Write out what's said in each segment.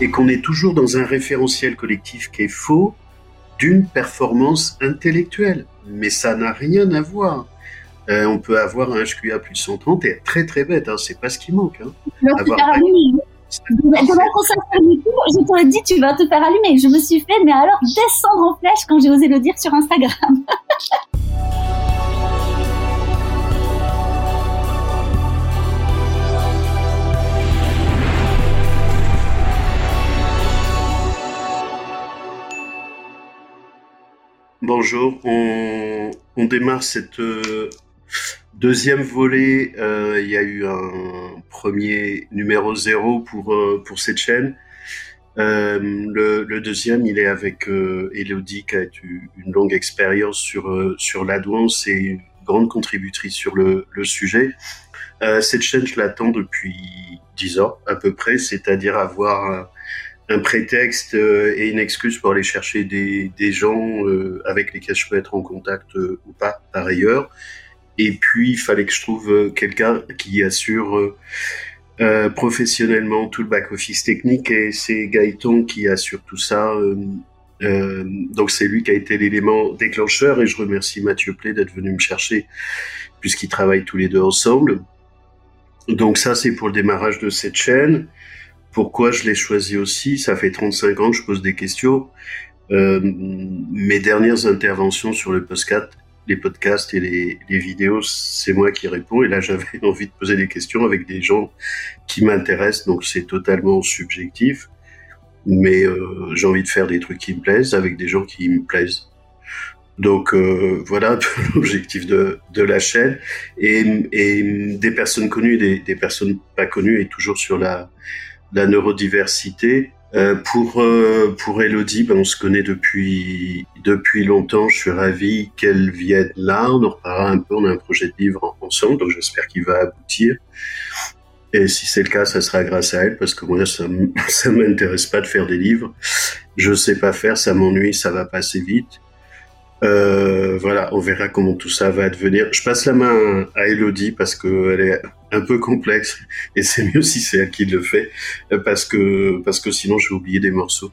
et qu'on est toujours dans un référentiel collectif qui est faux d'une performance intellectuelle. Mais ça n'a rien à voir. Euh, on peut avoir un HQA plus 130 et être très très bête, hein, c'est pas ce qui manque. Hein. Avoir... je t'aurais dit tu vas te faire allumer. Je me suis fait, mais alors descendre en flèche quand j'ai osé le dire sur Instagram. Bonjour, on, démarre cette euh, deuxième volet. Euh, il y a eu un premier numéro zéro pour, euh, pour cette chaîne. Le, deuxième, il est avec Elodie qui a eu une longue expérience sur, sur la douance et une grande contributrice sur le, le sujet. cette chaîne, je l'attends depuis dix ans à peu près, c'est-à-dire avoir un prétexte euh, et une excuse pour aller chercher des, des gens euh, avec lesquels je peux être en contact euh, ou pas par ailleurs. Et puis, il fallait que je trouve quelqu'un qui assure professionnellement tout le back-office technique et c'est Gaëtan qui assure tout ça. Donc c'est lui qui a été l'élément déclencheur et je remercie Mathieu Play d'être venu me chercher puisqu'ils travaillent tous les deux ensemble. Donc ça c'est pour le démarrage de cette chaîne. Pourquoi je l'ai choisi aussi Ça fait 35 ans que je pose des questions. Euh, mes dernières interventions sur le podcast, les podcasts et les, les vidéos, c'est moi qui réponds. Et là, j'avais envie de poser des questions avec des gens qui m'intéressent, donc c'est totalement subjectif. Mais euh, j'ai envie de faire des trucs qui me plaisent avec des gens qui me plaisent. Donc euh, voilà l'objectif de, de la chaîne et, et des personnes connues, des, des personnes pas connues et toujours sur la la neurodiversité. Euh, pour euh, pour Elodie, ben, on se connaît depuis depuis longtemps. Je suis ravi qu'elle vienne là. On en reparlera un peu. On a un projet de livre ensemble, donc j'espère qu'il va aboutir. Et si c'est le cas, ça sera grâce à elle, parce que moi, ça ça m'intéresse pas de faire des livres. Je sais pas faire, ça m'ennuie, ça va passer vite. Euh, voilà, on verra comment tout ça va devenir. Je passe la main à Elodie parce qu'elle est un peu complexe et c'est mieux si c'est elle qui le fait parce que parce que sinon je vais oublier des morceaux.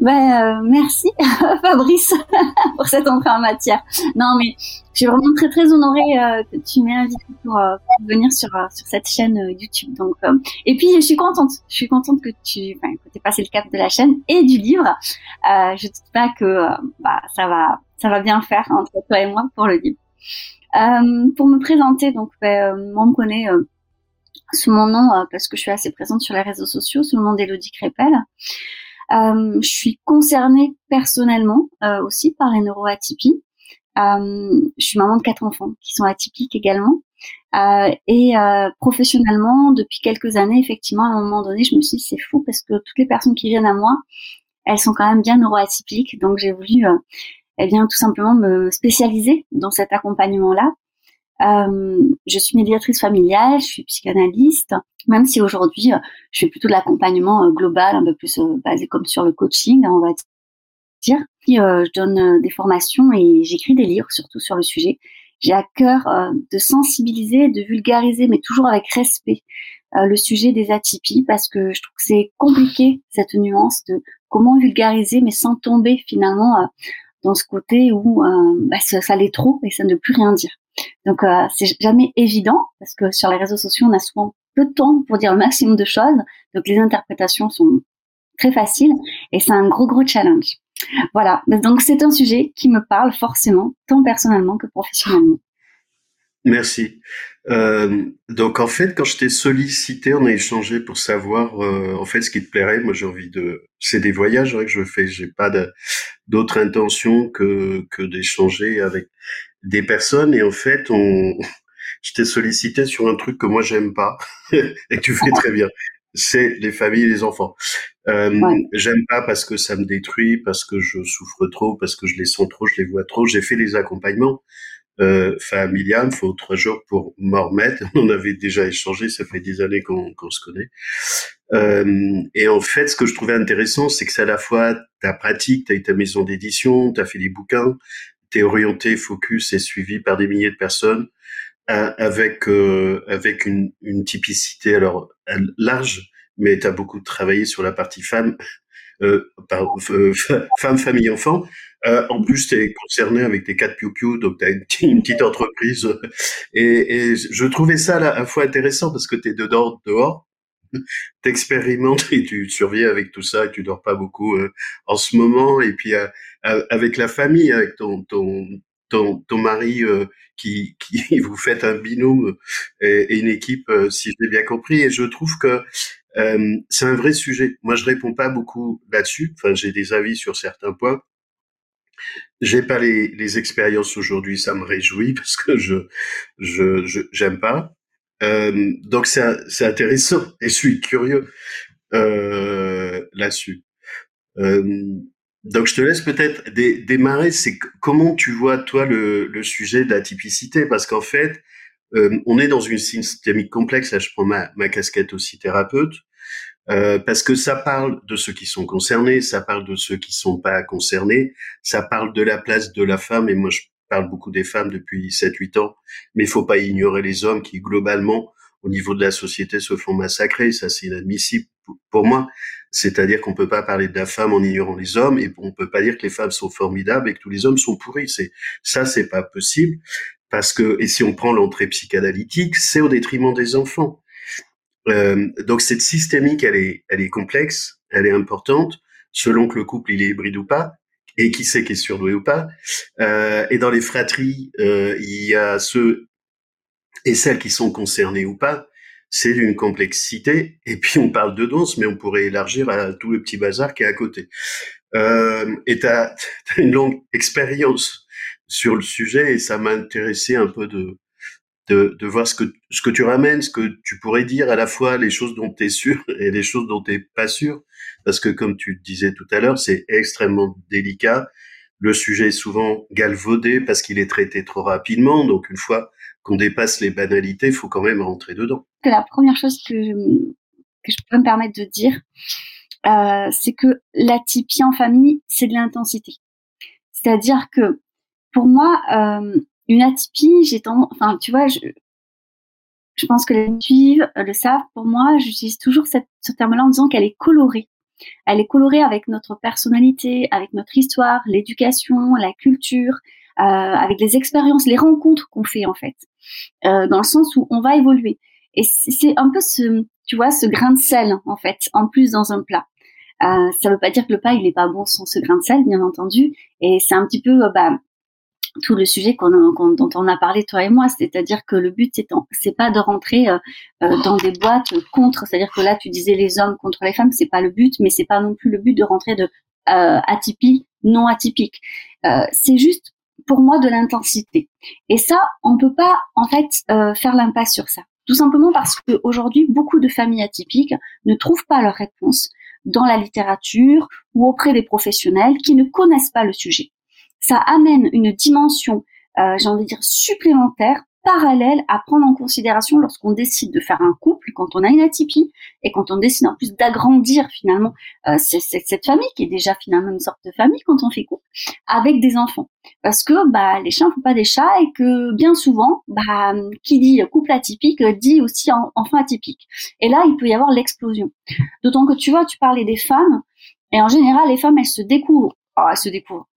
Ben, euh, merci Fabrice pour cette entrée en matière. Non mais je suis vraiment très très honorée euh, que tu m'aies invité pour, euh, venir sur sur cette chaîne YouTube. Donc et puis je suis contente, je suis contente que tu aies passé le cap de la chaîne et du livre. je ne doute pas que bah, ça va ça va bien faire entre toi et moi pour le livre. pour me présenter, donc ben, on me connaît sous mon nom parce que je suis assez présente sur les réseaux sociaux, sous le nom d'Elodie Crépel. Euh, je suis concernée personnellement euh, aussi par les neuroatypies. Euh, je suis maman de quatre enfants qui sont atypiques également. Euh, et euh, professionnellement, depuis quelques années, effectivement, à un moment donné, je me suis dit c'est fou parce que toutes les personnes qui viennent à moi, elles sont quand même bien neuroatypiques. Donc j'ai voulu, eh bien, tout simplement me spécialiser dans cet accompagnement-là euh, je suis médiatrice familiale, je suis psychanalyste, même si aujourd'hui euh, je fais plutôt de l'accompagnement euh, global, un peu plus basé comme sur le coaching, on va dire. Puis, je donne des formations et j'écris des livres, surtout sur le sujet. J'ai à cœur de sensibiliser, de vulgariser, mais toujours avec respect, le sujet des atypies, parce que je trouve que c'est compliqué cette nuance de comment vulgariser, mais sans tomber finalement dans ce côté où bah, ça, ça l'est trop et ça ne veut plus rien dire. Donc euh, c'est jamais évident parce que sur les réseaux sociaux on a souvent peu de temps pour dire le maximum de choses. Donc les interprétations sont très faciles et c'est un gros gros challenge. Voilà. Donc c'est un sujet qui me parle forcément tant personnellement que professionnellement. Merci. Euh, donc en fait, quand je t'ai sollicité, on a échangé pour savoir euh, en fait ce qui te plairait. Moi, j'ai envie de, c'est des voyages que je fais. J'ai pas d'autre intention que que d'échanger avec des personnes et en fait, on, je t'ai sollicité sur un truc que moi j'aime pas et que tu fais très bien. C'est les familles et les enfants. Euh, J'aime pas parce que ça me détruit, parce que je souffre trop, parce que je les sens trop, je les vois trop. J'ai fait les accompagnements euh, familiales, faut trois jours pour m'en remettre. On avait déjà échangé, ça fait des années qu'on se connaît. Euh, et en fait, ce que je trouvais intéressant, c'est que c'est à la fois ta pratique, tu as eu ta maison d'édition, tu as fait des bouquins, orienté, focus et suivi par des milliers de personnes euh, avec euh, avec une, une typicité alors large mais tu as beaucoup travaillé sur la partie femme, euh, femme, famille, enfant. En plus, tu es concerné avec tes quatre piou donc tu as une, petite entreprise. Et, je trouvais ça à la fois intéressant parce que tu es dedans, dehors. T'expérimentes et tu survis avec tout ça et tu dors pas beaucoup euh, en ce moment. Et puis avec la famille, avec ton, ton, ton, ton mari euh, qui, qui vous faites un binôme et, et une équipe, euh, si j'ai bien compris. Et je trouve que euh, c'est un vrai sujet. Moi, je réponds pas beaucoup là-dessus. Enfin, j'ai des avis sur certains points. J'ai pas les, les expériences aujourd'hui, ça me réjouit parce que je je j'aime pas. Euh, donc c'est intéressant et je suis curieux euh, là-dessus. Euh, donc je te laisse peut-être démarrer. C'est comment tu vois toi le, le sujet de la typicité parce qu'en fait euh, on est dans une systémique complexe. Là, je prends ma, ma casquette aussi thérapeute. Euh, parce que ça parle de ceux qui sont concernés, ça parle de ceux qui sont pas concernés, ça parle de la place de la femme, et moi je parle beaucoup des femmes depuis 7-8 ans, mais il faut pas ignorer les hommes qui globalement, au niveau de la société, se font massacrer, ça c'est inadmissible pour moi. C'est-à-dire qu'on peut pas parler de la femme en ignorant les hommes, et on peut pas dire que les femmes sont formidables et que tous les hommes sont pourris. C'est ça, c'est pas possible parce que et si on prend l'entrée psychanalytique, c'est au détriment des enfants. Euh, donc cette systémique, elle est, elle est complexe, elle est importante, selon que le couple il est hybride ou pas, et qui sait qui est surdoué ou pas. Euh, et dans les fratries, euh, il y a ceux et celles qui sont concernés ou pas. C'est d'une complexité. Et puis on parle de danse, mais on pourrait élargir à tout le petit bazar qui est à côté. Euh, et tu as, une longue expérience sur le sujet et ça m'a intéressé un peu de, de, de, voir ce que, ce que tu ramènes, ce que tu pourrais dire à la fois les choses dont tu es sûr et les choses dont tu n'es pas sûr. Parce que comme tu disais tout à l'heure, c'est extrêmement délicat. Le sujet est souvent galvaudé parce qu'il est traité trop rapidement. Donc une fois qu'on dépasse les banalités, il faut quand même rentrer dedans. La première chose que, que je peux me permettre de dire, euh, c'est que l'atypie en famille, c'est de l'intensité. C'est-à-dire que pour moi, euh, une atypie, j'ai tendance, enfin, tu vois, je, je pense que les suivent le savent. Pour moi, j'utilise toujours cette, ce terme-là en disant qu'elle est colorée. Elle est colorée avec notre personnalité, avec notre histoire, l'éducation, la culture, euh, avec les expériences, les rencontres qu'on fait en fait, euh, dans le sens où on va évoluer. Et c'est un peu ce, tu vois, ce grain de sel en fait, en plus dans un plat. Euh, ça veut pas dire que le plat il est pas bon sans ce grain de sel, bien entendu. Et c'est un petit peu, euh, bah, tout le sujet qu'on, dont on a parlé toi et moi, c'est-à-dire que le but c'est, c'est pas de rentrer euh, euh, dans des boîtes contre, c'est-à-dire que là tu disais les hommes contre les femmes, c'est pas le but, mais c'est pas non plus le but de rentrer de euh, atypique, non atypique. Euh, c'est juste pour moi de l'intensité. Et ça, on peut pas en fait faire l'impasse sur ça. Tout simplement parce qu'aujourd'hui, beaucoup de familles atypiques ne trouvent pas leur réponse dans la littérature ou auprès des professionnels qui ne connaissent pas le sujet ça amène une dimension, euh, j'ai envie de dire, supplémentaire, parallèle à prendre en considération lorsqu'on décide de faire un couple, quand on a une atypie, et quand on décide en plus d'agrandir finalement euh, cette famille, qui est déjà finalement une sorte de famille quand on fait couple, avec des enfants. Parce que bah, les chiens ne font pas des chats et que bien souvent, bah, qui dit couple atypique dit aussi enfant atypique. Et là, il peut y avoir l'explosion. D'autant que tu vois, tu parlais des femmes, et en général, les femmes, elles se découvrent oh, se.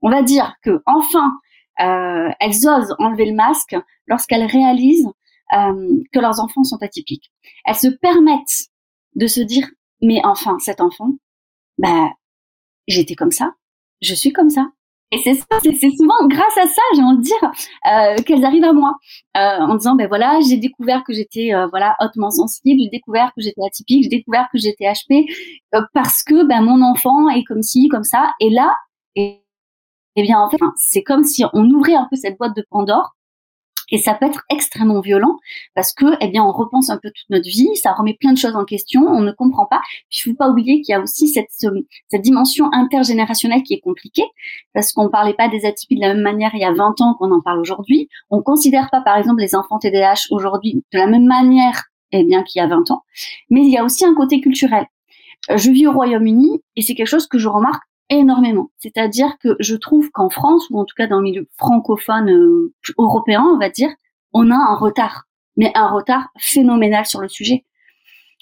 On va dire que enfin, euh, elles osent enlever le masque lorsqu'elles réalisent euh, que leurs enfants sont atypiques. Elles se permettent de se dire, mais enfin, cet enfant, bah, j'étais comme ça, je suis comme ça. Et c'est c'est souvent grâce à ça, j'ai envie de dire, euh, qu'elles arrivent à moi, euh, en disant, ben voilà, j'ai découvert que j'étais euh, voilà hautement sensible, j'ai découvert que j'étais atypique, j'ai découvert que j'étais HP, euh, parce que ben mon enfant est comme ci, comme ça. Et là, et, eh bien, en fait, c'est comme si on ouvrait un peu cette boîte de Pandore. Et ça peut être extrêmement violent parce que, eh bien, on repense un peu toute notre vie, ça remet plein de choses en question, on ne comprend pas. Puis, il faut pas oublier qu'il y a aussi cette, dimension intergénérationnelle qui est compliquée parce qu'on parlait pas des atypies de la même manière il y a 20 ans qu'on en parle aujourd'hui. On considère pas, par exemple, les enfants TDAH aujourd'hui de la même manière, eh bien, qu'il y a 20 ans. Mais il y a aussi un côté culturel. Euh, je vis au Royaume-Uni et c'est quelque chose que je remarque énormément. C'est-à-dire que je trouve qu'en France, ou en tout cas dans le milieu francophone euh, européen, on va dire, on a un retard, mais un retard phénoménal sur le sujet.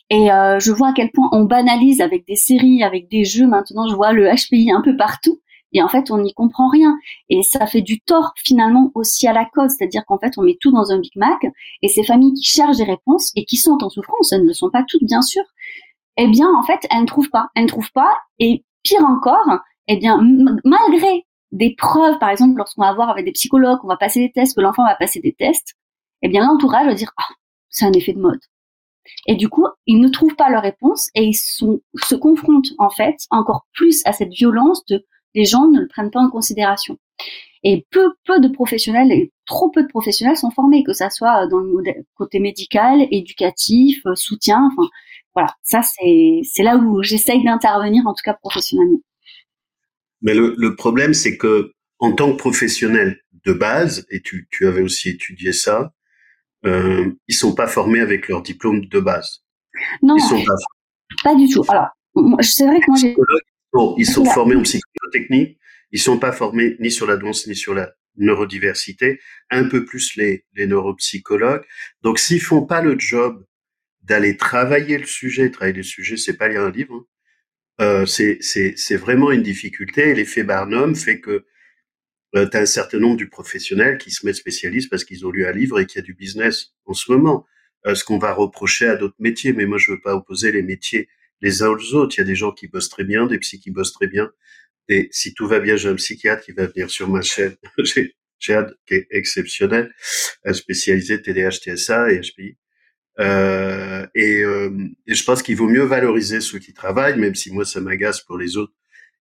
Et euh, je vois à quel point on banalise avec des séries, avec des jeux. Maintenant, je vois le HPI un peu partout. Et en fait, on n'y comprend rien. Et ça fait du tort finalement aussi à la cause. C'est-à-dire qu'en fait, on met tout dans un Big Mac. Et ces familles qui cherchent des réponses et qui sont en souffrance, elles ne le sont pas toutes, bien sûr. Eh bien, en fait, elles ne trouvent pas. Elles ne trouvent pas. Et pire encore, eh bien, malgré des preuves, par exemple, lorsqu'on va voir avec des psychologues, on va passer des tests, que l'enfant va passer des tests, eh bien, l'entourage va dire, ah, c'est un effet de mode. Et du coup, ils ne trouvent pas leur réponse et ils se confrontent en fait encore plus à cette violence de les gens ne le prennent pas en considération. Et peu, peu de professionnels, et trop peu de professionnels sont formés, que ça soit dans le côté médical, éducatif, euh, soutien. Enfin, voilà, ça c'est c'est là où j'essaye d'intervenir, en tout cas professionnellement. Mais le, le problème, c'est que en tant que professionnel de base, et tu, tu avais aussi étudié ça, euh, ils sont pas formés avec leur diplôme de base. Non, ils sont pas, pas du tout. Alors, c'est vrai que moi j'ai. Ils sont formés en psychotechnique, ils sont pas formés ni sur la danse ni sur la neurodiversité, un peu plus les, les neuropsychologues. Donc, s'ils font pas le job d'aller travailler le sujet, travailler le sujet, c'est pas lire un livre, hein. euh, c'est vraiment une difficulté. L'effet Barnum fait que euh, tu as un certain nombre du professionnel qui se mettent spécialistes parce qu'ils ont lu un livre et qu'il y a du business en ce moment. Euh, ce qu'on va reprocher à d'autres métiers, mais moi je veux pas opposer les métiers les uns aux autres. Il y a des gens qui bossent très bien, des psys qui bossent très bien. Et si tout va bien, j'ai un psychiatre qui va venir sur ma chaîne. j'ai un qui est exceptionnel, spécialisé TDAH, TSA et HPI. Euh, et, euh, et, je pense qu'il vaut mieux valoriser ceux qui travaillent, même si moi ça m'agace pour les autres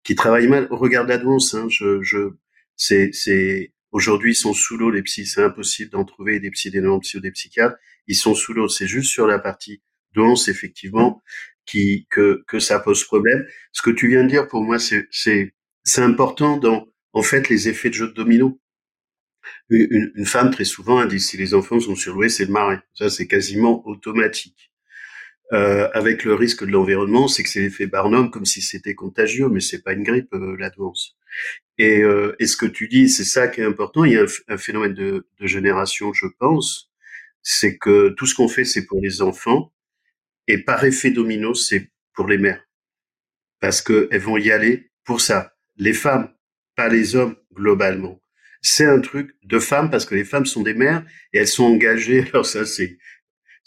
qui travaillent mal. Regarde l'annonce, hein, je, je, c'est, c'est, aujourd'hui ils sont sous l'eau les psys, c'est impossible d'en trouver des psys, des non-psys ou des psychiatres. Ils sont sous l'eau. C'est juste sur la partie danse effectivement qui que que ça pose problème. Ce que tu viens de dire pour moi c'est c'est c'est important dans en fait les effets de jeu de domino. Une, une femme très souvent a dit si les enfants sont surloués c'est le mari. Ça c'est quasiment automatique. Euh, avec le risque de l'environnement, c'est que c'est l'effet Barnum comme si c'était contagieux, mais c'est pas une grippe euh, la danse. Et, euh, et, ce que tu dis, c'est ça qui est important. Il y a un, phénomène de, de, génération, je pense, c'est que tout ce qu'on fait, c'est pour les enfants, et par effet domino, c'est pour les mères, parce qu'elles vont y aller pour ça. Les femmes, pas les hommes globalement. C'est un truc de femmes parce que les femmes sont des mères et elles sont engagées. Alors ça, c'est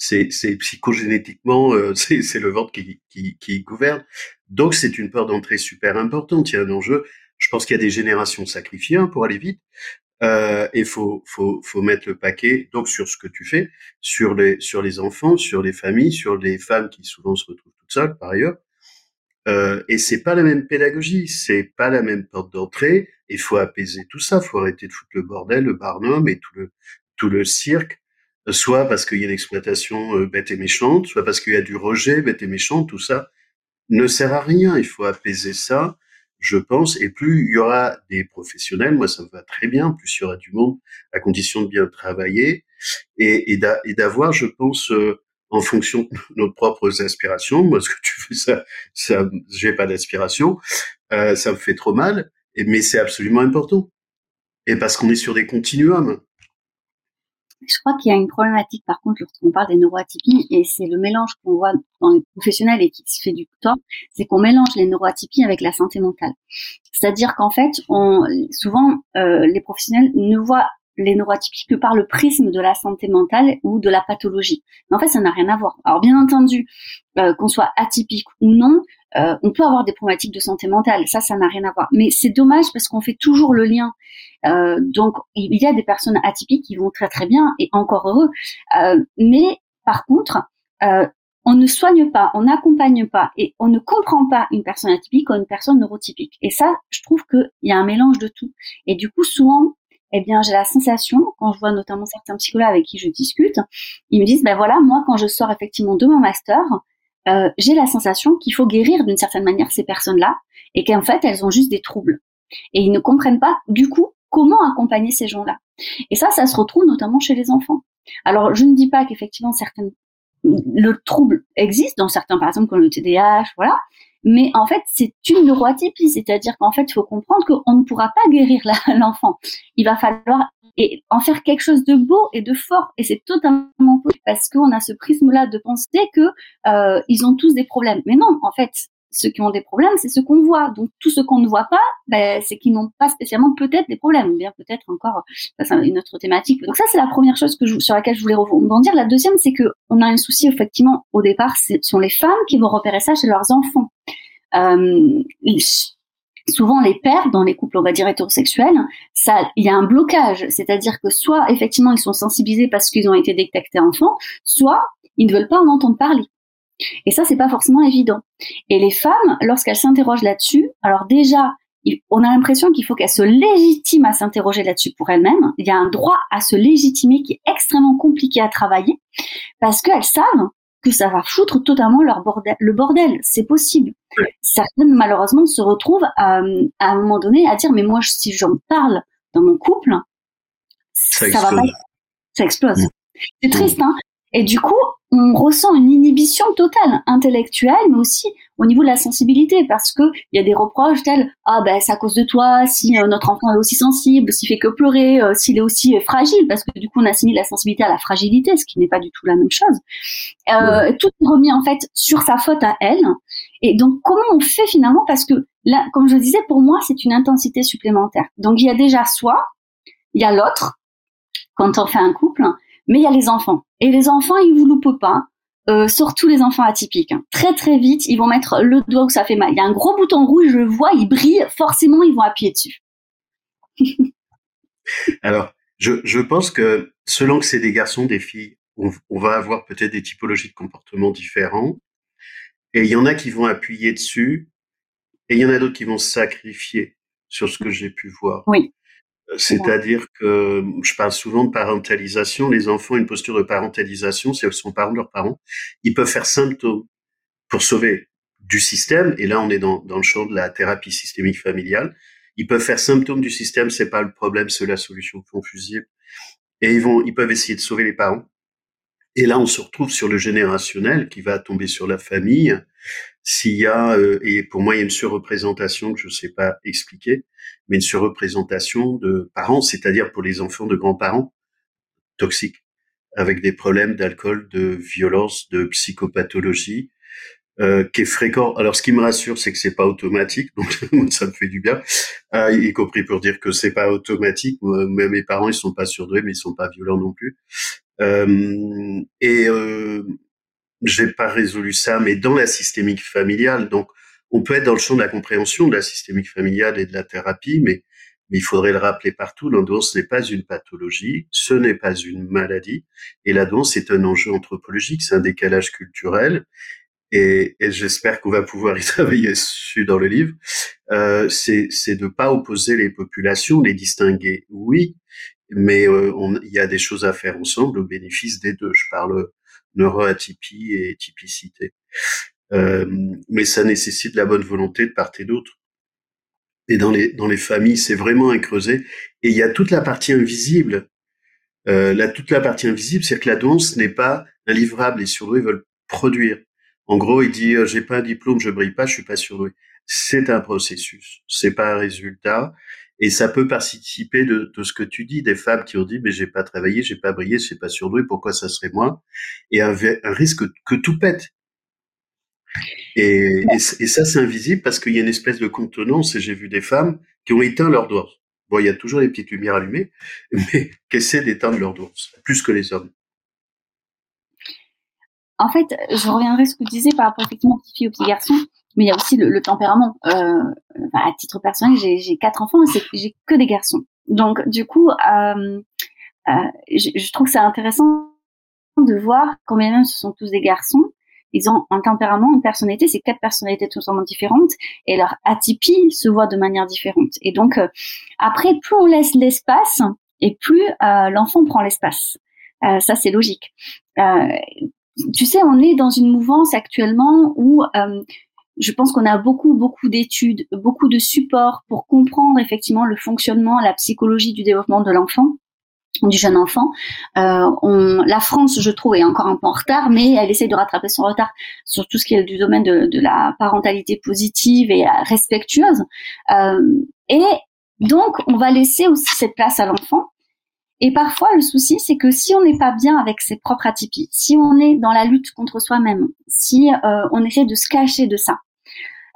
c'est, c'est psychogénétiquement, euh, c'est, c'est le ventre qui, qui, qui gouverne. Donc c'est une peur d'entrée super importante. Il y a un enjeu. Je pense qu'il y a des générations sacrifiées hein, pour aller vite. Euh, et faut, faut, faut mettre le paquet donc sur ce que tu fais, sur les, sur les enfants, sur les familles, sur les femmes qui souvent se retrouvent toutes seules par ailleurs. Euh, et c'est pas la même pédagogie, c'est pas la même porte d'entrée. Il faut apaiser tout ça, faut arrêter de foutre le bordel, le barnum et tout le tout le cirque, soit parce qu'il y a l'exploitation euh, bête et méchante, soit parce qu'il y a du rejet bête et méchant. Tout ça ne sert à rien. Il faut apaiser ça je pense, et plus il y aura des professionnels, moi ça me va très bien, plus il y aura du monde, à condition de bien travailler, et, d'avoir, je pense, euh, en fonction de nos propres aspirations, moi ce que tu fais, ça, ça j'ai pas d'aspiration, euh, ça me fait trop mal, mais c'est absolument important. Et parce qu'on est sur des continuums. Je crois qu'il y a une problématique, par contre, lorsqu'on parle des neuroatypies, et c'est le mélange qu'on voit dans les professionnels et qui se fait du temps, c'est qu'on mélange les neuroatypies avec la santé mentale. C'est-à-dire qu'en fait, on, souvent, euh, les professionnels ne voient les neuroatypies que par le prisme de la santé mentale ou de la pathologie. Mais en fait, ça n'a rien à voir. Alors bien entendu, euh, qu'on soit atypique ou non, euh, on peut avoir des problématiques de santé mentale. Ça, ça n'a rien à voir. Mais c'est dommage parce qu'on fait toujours le lien. Euh, donc, il y a des personnes atypiques qui vont très très bien et encore heureux. mais par contre, on ne soigne pas, on n'accompagne pas et on ne comprend pas une personne atypique ou une personne neurotypique. Et ça, je trouve qu'il y a un mélange de tout. Et du coup, souvent, eh bien, j'ai la sensation, quand je vois notamment certains psychologues avec qui je discute, ils me disent, ben voilà, moi, quand je sors effectivement de mon master, euh, j'ai la sensation qu'il faut guérir d'une certaine manière ces personnes-là et qu'en fait, elles ont juste des troubles. Et ils ne comprennent pas, du coup, comment accompagner ces gens-là. Et ça, ça se retrouve notamment chez les enfants. Alors, je ne dis pas qu'effectivement, certaines le trouble existe dans certains, par exemple, comme le TDAH, voilà. Mais en fait, c'est une neuroatypie, c'est-à-dire qu'en fait, il faut comprendre qu'on ne pourra pas guérir l'enfant. Il va falloir et en faire quelque chose de beau et de fort. Et c'est totalement possible parce qu'on a ce prisme-là de penser que euh, ils ont tous des problèmes. Mais non, en fait, ceux qui ont des problèmes, c'est ce qu'on voit. Donc tout ce qu'on ne voit pas, ben, c'est qu'ils n'ont pas spécialement peut-être des problèmes, ou bien peut-être encore, une autre thématique. Donc ça, c'est la première chose que je, sur laquelle je voulais rebondir. La deuxième, c'est que on a un souci effectivement au départ, ce sont les femmes qui vont repérer ça chez leurs enfants. Euh, souvent les pères dans les couples on va dire hétérosexuels ça il y a un blocage. C'est-à-dire que soit effectivement ils sont sensibilisés parce qu'ils ont été détectés enfants soit ils ne veulent pas en entendre parler. Et ça c'est pas forcément évident. Et les femmes lorsqu'elles s'interrogent là-dessus alors déjà on a l'impression qu'il faut qu'elles se légitiment à s'interroger là-dessus pour elles-mêmes. Il y a un droit à se légitimer qui est extrêmement compliqué à travailler parce qu'elles savent que ça va foutre totalement leur bordel, le bordel. C'est possible. Certaines, malheureusement, se retrouvent à, à, un moment donné à dire, mais moi, si j'en parle dans mon couple, ça, va pas, ça explose. Mm. C'est triste, hein. Et du coup, on ressent une inhibition totale intellectuelle, mais aussi au niveau de la sensibilité, parce que il y a des reproches tels ah ben c'est à cause de toi si euh, notre enfant est aussi sensible, s'il fait que pleurer, euh, s'il est aussi euh, fragile, parce que du coup on assimile la sensibilité à la fragilité, ce qui n'est pas du tout la même chose. Tout est remis en fait sur sa faute à elle. Et donc comment on fait finalement? Parce que là, comme je disais, pour moi c'est une intensité supplémentaire. Donc il y a déjà soi, il y a l'autre quand on fait un couple, mais il y a les enfants. Et les enfants, ils vous loupent pas. Euh, surtout les enfants atypiques. Hein. Très très vite, ils vont mettre le doigt où ça fait mal. Il y a un gros bouton rouge, je le vois, il brille. Forcément, ils vont appuyer dessus. Alors, je, je, pense que selon que c'est des garçons, des filles, on, on va avoir peut-être des typologies de comportement différents. Et il y en a qui vont appuyer dessus, et il y en a d'autres qui vont se sacrifier sur ce que j'ai pu voir. Oui. C'est-à-dire que je parle souvent de parentalisation. Les enfants, une posture de parentalisation, si elles sont parents de leurs parents, ils peuvent faire symptômes pour sauver du système. Et là, on est dans, dans le champ de la thérapie systémique familiale. Ils peuvent faire symptômes du système, c'est pas le problème, c'est la solution confusible. Et ils vont, ils peuvent essayer de sauver les parents. Et là, on se retrouve sur le générationnel qui va tomber sur la famille. S'il y a, euh, et pour moi, il y a une surreprésentation que je ne sais pas expliquer, mais une surreprésentation de parents, c'est-à-dire pour les enfants de grands-parents toxiques, avec des problèmes d'alcool, de violence, de psychopathologie, euh, qui est fréquent. Alors, ce qui me rassure, c'est que c'est pas automatique, donc ça me fait du bien, euh, y compris pour dire que c'est pas automatique. Moi, mes parents, ils sont pas surdoués, mais ils sont pas violents non plus. Euh, et euh, j'ai pas résolu ça, mais dans la systémique familiale. Donc, on peut être dans le champ de la compréhension de la systémique familiale et de la thérapie, mais, il faudrait le rappeler partout. L'endurance n'est pas une pathologie, ce n'est pas une maladie, et la danse est un enjeu anthropologique, c'est un décalage culturel. Et, et j'espère qu'on va pouvoir y travailler dessus dans le livre. Euh, c'est de pas opposer les populations, les distinguer, oui, mais euh, il y a des choses à faire ensemble au bénéfice des deux. Je parle neuroatypie et typicité. Euh, mais ça nécessite la bonne volonté de part et d'autre. Et dans les dans les familles, c'est vraiment un creuset. Et il y a toute la partie invisible. Euh, la, toute la partie invisible, c'est que la danse n'est pas un livrable. Les surdoués veulent produire. En gros, il dit j'ai pas un diplôme, je brille pas, je suis pas surdoué. C'est un processus, c'est pas un résultat. Et ça peut participer de, de, ce que tu dis, des femmes qui ont dit, mais j'ai pas travaillé, j'ai pas brillé, j'ai pas surdoué, pourquoi ça serait moi? Et un, un, risque que tout pète. Et, ça, c'est invisible parce qu'il y a une espèce de contenance, et j'ai vu des femmes qui ont éteint leurs doigts. Bon, il y a toujours des petites lumières allumées, mais qui essaient d'éteindre leurs doigts, plus que les hommes. En fait, je reviendrai à ce que tu disais par rapport effectivement aux petites filles aux petits garçons mais il y a aussi le, le tempérament. Euh, à titre personnel, j'ai quatre enfants, et j'ai que des garçons. Donc du coup, euh, euh, je, je, trouve que c'est intéressant de voir combien même ce sont tous des garçons. Ils ont un tempérament, une personnalité, c'est quatre personnalités totalement différentes et leur atypie se voit de manière différente. Et donc euh, après, plus on laisse l'espace et plus euh, l'enfant prend l'espace. Euh, ça c'est logique. tu sais, on est dans une mouvance actuellement où je pense qu'on a beaucoup, beaucoup d'études, beaucoup de supports pour comprendre effectivement le fonctionnement, la psychologie du développement de l'enfant du jeune enfant. Euh, on, la France, je trouve, est encore un peu en retard, mais elle essaie de rattraper son retard sur tout ce qui est du domaine de, de la parentalité positive et respectueuse. Euh, et donc, on va laisser aussi cette place à l'enfant. Et parfois, le souci, c'est que si on n'est pas bien avec ses propres atypies, si on est dans la lutte contre soi-même, si euh, on essaie de se cacher de ça, euh,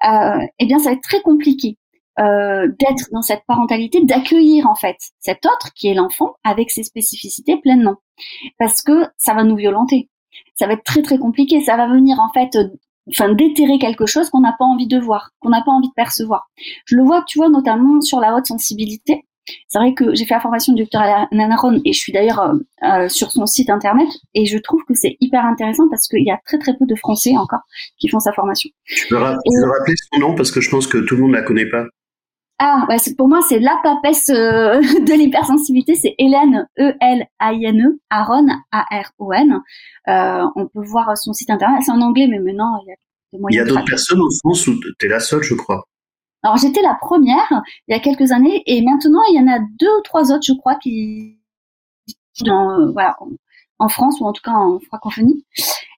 eh bien, ça va être très compliqué euh, d'être dans cette parentalité, d'accueillir en fait cet autre qui est l'enfant avec ses spécificités pleinement, parce que ça va nous violenter. Ça va être très très compliqué. Ça va venir en fait enfin déterrer quelque chose qu'on n'a pas envie de voir, qu'on n'a pas envie de percevoir. Je le vois, tu vois, notamment sur la haute sensibilité. C'est vrai que j'ai fait la formation du docteur Nanaron et je suis d'ailleurs euh, euh, sur son site internet et je trouve que c'est hyper intéressant parce qu'il y a très très peu de Français encore qui font sa formation. Tu peux, rappeler son nom parce que je pense que tout le monde ne la connaît pas. Ah, ouais, pour moi, c'est la papesse euh, de l'hypersensibilité. C'est Hélène, E-L-A-I-N-E, Aaron, A-R-O-N. Euh, on peut voir son site internet. C'est en anglais, mais maintenant, il y a des moyens. Il y a d'autres personnes en France où tu es la seule, je crois. Alors, j'étais la première il y a quelques années, et maintenant, il y en a deux ou trois autres, je crois, qui, dans, voilà, en France, ou en tout cas en francophonie.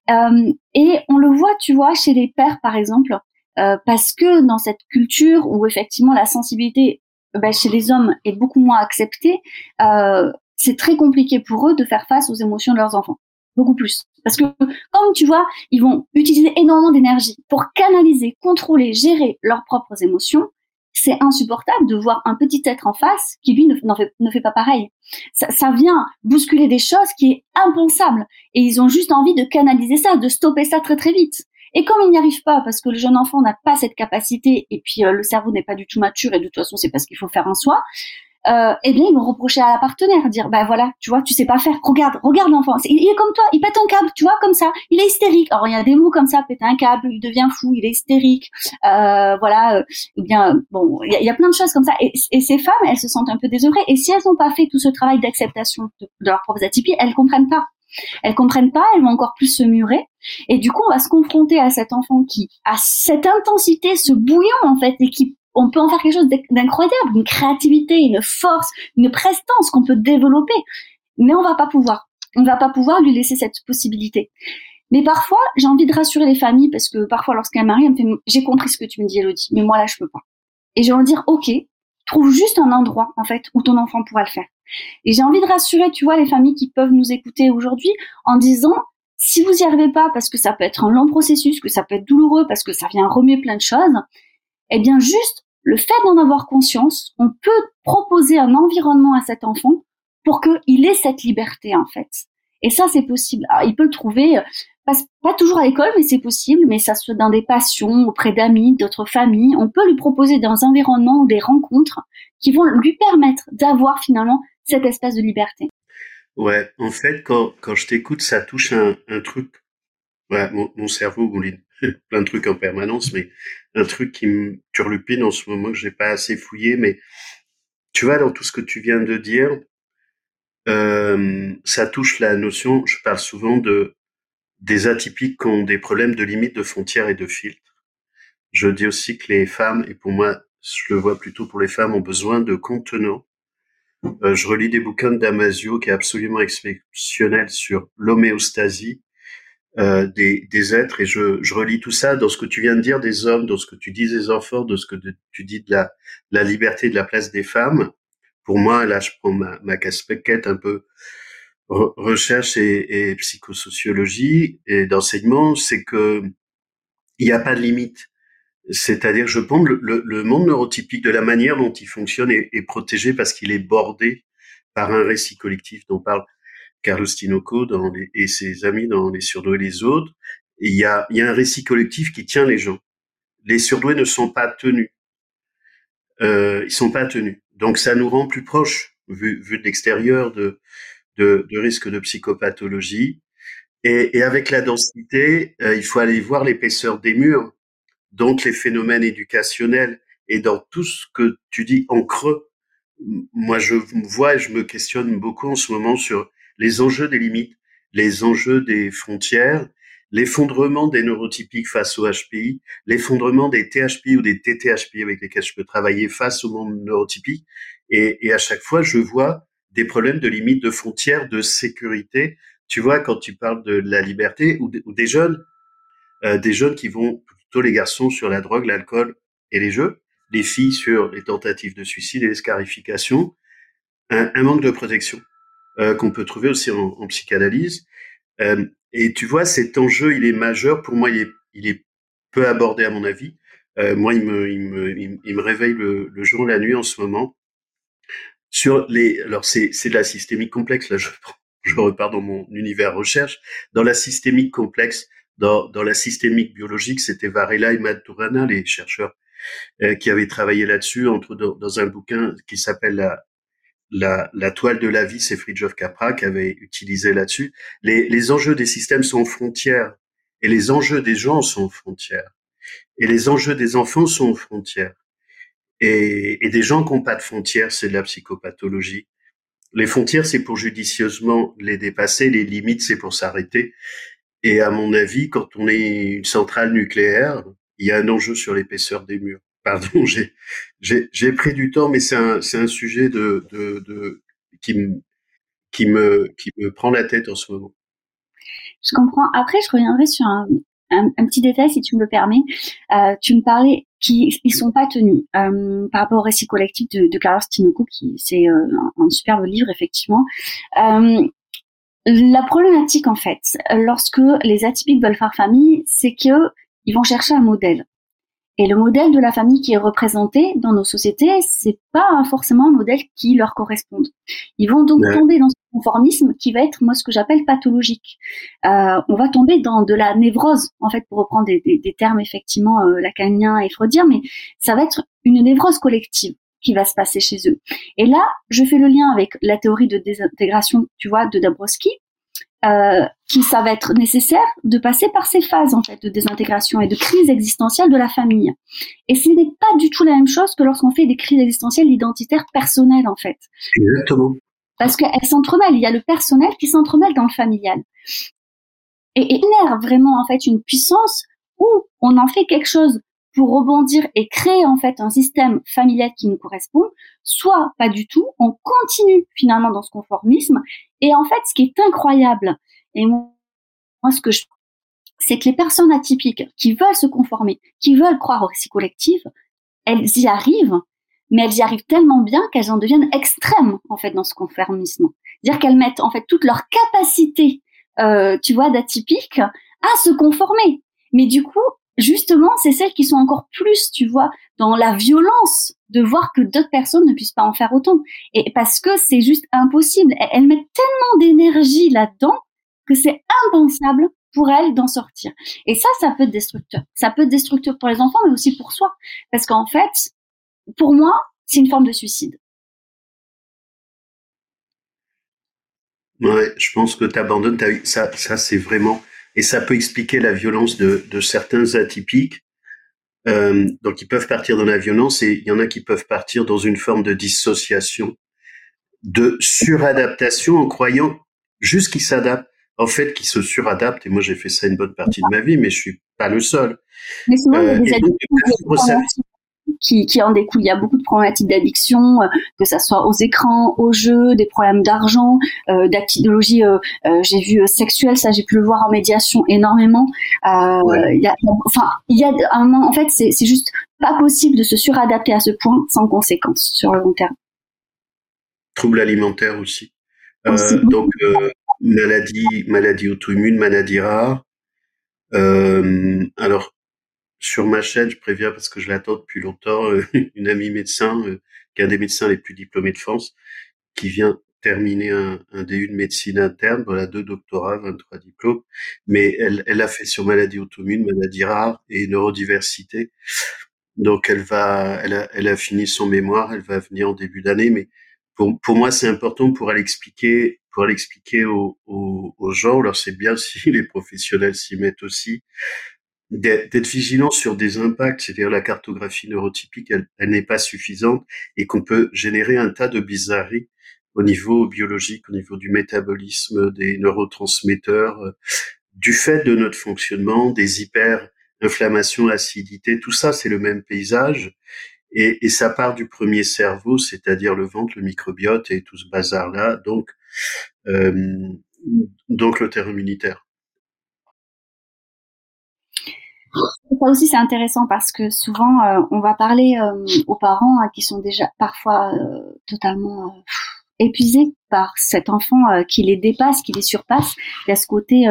Euh, et on le voit, tu vois, chez les pères, par exemple, euh, parce que dans cette culture où effectivement la sensibilité ben, chez les hommes est beaucoup moins acceptée, euh, c'est très compliqué pour eux de faire face aux émotions de leurs enfants. Beaucoup plus. Parce que, comme tu vois, ils vont utiliser énormément d'énergie pour canaliser, contrôler, gérer leurs propres émotions. C'est insupportable de voir un petit être en face qui, lui, ne, fait, ne fait, pas pareil. Ça, vient bousculer des choses qui est impensable. Et ils ont juste envie de canaliser ça, de stopper ça très très vite. Et comme il n'y arrive pas, parce que le jeune enfant n'a pas cette capacité, et puis euh, le cerveau n'est pas du tout mature, et de toute façon c'est parce qu'il faut faire un soi, euh, eh bien ils vont reprocher à la partenaire, dire bah voilà, tu vois, tu sais pas faire, regarde, regarde l'enfant, il est comme toi, il pète un câble, tu vois, comme ça, il est hystérique. Alors il y a des mots comme ça, péter un câble, il devient fou, il est hystérique, euh, voilà, eh bien bon, il y, a plein de choses comme ça. Et, ces femmes, elles se sentent un peu désœuvrées, et si elles n'ont pas fait tout ce travail d'acceptation de, de leurs propres atypies, elles comprennent pas. Elles comprennent pas, elles vont encore plus se murer. Et du coup, on va se confronter à cet enfant qui a cette intensité, ce bouillon, en fait, et qui, on peut en faire quelque chose d'incroyable, une créativité, une force, une prestance qu'on peut développer. Mais on va pas pouvoir. On va pas pouvoir lui laisser cette possibilité. Mais parfois, j'ai envie de rassurer les familles parce que parfois, lorsqu'un mari me fait, j'ai compris ce que tu me dis, Elodie, mais moi là, je peux pas. Et j'ai envie de dire, ok, trouve juste un endroit, en fait, où ton enfant pourra le faire. Et j'ai envie de rassurer, tu vois, les familles qui peuvent nous écouter aujourd'hui en disant, si vous n'y arrivez pas, parce que ça peut être un long processus, que ça peut être douloureux, parce que ça vient remuer plein de choses, eh bien, juste le fait d'en avoir conscience, on peut proposer un environnement à cet enfant pour qu'il ait cette liberté, en fait. Et ça, c'est possible. Alors, il peut le trouver, pas, pas toujours à l'école, mais c'est possible, mais ça se dans des passions, auprès d'amis, d'autres familles. On peut lui proposer dans un environnement ou des rencontres qui vont lui permettre d'avoir finalement cette espèce de liberté. Ouais, en fait, quand, quand je t'écoute, ça touche un, un truc. Ouais, mon, mon cerveau mouline plein de trucs en permanence, mais un truc qui me turlupine en ce moment que j'ai pas assez fouillé. Mais tu vois, dans tout ce que tu viens de dire, euh, ça touche la notion. Je parle souvent de des atypiques qui ont des problèmes de limite de frontières et de filtres. Je dis aussi que les femmes, et pour moi, je le vois plutôt pour les femmes, ont besoin de contenants euh, je relis des bouquins Damasio qui est absolument exceptionnel sur l'homéostasie euh, des, des, êtres et je, je, relis tout ça dans ce que tu viens de dire des hommes, dans ce que tu dis des enfants, dans ce que tu dis de la, la liberté, de la place des femmes. Pour moi, là, je prends ma, ma casquette un peu recherche et, et, psychosociologie et d'enseignement, c'est que il n'y a pas de limite. C'est-à-dire, je pense, le, le, monde neurotypique, de la manière dont il fonctionne, est, est protégé parce qu'il est bordé par un récit collectif dont parle Carlos Tinoco dans les, et ses amis dans Les surdoués et les autres. il y a, y a un récit collectif qui tient les gens. Les surdoués ne sont pas tenus. Euh, ils sont pas tenus. Donc ça nous rend plus proches, vu, vu de l'extérieur, de, de, de risques de psychopathologie. Et, et avec la densité, euh, il faut aller voir l'épaisseur des murs donc les phénomènes éducationnels et dans tout ce que tu dis en creux. Moi, je vois et je me questionne beaucoup en ce moment sur les enjeux des limites, les enjeux des frontières, l'effondrement des neurotypiques face au HPI, l'effondrement des THP ou des TTHP avec lesquels je peux travailler face au monde neurotypique. Et, et à chaque fois, je vois des problèmes de limites de frontières, de sécurité. Tu vois, quand tu parles de la liberté ou, des jeunes, euh, des jeunes qui vont les garçons sur la drogue, l'alcool et les jeux, les filles sur les tentatives de suicide et les scarifications, un, manque de protection. Qu'on peut trouver aussi en, en psychanalyse. et tu vois, cet enjeu, il est majeur. Pour moi, il est, il est peu abordé à mon avis. moi, il me, il me, il me réveille le, le jour, la nuit en ce moment. Sur les, alors c'est, c'est de la systémique complexe. Là, je, je repars dans mon univers recherche. Dans la systémique complexe, dans, dans la systémique biologique, c'était Varela et Maturana, les chercheurs euh, qui avaient travaillé là-dessus, entre dans, dans, un bouquin qui s'appelle la, la, la, toile de la vie, c'est Fridtjof Capra qui avait utilisé là-dessus. Les, les enjeux des systèmes sont frontières et les enjeux des gens sont frontières et les enjeux des enfants sont frontières. Et, et des gens qui n'ont pas de frontières, c'est de la psychopathologie. Les frontières, c'est pour judicieusement les dépasser, les limites, c'est pour s'arrêter. Et à mon avis, quand on est une centrale nucléaire, il y a un enjeu sur l'épaisseur des murs. Pardon, j'ai pris du temps, mais c'est un un sujet qui me prend la tête en ce moment. Je comprends. Après, je reviendrai sur un, un, un petit détail, si tu me le permets. Euh, tu me parlais qui ils sont pas tenus euh, par rapport au récit collectif de, Carlos Tinoco, qui c'est euh, un, un, superbe livre effectivement. La problématique, en fait, lorsque les atypiques veulent faire famille, c'est que ils vont chercher un modèle. Et le modèle de la famille qui est représenté dans nos sociétés, c'est pas forcément un modèle qui leur corresponde. Ils vont donc tomber dans ce conformisme qui va être, moi, ce que j'appelle pathologique. Euh, on va tomber dans de la névrose, en fait, pour reprendre des, des, des termes effectivement euh, lacaniens et freudiens, mais ça va être une névrose collective qui va se passer chez eux. Et là, je fais le lien avec la théorie de désintégration, tu vois, de Dabrowski, euh, qui ça va être nécessaire de passer par ces phases en fait de désintégration et de crise existentielle de la famille. Et ce n'est pas du tout la même chose que lorsqu'on fait des crises existentielles identitaires personnelles en fait. Exactement. Parce qu'elles s'entremêlent. Il y a le personnel qui s'entremêle dans le familial. Et, il vraiment en fait une puissance où on en fait quelque chose pour rebondir et créer en fait un système familial qui nous correspond, soit pas du tout, on continue finalement dans ce conformisme. Et en fait, ce qui est incroyable, et moi, ce que je c'est que les personnes atypiques qui veulent se conformer, qui veulent croire au récit collectif, elles y arrivent, mais elles y arrivent tellement bien qu'elles en deviennent extrêmes en fait dans ce conformisme. C'est-à-dire qu'elles mettent en fait toute leur capacité, euh, tu vois, d'atypique à se conformer. Mais du coup, justement, c'est celles qui sont encore plus, tu vois, dans la violence de voir que d'autres personnes ne puissent pas en faire autant. Et parce que c'est juste impossible. Elles mettent tellement d'énergie là-dedans que c'est impensable pour elles d'en sortir. Et ça, ça peut être destructeur. Ça peut être destructeur pour les enfants, mais aussi pour soi. Parce qu'en fait, pour moi, c'est une forme de suicide. Ouais, je pense que tu abandonnes. Ça, ça c'est vraiment et ça peut expliquer la violence de, de certains atypiques. Euh, donc ils peuvent partir dans la violence et il y en a qui peuvent partir dans une forme de dissociation, de suradaptation en croyant juste qu'ils s'adaptent. En fait, qu'ils se suradaptent. Et moi, j'ai fait ça une bonne partie de ma vie, mais je suis pas le seul. Mais souvent, il y a des euh, qui, qui en découle. Il y a beaucoup de problématiques d'addiction, euh, que ça soit aux écrans, aux jeux, des problèmes d'argent, euh, d'actidologie. Euh, euh, j'ai vu sexuelle, ça j'ai pu le voir en médiation énormément. Ouais. Y a, enfin, il y a un moment, en fait, c'est juste pas possible de se suradapter à ce point sans conséquences sur le long terme. Troubles alimentaires aussi. aussi. donc maladie, maladie auto-immune, maladie rare. alors sur ma chaîne, je préviens parce que je l'attends depuis longtemps, euh, une amie médecin, euh, qui est un des médecins les plus diplômés de France, qui vient terminer un, DU de médecine interne, voilà, deux doctorats, 23 diplômes, mais elle, a fait sur maladie auto-immune, maladie rare et neurodiversité. Donc elle va, elle a, fini son mémoire, elle va venir en début d'année, mais pour, moi c'est important pour aller expliquer, pour aller expliquer aux gens. Alors c'est bien si les professionnels s'y mettent aussi, d'être vigilant sur des impacts, c'est-à-dire la cartographie neurotypique, elle, elle n'est pas suffisante et qu'on peut générer un tas de bizarreries au niveau biologique, au niveau du métabolisme, des neurotransmetteurs, euh, du fait de notre fonctionnement, des hyper-inflammations, acidité, tout ça, c'est le même paysage. Et, et, ça part du premier cerveau, c'est-à-dire le ventre, le microbiote et tout ce bazar-là, donc, euh, donc le terreau immunitaire. Ça aussi c'est intéressant parce que souvent euh, on va parler euh, aux parents hein, qui sont déjà parfois euh, totalement épuisés par cet enfant qui les dépasse, qui les surpasse. Il y a ce côté,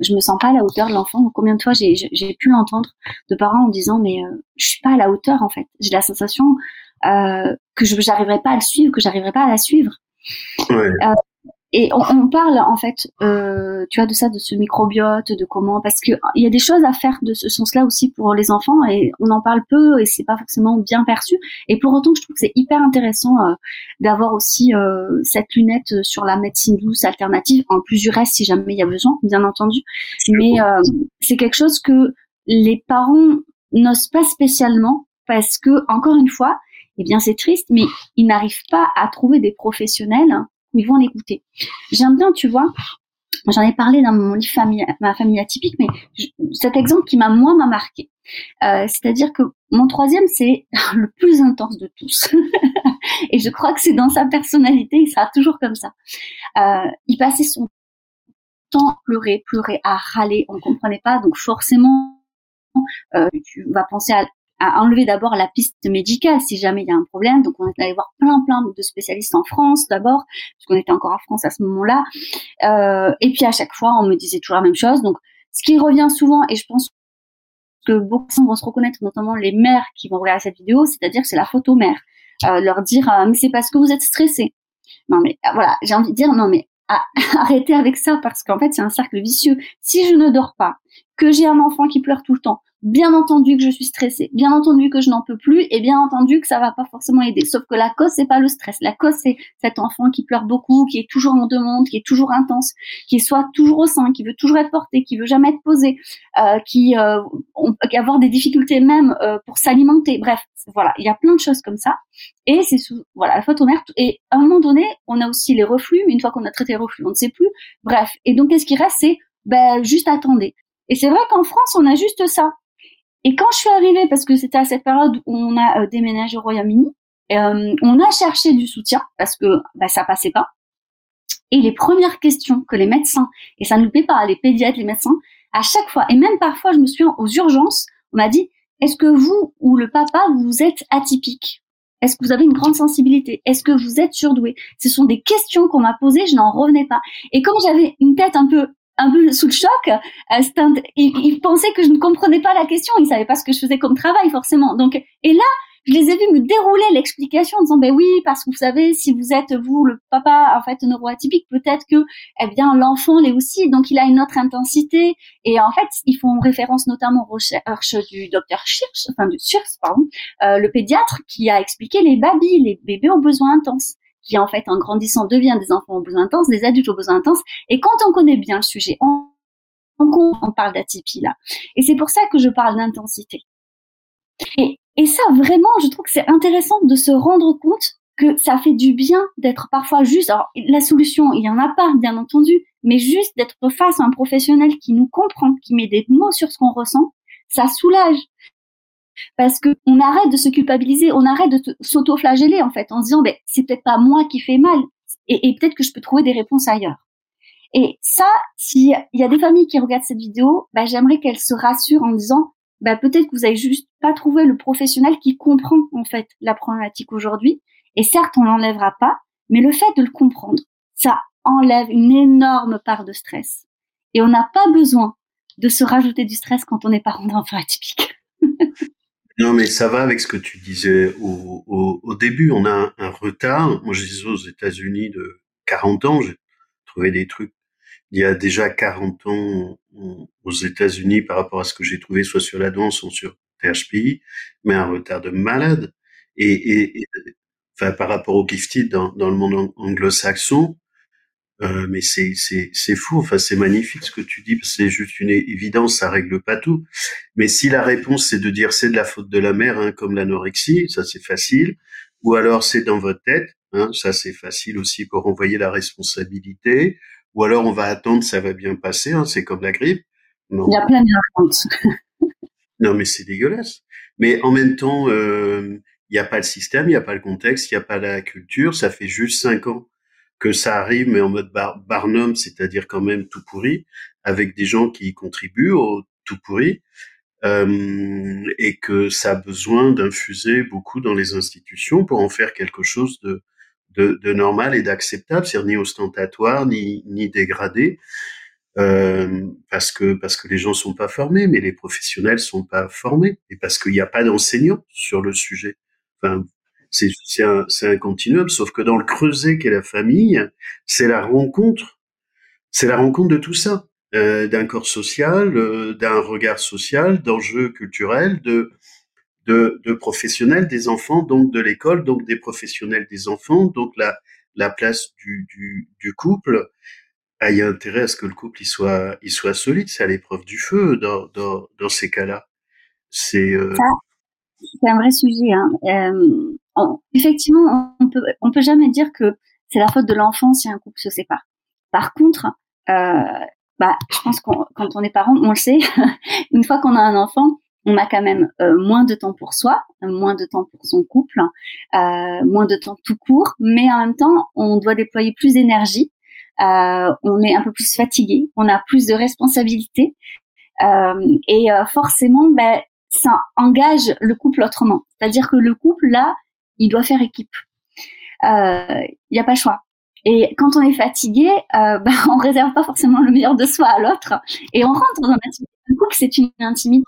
je me sens pas à la hauteur de l'enfant. Combien de fois j'ai pu l'entendre de parents en disant mais je suis pas à la hauteur en fait. J'ai la sensation que je n'arriverai pas à le suivre, que j'arriverai pas à la suivre. Ouais et on, on, parle en fait, euh, tu vois, de ça, de ce microbiote, de comment, parce que il y a des choses à faire de ce sens-là aussi pour les enfants, et on en parle peu, et c'est pas forcément bien perçu. Et pour autant, je trouve que c'est hyper intéressant euh, d'avoir aussi euh, cette lunette sur la médecine douce alternative, en plus du reste, si jamais il y a besoin, bien entendu. Mais euh, c'est quelque chose que les parents n'osent pas spécialement, parce que encore une fois, eh bien c'est triste, mais ils n'arrivent pas à trouver des professionnels ils vont l'écouter. J'aime bien, tu vois, j'en ai parlé dans mon livre famille, ma famille atypique, mais cet exemple qui m'a moi m'a marqué. Euh, c'est-à-dire que mon troisième, c'est le plus intense de tous. et je crois que c'est dans sa personnalité, il sera toujours comme ça. Euh, il passait son temps à pleurer, pleurer, à râler, on ne comprenait pas, donc forcément, euh, tu vas penser à à enlever d'abord la piste médicale si jamais il y a un problème. Donc on est allé voir plein plein de spécialistes en France d'abord, puisqu'on était encore en France à ce moment-là. Euh, et puis à chaque fois, on me disait toujours la même chose. Donc ce qui revient souvent, et je pense que beaucoup vont se reconnaître, notamment les mères qui vont regarder cette vidéo, c'est-à-dire c'est la photo mère. Euh, leur dire euh, mais c'est parce que vous êtes stressé. Non mais euh, voilà, j'ai envie de dire non mais ah, arrêtez avec ça parce qu'en fait c'est un cercle vicieux. Si je ne dors pas, que j'ai un enfant qui pleure tout le temps, bien entendu que je suis stressée, bien entendu que je n'en peux plus, et bien entendu que ça va pas forcément aider. Sauf que la cause c'est pas le stress, la cause c'est cet enfant qui pleure beaucoup, qui est toujours en demande, qui est toujours intense, qui soit toujours au sein, qui veut toujours être porté, qui veut jamais être posé, euh, qui euh, avoir des difficultés même euh, pour s'alimenter. Bref, voilà, il y a plein de choses comme ça. Et c'est voilà la faute mère. Et à un moment donné, on a aussi les reflux. Mais une fois qu'on a traité les reflux, on ne sait plus. Bref. Et donc, qu'est-ce qui reste? C'est ben, juste attendez. Et c'est vrai qu'en France, on a juste ça. Et quand je suis arrivée, parce que c'était à cette période où on a euh, déménagé au Royaume-Uni, euh, on a cherché du soutien parce que bah, ça passait pas. Et les premières questions que les médecins, et ça ne nous plaît pas, les pédiatres, les médecins, à chaque fois, et même parfois, je me souviens aux urgences, on m'a dit, est-ce que vous ou le papa, vous êtes atypique? Est-ce que vous avez une grande sensibilité? Est-ce que vous êtes surdoué? Ce sont des questions qu'on m'a posées, je n'en revenais pas. Et comme j'avais une tête un peu un peu sous le choc. Euh, il, pensait que je ne comprenais pas la question. Il savait pas ce que je faisais comme travail forcément. Donc, et là, je les ai vus me dérouler l'explication en disant ben oui parce que vous savez si vous êtes vous le papa en fait neuroatypique peut-être que eh bien l'enfant l'est aussi donc il a une autre intensité et en fait ils font référence notamment aux recherches du docteur Schirch enfin du Schirch pardon euh, le pédiatre qui a expliqué les babies les bébés aux besoins intenses qui en fait en grandissant devient des enfants aux besoins intenses, des adultes aux besoins intenses. Et quand on connaît bien le sujet, on, on, parle d'atypie là. Et c'est pour ça que je parle d'intensité. Et ça, vraiment, je trouve que c'est intéressant de se rendre compte que ça fait du bien d'être parfois juste. Alors, la solution, il y en a pas, bien entendu, mais juste d'être face à un professionnel qui nous comprend, qui met des mots sur ce qu'on ressent, ça soulage parce que on arrête de se culpabiliser, on arrête de s'auto-flageller en fait, en se disant ben c'est peut-être pas moi qui fais mal et, peut-être que je peux trouver des réponses ailleurs. Et ça, s'il y a des familles qui regardent cette vidéo, ben, j'aimerais qu'elles se rassurent en disant ben, peut-être que vous avez juste pas trouvé le professionnel qui comprend en fait la problématique aujourd'hui. Et certes, on l'enlèvera pas, mais le fait de le comprendre, ça enlève une énorme part de stress. Et on n'a pas besoin de se rajouter du stress quand on est parent d'enfants atypiques. Non, mais ça va avec ce que tu disais au, au, début. On a un, retard. Moi, je disais aux États-Unis de 40 ans, j'ai trouvé des trucs. Il y a déjà 40 ans aux États-Unis par rapport à ce que j'ai trouvé soit sur la danse ou sur THPI, mais un retard de malade. Et, et, enfin, par rapport au gifted dans, dans le monde anglo-saxon, euh, mais c'est c'est c'est fou. Enfin, c'est magnifique ce que tu dis. C'est juste une évidence, ça règle pas tout. Mais si la réponse c'est de dire c'est de la faute de la mère, hein, comme l'anorexie, ça c'est facile. Ou alors c'est dans votre tête, hein, ça c'est facile aussi pour envoyer la responsabilité. Ou alors on va attendre, ça va bien passer. Hein, c'est comme la grippe. Non. Il y a plein de non, mais c'est dégueulasse. Mais en même temps, euh, il n'y a pas le système, il n'y a pas le contexte, il n'y a pas la culture. Ça fait juste cinq ans que ça arrive, mais en mode bar Barnum, c'est-à-dire quand même tout pourri, avec des gens qui y contribuent au tout pourri, euh, et que ça a besoin d'infuser beaucoup dans les institutions pour en faire quelque chose de, de, de normal et d'acceptable, c'est-à-dire ni ostentatoire ni, ni dégradé, euh, parce que parce que les gens sont pas formés, mais les professionnels sont pas formés, et parce qu'il n'y a pas d'enseignants sur le sujet. Enfin, c'est c'est un, un continuum, sauf que dans le creuset qu'est la famille, c'est la rencontre, c'est la rencontre de tout ça, euh, d'un corps social, euh, d'un regard social, d'enjeux culturels, de de, de professionnels des enfants, donc de l'école, donc des professionnels des enfants, donc la, la place du, du, du couple. Ah, il y a intérêt à ce que le couple il soit, il soit solide, c'est à l'épreuve du feu dans, dans, dans ces cas-là. C'est euh... c'est un vrai sujet. Hein. Euh, effectivement, on peut, on peut jamais dire que c'est la faute de l'enfant si un couple se sépare. Par contre, euh, bah, je pense qu'on quand on est parent, on le sait. une fois qu'on a un enfant, on a quand même euh, moins de temps pour soi, moins de temps pour son couple, euh, moins de temps tout court, mais en même temps, on doit déployer plus d'énergie, euh, on est un peu plus fatigué, on a plus de responsabilités, et forcément, ben, ça engage le couple autrement. C'est-à-dire que le couple, là, il doit faire équipe. Il n'y a pas choix. Et quand on est fatigué, euh, ben, on réserve pas forcément le meilleur de soi à l'autre, et on rentre dans l'intimité. Le couple, c'est une intimité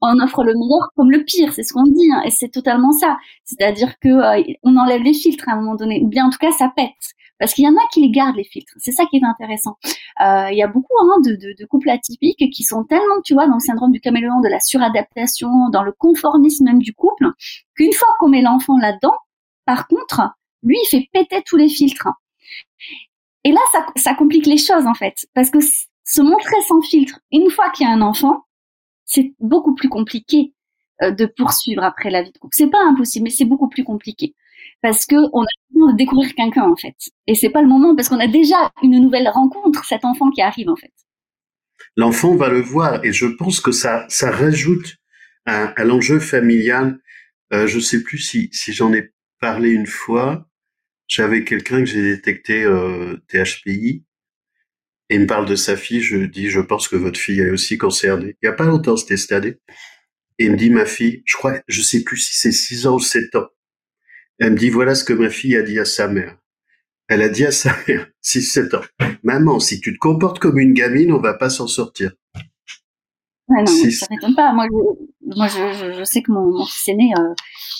on offre le meilleur comme le pire, c'est ce qu'on dit, hein, et c'est totalement ça. C'est-à-dire que euh, on enlève les filtres à un moment donné, ou bien en tout cas ça pète, parce qu'il y en a qui les gardent les filtres. C'est ça qui est intéressant. Euh, il y a beaucoup hein, de, de, de, couples atypiques qui sont tellement, tu vois, dans le syndrome du caméléon, de la suradaptation, dans le conformisme même du couple, qu'une fois qu'on met l'enfant là-dedans, par contre, lui, il fait péter tous les filtres. Et là, ça, ça complique les choses en fait, parce que se montrer sans filtre, une fois qu'il y a un enfant, c'est beaucoup plus compliqué euh, de poursuivre après la vie de couple. C'est pas impossible, mais c'est beaucoup plus compliqué parce que on a besoin de découvrir quelqu'un en fait. Et c'est pas le moment parce qu'on a déjà une nouvelle rencontre, cet enfant qui arrive en fait. L'enfant va le voir et je pense que ça ça rajoute à, l'enjeu familial. Euh, je sais plus si si j'en ai parlé une fois. J'avais quelqu'un que j'ai détecté euh, THPI et il me parle de sa fille, je dis, je pense que votre fille est aussi concernée. Il n'y a pas longtemps, c'était cette année. Et il me dit, ma fille, je crois, je sais plus si c'est 6 ans ou 7 ans. Elle me dit, voilà ce que ma fille a dit à sa mère. Elle a dit à sa mère, 6-7 ans, maman, si tu te comportes comme une gamine, on va pas s'en sortir. Non, ça m'étonne pas. Moi, moi, je, je, sais que mon, mon fils aîné, euh,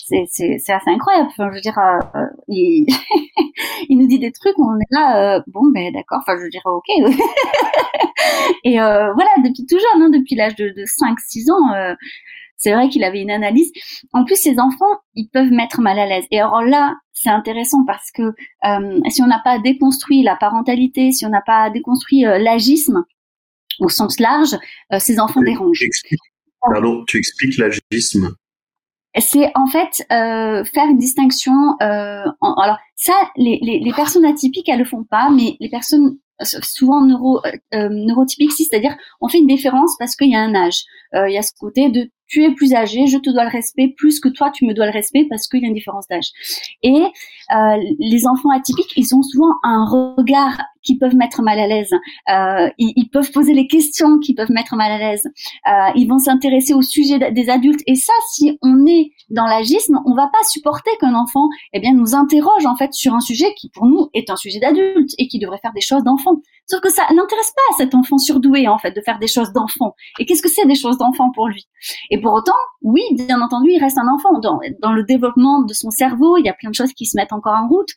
c'est, c'est, assez incroyable. Enfin, je veux dire, euh, euh il, il nous dit des trucs, on est là, euh, bon, ben d'accord. Enfin, je dirais ok. Et euh, voilà, depuis tout jeune, hein, depuis l'âge de, de 5-6 ans, c'est vrai qu'il avait une analyse. En plus, ces enfants, ils peuvent mettre mal à l'aise. Et alors là, c'est intéressant parce que si on n'a pas déconstruit la parentalité, si on n'a pas déconstruit l'agisme, au sens large, euh, ces enfants dérangent. Pardon, tu expliques l'agisme c'est en fait euh, faire une distinction. Euh, alors ça, les, les, les, personnes atypiques, elles le font pas, mais les personnes souvent neuro, euh, neurotypiques, si, c'est-à-dire on fait une différence parce qu'il y a un âge. Euh, il y a ce côté de tu es plus âgé, je te dois le respect plus que toi tu me dois le respect parce qu'il y a une différence d'âge. Et euh, les enfants atypiques, ils ont souvent un regard qui peuvent mettre mal à l'aise. Euh, ils, ils, peuvent poser les questions qui peuvent mettre mal à l'aise. Euh, ils vont s'intéresser au sujet des adultes. Et ça, si on est dans l'agisme, on va pas supporter qu'un enfant, eh bien, nous interroge en fait sur un sujet qui pour nous est un sujet d'adulte et qui devrait faire des choses d'enfant. Sauf que ça n'intéresse pas à cet enfant surdoué en fait de faire des choses d'enfant. Et qu'est-ce que c'est des choses d'enfant pour lui? Et pour autant, oui, bien entendu, il reste un enfant dans, dans le développement de son cerveau. Il y a plein de choses qui se mettent encore en route,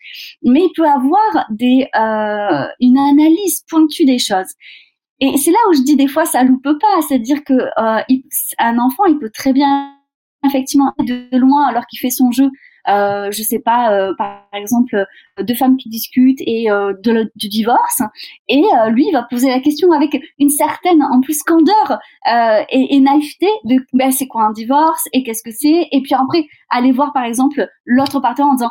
mais il peut avoir des euh, une analyse pointue des choses. Et c'est là où je dis des fois ça loupe pas, c'est-à-dire que euh, un enfant il peut très bien effectivement de loin alors qu'il fait son jeu. Euh, je sais pas, euh, par exemple, deux femmes qui discutent et euh, de du divorce, et euh, lui il va poser la question avec une certaine, en plus, candeur et, et, naïveté de, ben, c'est quoi un divorce et qu'est-ce que c'est, et puis après aller voir par exemple l'autre partenaire en disant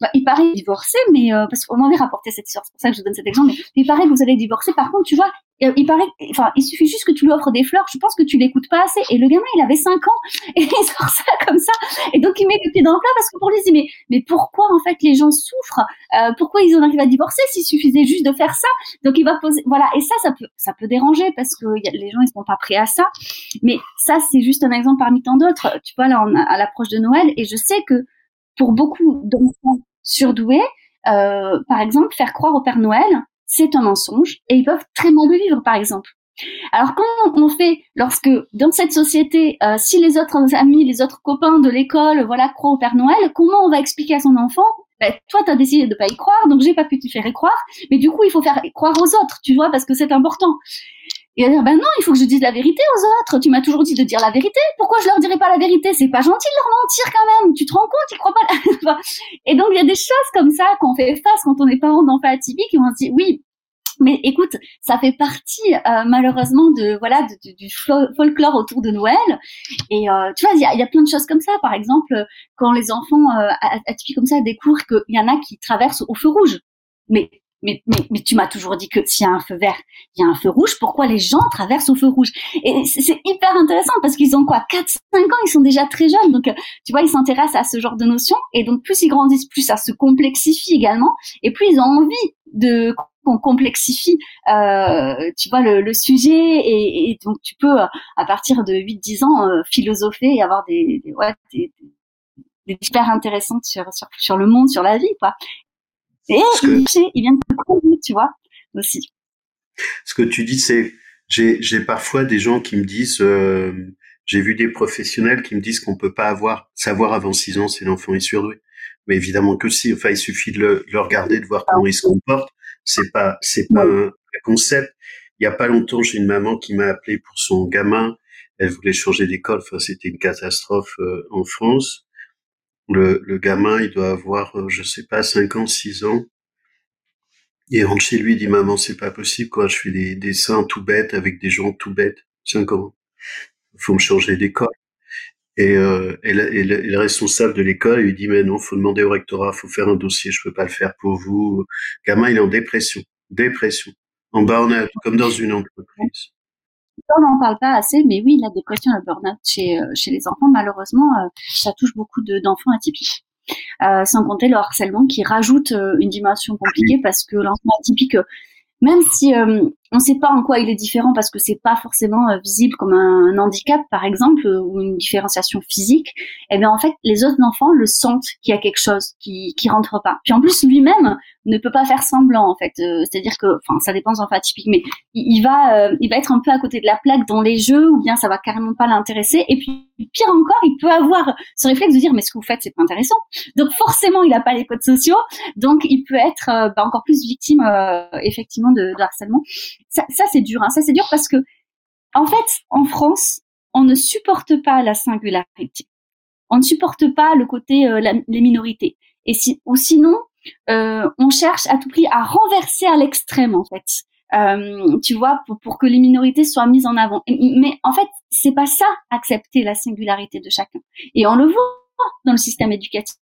bah, il paraît divorcer, mais euh, parce qu'on m'avait rapporté cette histoire, c'est pour ça que je donne cet exemple. Mais il paraît que vous allez divorcer. Par contre, tu vois, euh, il paraît, enfin, il suffit juste que tu lui offres des fleurs. Je pense que tu l'écoutes pas assez. Et le gamin, il avait 5 ans et il sort ça comme ça. Et donc il met le pied dans le plat parce que pour lui, il dit mais mais pourquoi en fait les gens souffrent? Euh, Pourquoi ils en arrivent à divorcer s'il suffisait juste de faire ça? Donc il va poser, voilà. Et ça, ça peut ça peut déranger parce que les gens ils sont pas prêts à ça. Mais ça, c'est juste un exemple parmi tant d'autres. Tu vois là, on a à l'approche de Noël et je sais que pour beaucoup d'enfants surdoués, euh, par exemple, faire croire au Père Noël, c'est un mensonge et ils peuvent très mal le vivre, par exemple. Alors comment on fait lorsque dans cette société, euh, si les autres amis, les autres copains de l'école, voilà, croient au Père Noël, comment on va expliquer à son enfant ben, toi, tu as décidé de pas y croire, donc j'ai pas pu te faire y croire, mais du coup, il faut faire croire aux autres, tu vois, parce que c'est important. Et à dire, ben non, il faut que je dise la vérité aux autres. Tu m'as toujours dit de dire la vérité. Pourquoi je leur dirais pas la vérité? C'est pas gentil de leur mentir quand même. Tu te rends compte? Ils croient pas. et donc il y a des choses comme ça qu'on fait face quand on est parent d'enfants atypiques et on se dit, oui, mais écoute, ça fait partie euh, malheureusement de voilà du folklore autour de Noël. Et euh, tu vois, il y a, y a, plein de choses comme ça. Par exemple, quand les enfants euh, atypiques comme ça découvrent qu'il y en a qui traversent au feu rouge. Mais mais, mais, mais tu m'as toujours dit que s'il y a un feu vert, il y a un feu rouge, pourquoi les gens traversent au feu rouge? Et c'est hyper intéressant parce qu'ils ont quoi? 4 5 ans, ils sont déjà très jeunes. Donc tu vois, ils s'intéressent à ce genre de notions. Et donc plus ils grandissent, plus ça se complexifie également. Et plus ils ont envie de qu'on complexifie euh, tu vois le, le sujet. Et, donc tu peux à partir de 8 10 ans euh, philosopher et avoir des, des des, des super intéressantes sur, sur sur le monde, sur la vie quoi. Et il vient de tu vois, aussi. Ce que tu dis, c'est, j'ai, j'ai parfois des gens qui me disent, euh, j'ai vu des professionnels qui me disent qu'on peut pas avoir, savoir avant 6 ans si l'enfant est surdoué. Mais évidemment que si, enfin, il suffit de le, le regarder, de voir comment il se comporte. C'est pas, c'est pas un, concept. Il y a pas longtemps, j'ai une maman qui m'a appelé pour son gamin. Elle voulait changer d'école. Enfin, c'était une catastrophe euh, en France. Le, le, gamin, il doit avoir, euh, je sais pas, 5 ans, 6 ans. Il rentre chez lui, il dit maman, c'est pas possible, quoi. Je fais des dessins tout bêtes avec des gens tout bêtes. 5 ans. Faut me changer d'école. Et, euh, et, le, responsable de l'école lui dit mais non, faut demander au rectorat, faut faire un dossier, je peux pas le faire pour vous. Gamin, il est en dépression, dépression, en burn-out, comme dans une entreprise on n'en parle pas assez, mais oui, la dépression, le burn-out chez, euh, chez les enfants, malheureusement, euh, ça touche beaucoup d'enfants atypiques. Euh, sans compter le harcèlement qui rajoute une dimension compliquée parce que l'enfant atypique même si euh, on ne sait pas en quoi il est différent parce que c'est pas forcément euh, visible comme un, handicap par exemple euh, ou une différenciation physique, eh bien en fait les autres enfants le sentent qu'il y a quelque chose qui qui rentre pas. Puis en plus lui-même ne peut pas faire semblant en fait, c'est-à-dire que enfin ça dépend des enfants atypiques mais il, va il va être un peu à côté de la plaque dans les jeux ou bien ça va carrément pas l'intéresser et puis pire encore il peut avoir ce réflexe de dire mais ce que vous faites c'est pas intéressant. Donc forcément il a pas les codes sociaux donc il peut être bah, encore plus victime effectivement de, harcèlement. Ça, c'est dur, hein. ça c'est dur parce que en fait, en France, on ne supporte pas la singularité. On ne supporte pas le côté euh, les minorités. Et si, ou sinon, euh, on cherche à tout prix à renverser à l'extrême en fait. Euh, tu vois, pour, pour, que les minorités soient mises en avant. Mais en fait, c'est pas ça, accepter la singularité de chacun. Et on le voit dans le système éducatif.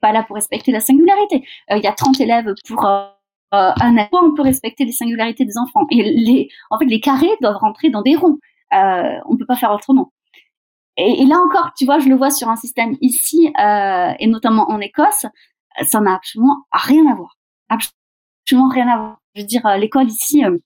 Pas là pour respecter la singularité. Il y a 30 élèves pour euh, un point on peut respecter les singularités des enfants. Et les, en fait, les carrés doivent rentrer dans des ronds. Euh, on peut pas faire autrement. Et, là encore, tu vois, je le vois sur un système ici euh, et notamment en Écosse, ça n'a absolument rien à voir. Absolument rien à voir. Je veux dire, euh, l'école ici, euh,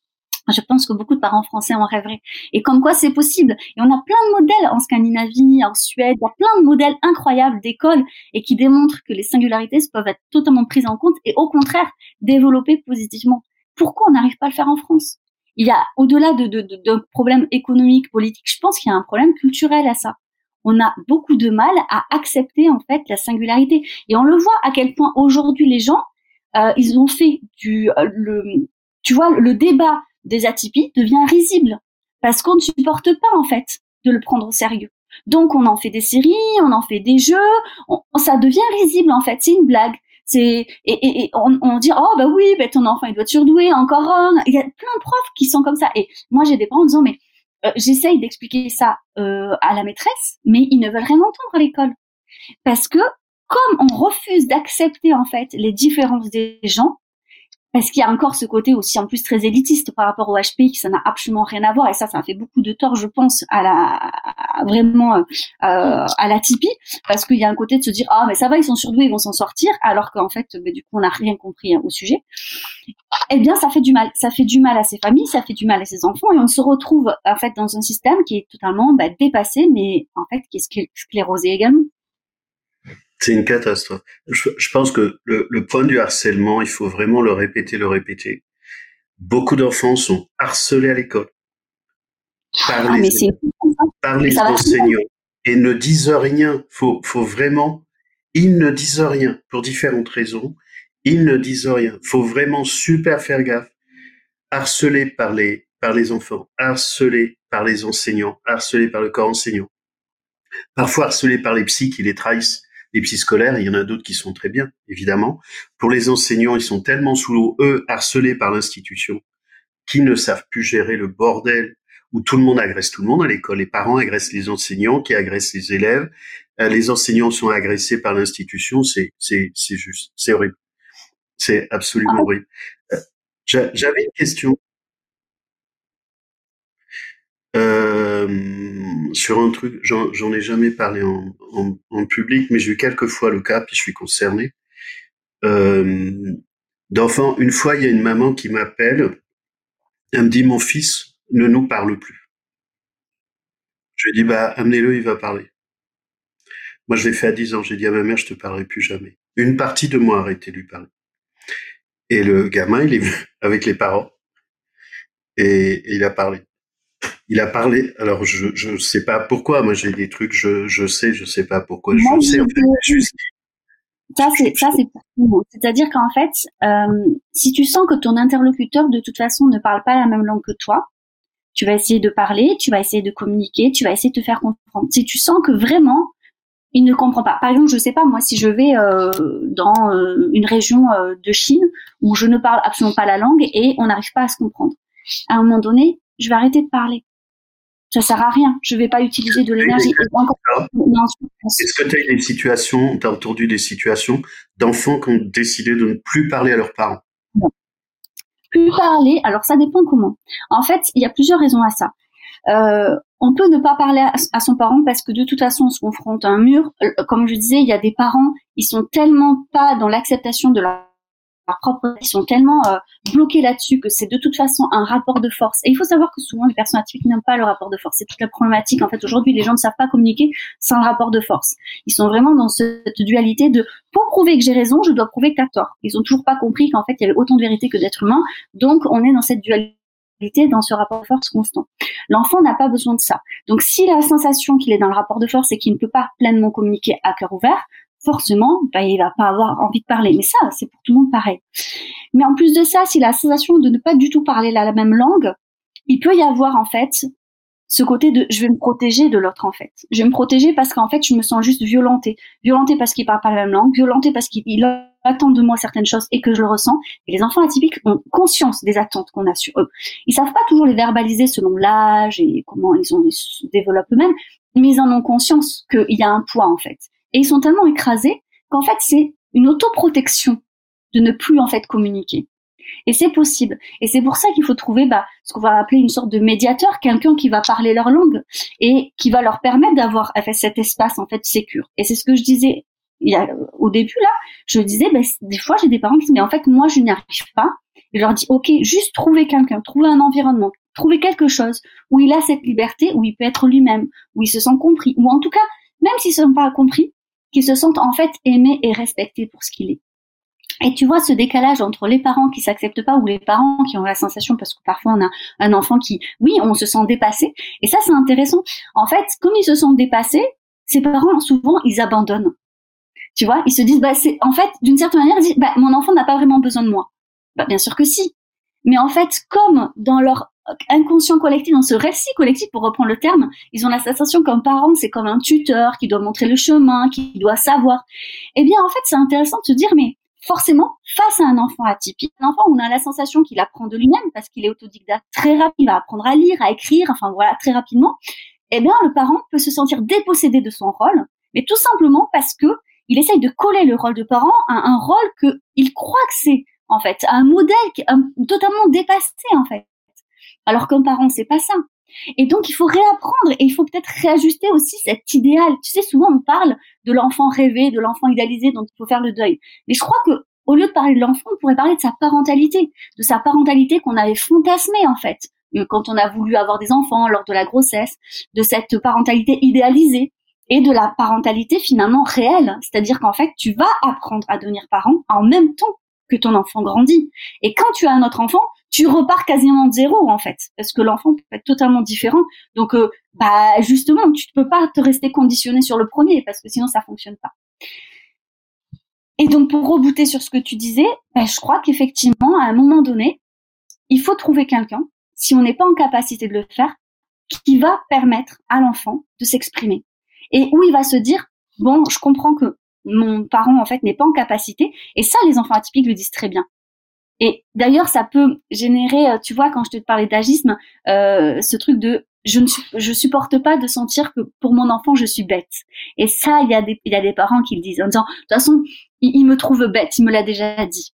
je pense que beaucoup de parents français en rêveraient. Et comme quoi c'est possible. Et on a plein de modèles en Scandinavie, en Suède, il y a plein de modèles incroyables d'écoles et qui démontrent que les singularités peuvent être totalement prises en compte et au contraire développées positivement. Pourquoi on n'arrive pas à le faire en France? Il y a, au-delà de, de, de, problèmes économiques, politiques, je pense qu'il y a un problème culturel à ça. On a beaucoup de mal à accepter en fait la singularité. Et on le voit à quel point aujourd'hui les gens, euh, ils ont fait du, euh, le, tu vois, le débat des atypies devient risible parce qu'on ne supporte pas en fait de le prendre au sérieux. Donc on en fait des séries, on en fait des jeux, ça devient risible en fait, c'est une blague. C'est et, et, on, on, dit oh bah oui, bah, ton enfant il doit être surdoué, encore un. Il y a plein de profs qui sont comme ça. Et moi j'ai des parents en disant mais euh, j'essaye d'expliquer ça euh, à la maîtresse, mais ils ne veulent rien entendre à l'école parce que comme on refuse d'accepter en fait les différences des gens, parce qu'il y a encore ce côté aussi en plus très élitiste par rapport au HPI, qui ça n'a absolument rien à voir, et ça, ça fait beaucoup de tort, je pense, à la vraiment euh, à la Tipeee, parce qu'il y a un côté de se dire ah mais ça va, ils sont surdoués, ils vont s'en sortir, alors qu'en fait, ben, du coup, on n'a rien compris hein, au sujet. Eh bien, ça fait du mal, ça fait du mal à ces familles, ça fait du mal à ces enfants, et on se retrouve en fait dans un système qui est totalement ben, dépassé, mais en fait qui est sclérosé également. C'est une catastrophe. Je, pense que le, le, point du harcèlement, il faut vraiment le répéter, le répéter. Beaucoup d'enfants sont harcelés à l'école par ah, les, par les enseignants et ne disent rien. Faut, faut vraiment, ils ne disent rien pour différentes raisons. Ils ne disent rien. Faut vraiment super faire gaffe. Harcelés par les, par les enfants, harcelés par les enseignants, harcelés par le corps enseignant. Parfois harcelés par les psys qui les trahissent les psy scolaires, il y en a d'autres qui sont très bien, évidemment. Pour les enseignants, ils sont tellement sous l'eau, eux, harcelés par l'institution, qu'ils ne savent plus gérer le bordel où tout le monde agresse tout le monde à l'école. Les parents agressent les enseignants, qui agressent les élèves. Euh, les enseignants sont agressés par l'institution. C'est, c'est, c'est juste, c'est horrible. C'est absolument ah. horrible. Euh, j'avais une question. Euh, sur un truc, j'en ai jamais parlé en, en, public, mais j'ai eu quelques fois le cas, puis je suis concerné. Euh, D'enfant, une fois, il y a une maman qui m'appelle, elle me dit, mon fils ne nous parle plus. Je lui dis, bah, amenez-le, il va parler. Moi, je l'ai fait à 10 ans, j'ai dit à ma mère, je te parlerai plus jamais. Une partie de moi a arrêté de lui parler. Et le gamin, il est venu avec les parents, et il a parlé il a parlé. Alors je je sais pas pourquoi. Moi j'ai des trucs. Je je sais. Je sais pas pourquoi. je sais en fait. Ça c'est ça c'est C'est-à-dire qu'en fait, euh, si tu sens que ton interlocuteur de toute façon ne parle pas la même langue que toi, tu vas essayer de parler, tu vas essayer de communiquer, tu vas essayer de te faire comprendre. Si tu sens que vraiment il ne comprend pas. Par exemple, je sais pas moi si je vais euh, dans euh, une région de Chine où je ne parle absolument pas la langue et on n'arrive pas à se comprendre. À un moment donné, je vais arrêter de parler ça sert à rien. Je vais pas utiliser de l'énergie. Est-ce que tu as eu des situations, tu as entendu des situations d'enfants qui ont décidé de ne plus parler à leurs parents? Non. Plus parler, alors ça dépend comment. En fait, il y a plusieurs raisons à ça. Euh, on peut ne pas parler à, son parent parce que de toute façon on se confronte à un mur. Euh, comme je disais, il y a des parents, ils sont tellement pas dans l'acceptation de leur propre, ils sont tellement euh, bloqués là-dessus que c'est de toute façon un rapport de force. Et il faut savoir que souvent les personnes atypiques n'aiment pas le rapport de force. C'est toute la problématique. En fait, aujourd'hui, les gens ne savent pas communiquer sans le rapport de force. Ils sont vraiment dans cette dualité de pour prouver que j'ai raison, je dois prouver que tu as tort. Ils ont toujours pas compris qu'en fait, il y avait autant de vérité que d'être humain. Donc, on est dans cette dualité dans ce rapport de force constant. L'enfant n'a pas besoin de ça. Donc, s'il a la sensation qu'il est dans le rapport de force et qu'il ne peut pas pleinement communiquer à cœur ouvert, forcément, bah, il va pas avoir envie de parler. Mais ça, c'est pour tout le monde pareil. Mais en plus de ça, s'il a la sensation de ne pas du tout parler la, même langue, il peut y avoir en fait ce côté de je vais me protéger de l'autre en fait. Je vais me protéger parce qu'en fait je me sens juste violentée. Violentée parce qu'il parle pas la même langue, violentée parce qu'il attend de moi certaines choses et que je le ressens. Et les enfants atypiques ont conscience des attentes qu'on a sur eux. Ils savent pas toujours les verbaliser selon l'âge et comment ils, ont, ils se développent eux-mêmes, mais ils en ont conscience qu'il y a un poids en fait. Et ils sont tellement écrasés qu'en fait, c'est une autoprotection de ne plus en fait communiquer. Et c'est possible. Et c'est pour ça qu'il faut trouver bah, ce qu'on va appeler une sorte de médiateur, quelqu'un qui va parler leur langue et qui va leur permettre d'avoir fait, cet espace en fait sécure. Et c'est ce que je disais il y a, au début là. Je disais, bah, des fois j'ai des parents qui disent mais en fait moi je n'y arrive pas. je leur dis ok, juste trouver quelqu'un, trouver un environnement, trouver quelque chose où il a cette liberté, où il peut être lui-même, où il se sent compris, ou en tout cas même s'ils ne sont pas compris, qui se sentent en fait aimés et respectés pour ce qu'il est. Et tu vois ce décalage entre les parents qui s'acceptent pas ou les parents qui ont la sensation, parce que parfois on a un enfant qui, oui, on se sent dépassé. Et ça, c'est intéressant. En fait, comme ils se sentent dépassés, ces parents, souvent, ils abandonnent. Tu vois, ils se disent, bah, c'est, en fait, d'une certaine manière, ils disent, bah, mon enfant n'a pas vraiment besoin de moi. Bah, bien sûr que si. Mais en fait, comme dans leur inconscient collectif, dans ce récit collectif, pour reprendre le terme, ils ont la sensation qu'un parent, c'est comme un tuteur qui doit montrer le chemin, qui doit savoir. Eh bien, en fait, c'est intéressant de se dire, mais forcément, face à un enfant atypique, un enfant on a la sensation qu'il apprend de lui-même parce qu'il est autodidacte très rapide, il va apprendre à lire, à écrire, enfin voilà, très rapidement, eh bien, le parent peut se sentir dépossédé de son rôle, mais tout simplement parce que il essaye de coller le rôle de parent à un rôle que il croit que c'est, en fait, à un modèle qui, totalement dépassé, en fait. Alors qu'un parent, c'est pas ça. Et donc, il faut réapprendre et il faut peut-être réajuster aussi cet idéal. Tu sais, souvent, on parle de l'enfant rêvé, de l'enfant idéalisé dont il faut faire le deuil. Mais je crois que, au lieu de parler de l'enfant, on pourrait parler de sa parentalité, de sa parentalité qu'on avait fantasmée, en fait, euh, quand on a voulu avoir des enfants lors de la grossesse, de cette parentalité idéalisée. et de la parentalité finalement réelle. C'est-à-dire qu'en fait, tu vas apprendre à devenir parent en même temps que ton enfant grandit. Et quand tu as un autre enfant, tu repars quasiment de zéro en fait, parce que l'enfant peut être totalement différent. Donc, euh, bah justement, tu ne peux pas te rester conditionné sur le premier, parce que sinon ça fonctionne pas. Et donc, pour rebooter sur ce que tu disais, bah, je crois qu'effectivement, à un moment donné, il faut trouver quelqu'un, si on n'est pas en capacité de le faire, qui va permettre à l'enfant de s'exprimer. Et où il va se dire, bon, je comprends que mon parent, en fait, n'est pas en capacité. Et ça, les enfants atypiques le disent très bien. Et d'ailleurs, ça peut générer, euh, tu vois, quand je te parlais d'agisme, euh, ce truc de je ne je supporte pas de sentir que pour mon enfant je suis bête. Et ça, il y a des il y a des parents qui le disent en disant de toute façon, il, me trouve bête, il me l'a déjà dit.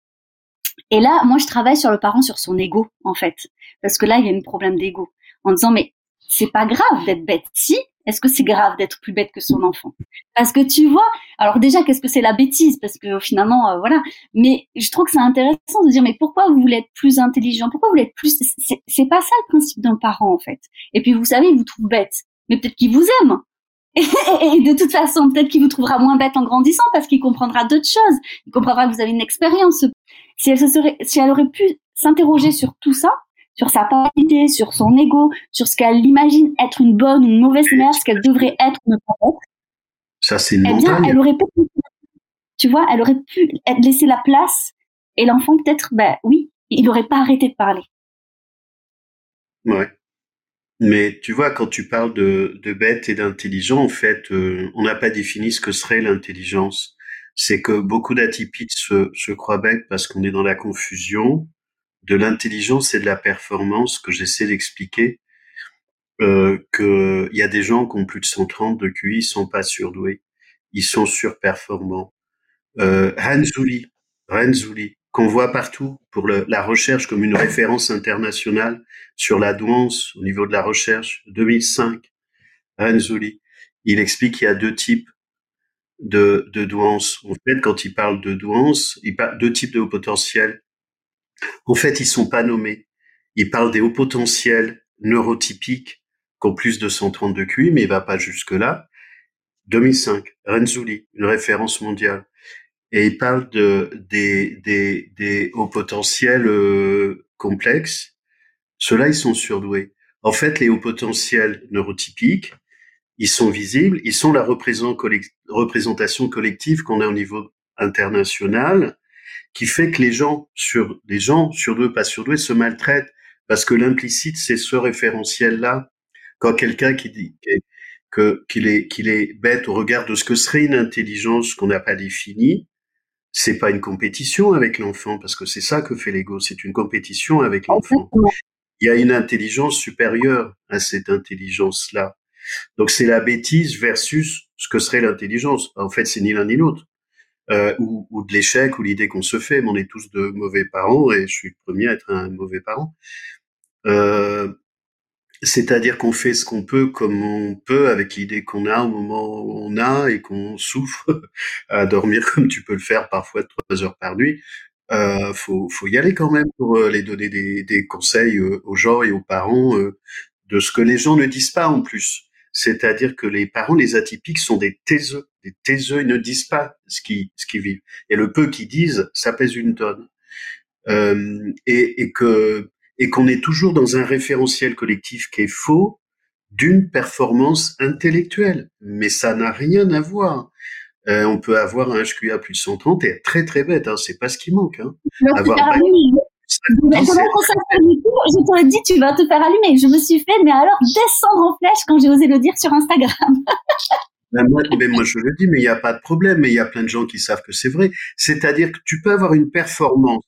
Et là, moi, je travaille sur le parent sur son ego en fait, parce que là, il y a un problème d'ego en disant mais c'est pas grave d'être bête. Si, est-ce que c'est grave d'être plus bête que son enfant? Parce que tu vois, alors déjà, qu'est-ce que c'est la bêtise? Parce que finalement, euh, voilà. Mais je trouve que c'est intéressant de dire, mais pourquoi vous voulez être plus intelligent? Pourquoi vous voulez être plus C'est pas ça le principe d'un parent en fait. Et puis vous savez, il vous trouve bête, mais peut-être qu'il vous aime. Et, de toute façon, peut-être qu'il vous trouvera moins bête en grandissant parce qu'il comprendra d'autres choses. Il comprendra que vous avez une expérience. Si elle se serait, si elle aurait pu s'interroger sur tout ça, sur sa parité, sur son ego, sur ce qu'elle imagine être une bonne ou une mauvaise mère, ce qu'elle devrait être ou ne pas être. Ça, c'est une eh bien, elle aurait pu, tu vois, elle aurait pu laisser la place et l'enfant peut-être, ben oui, il n'aurait pas arrêté de parler. Ouais. Mais tu vois, quand tu parles de, de bête et d'intelligent, en fait, euh, on n'a pas défini ce que serait l'intelligence. C'est que beaucoup d'atypiques se, se croient bêtes parce qu'on est dans la confusion de l'intelligence et de la performance que j'essaie d'expliquer euh, que il y a des gens qui ont plus de 130 de QI, ils sont pas surdoués, ils sont surperformants. Euh, Ranzuli, Ranzuli, qu'on voit partout pour le, la recherche comme une référence internationale sur la douance au niveau de la recherche, 2005, Ranzuli, il explique qu'il y a deux types de, de douance. En fait, quand il parle de douance, il parle deux types de haut potentiel en fait, ils sont pas nommés. Ils parlent des hauts potentiels neurotypiques qui plus de 132 QI, mais il va pas jusque-là. 2005, Renzulli, une référence mondiale. Et il parle de, des, des, des hauts potentiels euh, complexes. Ceux-là, ils sont surdoués. En fait, les hauts potentiels neurotypiques, ils sont visibles, ils sont la représentation collective qu'on a au niveau international qui fait que les gens sur les gens sur deux pas sur deux se maltraitent. Parce que l'implicite c'est ce référentiel là quand quelqu'un qui dit que qu'il est qu'il est bête au regard de ce que serait une intelligence qu'on n'a pas définie c'est pas une compétition avec l'enfant parce que c'est ça que fait l'ego c'est une compétition avec l'enfant. Il y a une intelligence supérieure à cette intelligence là donc c'est la bêtise versus ce que serait l'intelligence. En fait c'est ni l'un ni l'autre euh, ou, ou, de l'échec ou l'idée qu'on se fait, mais on est tous de mauvais parents et je suis le premier à être un mauvais parent. Euh, c'est-à-dire qu'on fait ce qu'on peut comme on peut avec l'idée qu'on a au moment où on a et qu'on souffre à dormir comme tu peux le faire parfois trois heures par nuit. Euh, faut, faut y aller quand même pour euh, les donner des, des conseils euh, aux gens et aux parents de ce que les gens ne disent pas en plus. C'est-à-dire que les parents, les atypiques, sont des taiseux. Des taiseux, ils ne disent pas ce qu'ils ce qu'ils vivent. Et le peu qu'ils disent, ça pèse une tonne. Euh, et, et que et qu'on est toujours dans un référentiel collectif qui est faux d'une performance intellectuelle. Mais ça n'a rien à voir. Euh, on peut avoir un HQA plus de 130 et être très très bête. Hein, c'est pas ce qui manque. Hein. Avoir je t'aurais dit, tu vas te faire allumer. Je me suis fait, mais alors, descendre en flèche quand j'ai osé le dire sur Instagram. Ben, moi, mais moi, je le dis, mais il n'y a pas de problème. Mais il y a plein de gens qui savent que c'est vrai. C'est-à-dire que tu peux avoir une performance,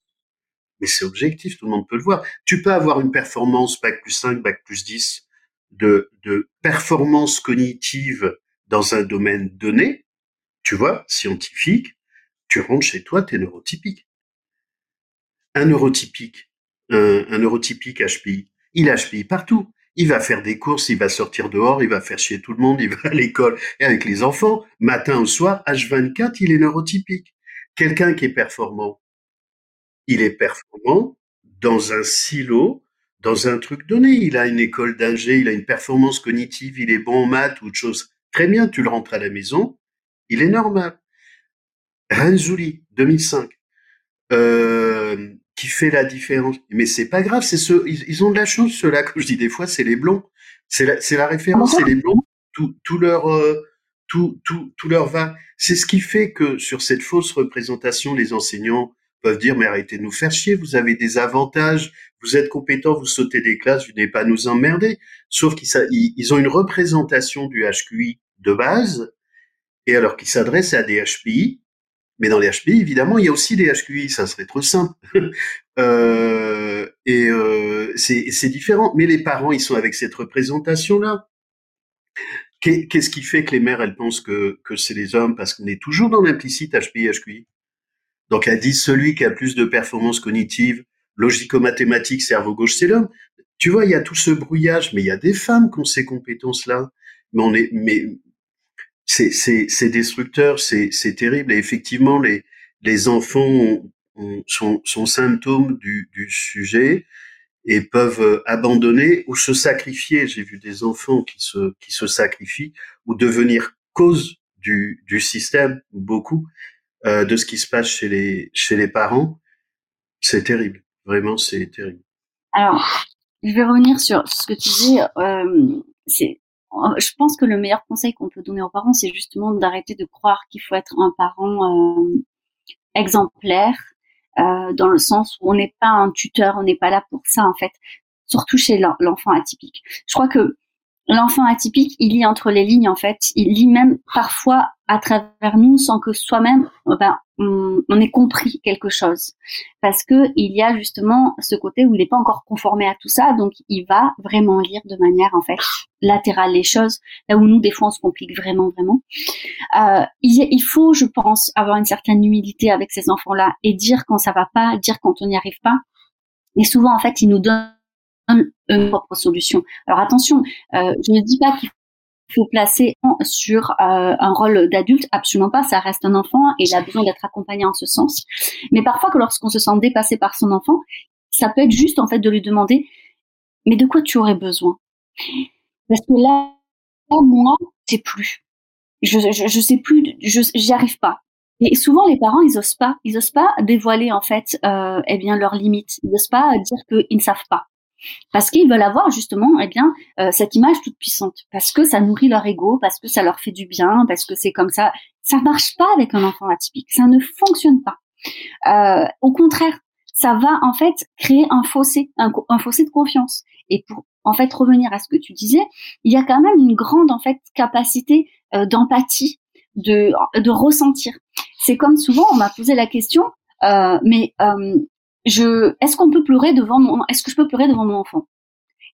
mais c'est objectif, tout le monde peut le voir. Tu peux avoir une performance bac plus 5, bac plus 10 de, de performance cognitive dans un domaine donné, tu vois, scientifique. Tu rentres chez toi, tu es neurotypique un neurotypique, un, neurotypique HPI, il HPI partout. Il va faire des courses, il va sortir dehors, il va faire chier tout le monde, il va à l'école et avec les enfants, matin au soir, H24, il est neurotypique. Quelqu'un qui est performant, il est performant dans un silo, dans un truc donné. Il a une école d'ingé, il a une performance cognitive, il est bon en maths ou autre chose. Très bien, tu le rentres à la maison, il est normal. Renzulli, 2005, euh, qui fait la différence. Mais c'est pas grave, c'est ceux, ils, ont de la chance, ceux-là, comme je dis des fois, c'est les blonds. C'est la, la référence, c'est les blonds. Tout, tout leur, euh, tout, tout, tout leur va. C'est ce qui fait que sur cette fausse représentation, les enseignants peuvent dire, mais arrêtez de nous faire chier, vous avez des avantages, vous êtes compétents, vous sautez des classes, vous n'allez pas nous emmerder. Sauf qu'ils ils ont une représentation du HQI de base, et alors qu'ils s'adressent à des HPI, mais dans les HPI, évidemment, il y a aussi des HQI, ça serait trop simple. euh, et euh, c'est différent. Mais les parents, ils sont avec cette représentation-là. Qu'est-ce qui fait que les mères, elles pensent que, que c'est les hommes? Parce qu'on est toujours dans l'implicite HPI, HQI. Donc elles disent celui qui a plus de performances cognitives, logico-mathématiques, cerveau gauche, c'est l'homme. Tu vois, il y a tout ce brouillage, mais il y a des femmes qui ont ces compétences-là. Mais on est, mais c'est destructeur, c'est terrible. Et effectivement, les, les enfants sont, sont symptômes du, du sujet et peuvent abandonner ou se sacrifier. J'ai vu des enfants qui se, qui se sacrifient ou devenir cause du, du système, beaucoup, euh, de ce qui se passe chez les, chez les parents. C'est terrible. Vraiment, c'est terrible. Alors, je vais revenir sur ce que tu dis. Euh, c'est euh, je pense que le meilleur conseil qu'on peut donner aux parents, c'est justement d'arrêter de croire qu'il faut être un parent euh, exemplaire, euh, dans le sens où on n'est pas un tuteur, on n'est pas là pour ça en fait, surtout chez l'enfant atypique. Je crois que l'enfant atypique, il lit entre les lignes en fait, il lit même parfois à travers nous sans que soi-même euh, ben, on, ait compris quelque chose. Parce que il y a justement ce côté où il n'est pas encore conformé à tout ça donc il va vraiment lire de manière en fait latérale les choses là où nous des fois on se complique vraiment vraiment. Euh, il, faut je pense avoir une certaine humilité avec ces enfants là et dire quand ça va pas dire quand on n'y arrive pas. Et souvent en fait ils nous donnent une propre solution. Alors attention, euh, je ne dis pas qu'il faut placer sur euh, un rôle d'adulte, absolument pas, ça reste un enfant et il a besoin d'être accompagné en ce sens. Mais parfois que lorsqu'on se sent dépassé par son enfant, ça peut être juste en fait de lui demander mais de quoi tu aurais besoin? Parce que là, moi, c'est plus. Je, je, je sais plus, je j'y arrive pas. Et souvent, les parents, ils osent pas, ils osent pas dévoiler en fait, euh, eh bien leurs limites. Ils osent pas dire qu'ils ne savent pas parce qu'ils veulent avoir justement eh bien euh, cette image toute puissante. Parce que ça nourrit leur ego parce que ça leur fait du bien parce que c'est comme ça. Ça marche pas avec un enfant atypique. Ça ne fonctionne pas. Euh, au contraire ça va en fait créer un fossé un, fossé de confiance. Et pour en fait revenir à ce que tu disais il y a quand même une grande en fait capacité euh, d'empathie de de ressentir. C'est comme souvent on m'a posé la question euh, mais euh, je, est-ce qu'on peut pleurer devant mon, est-ce que je peux pleurer devant mon enfant?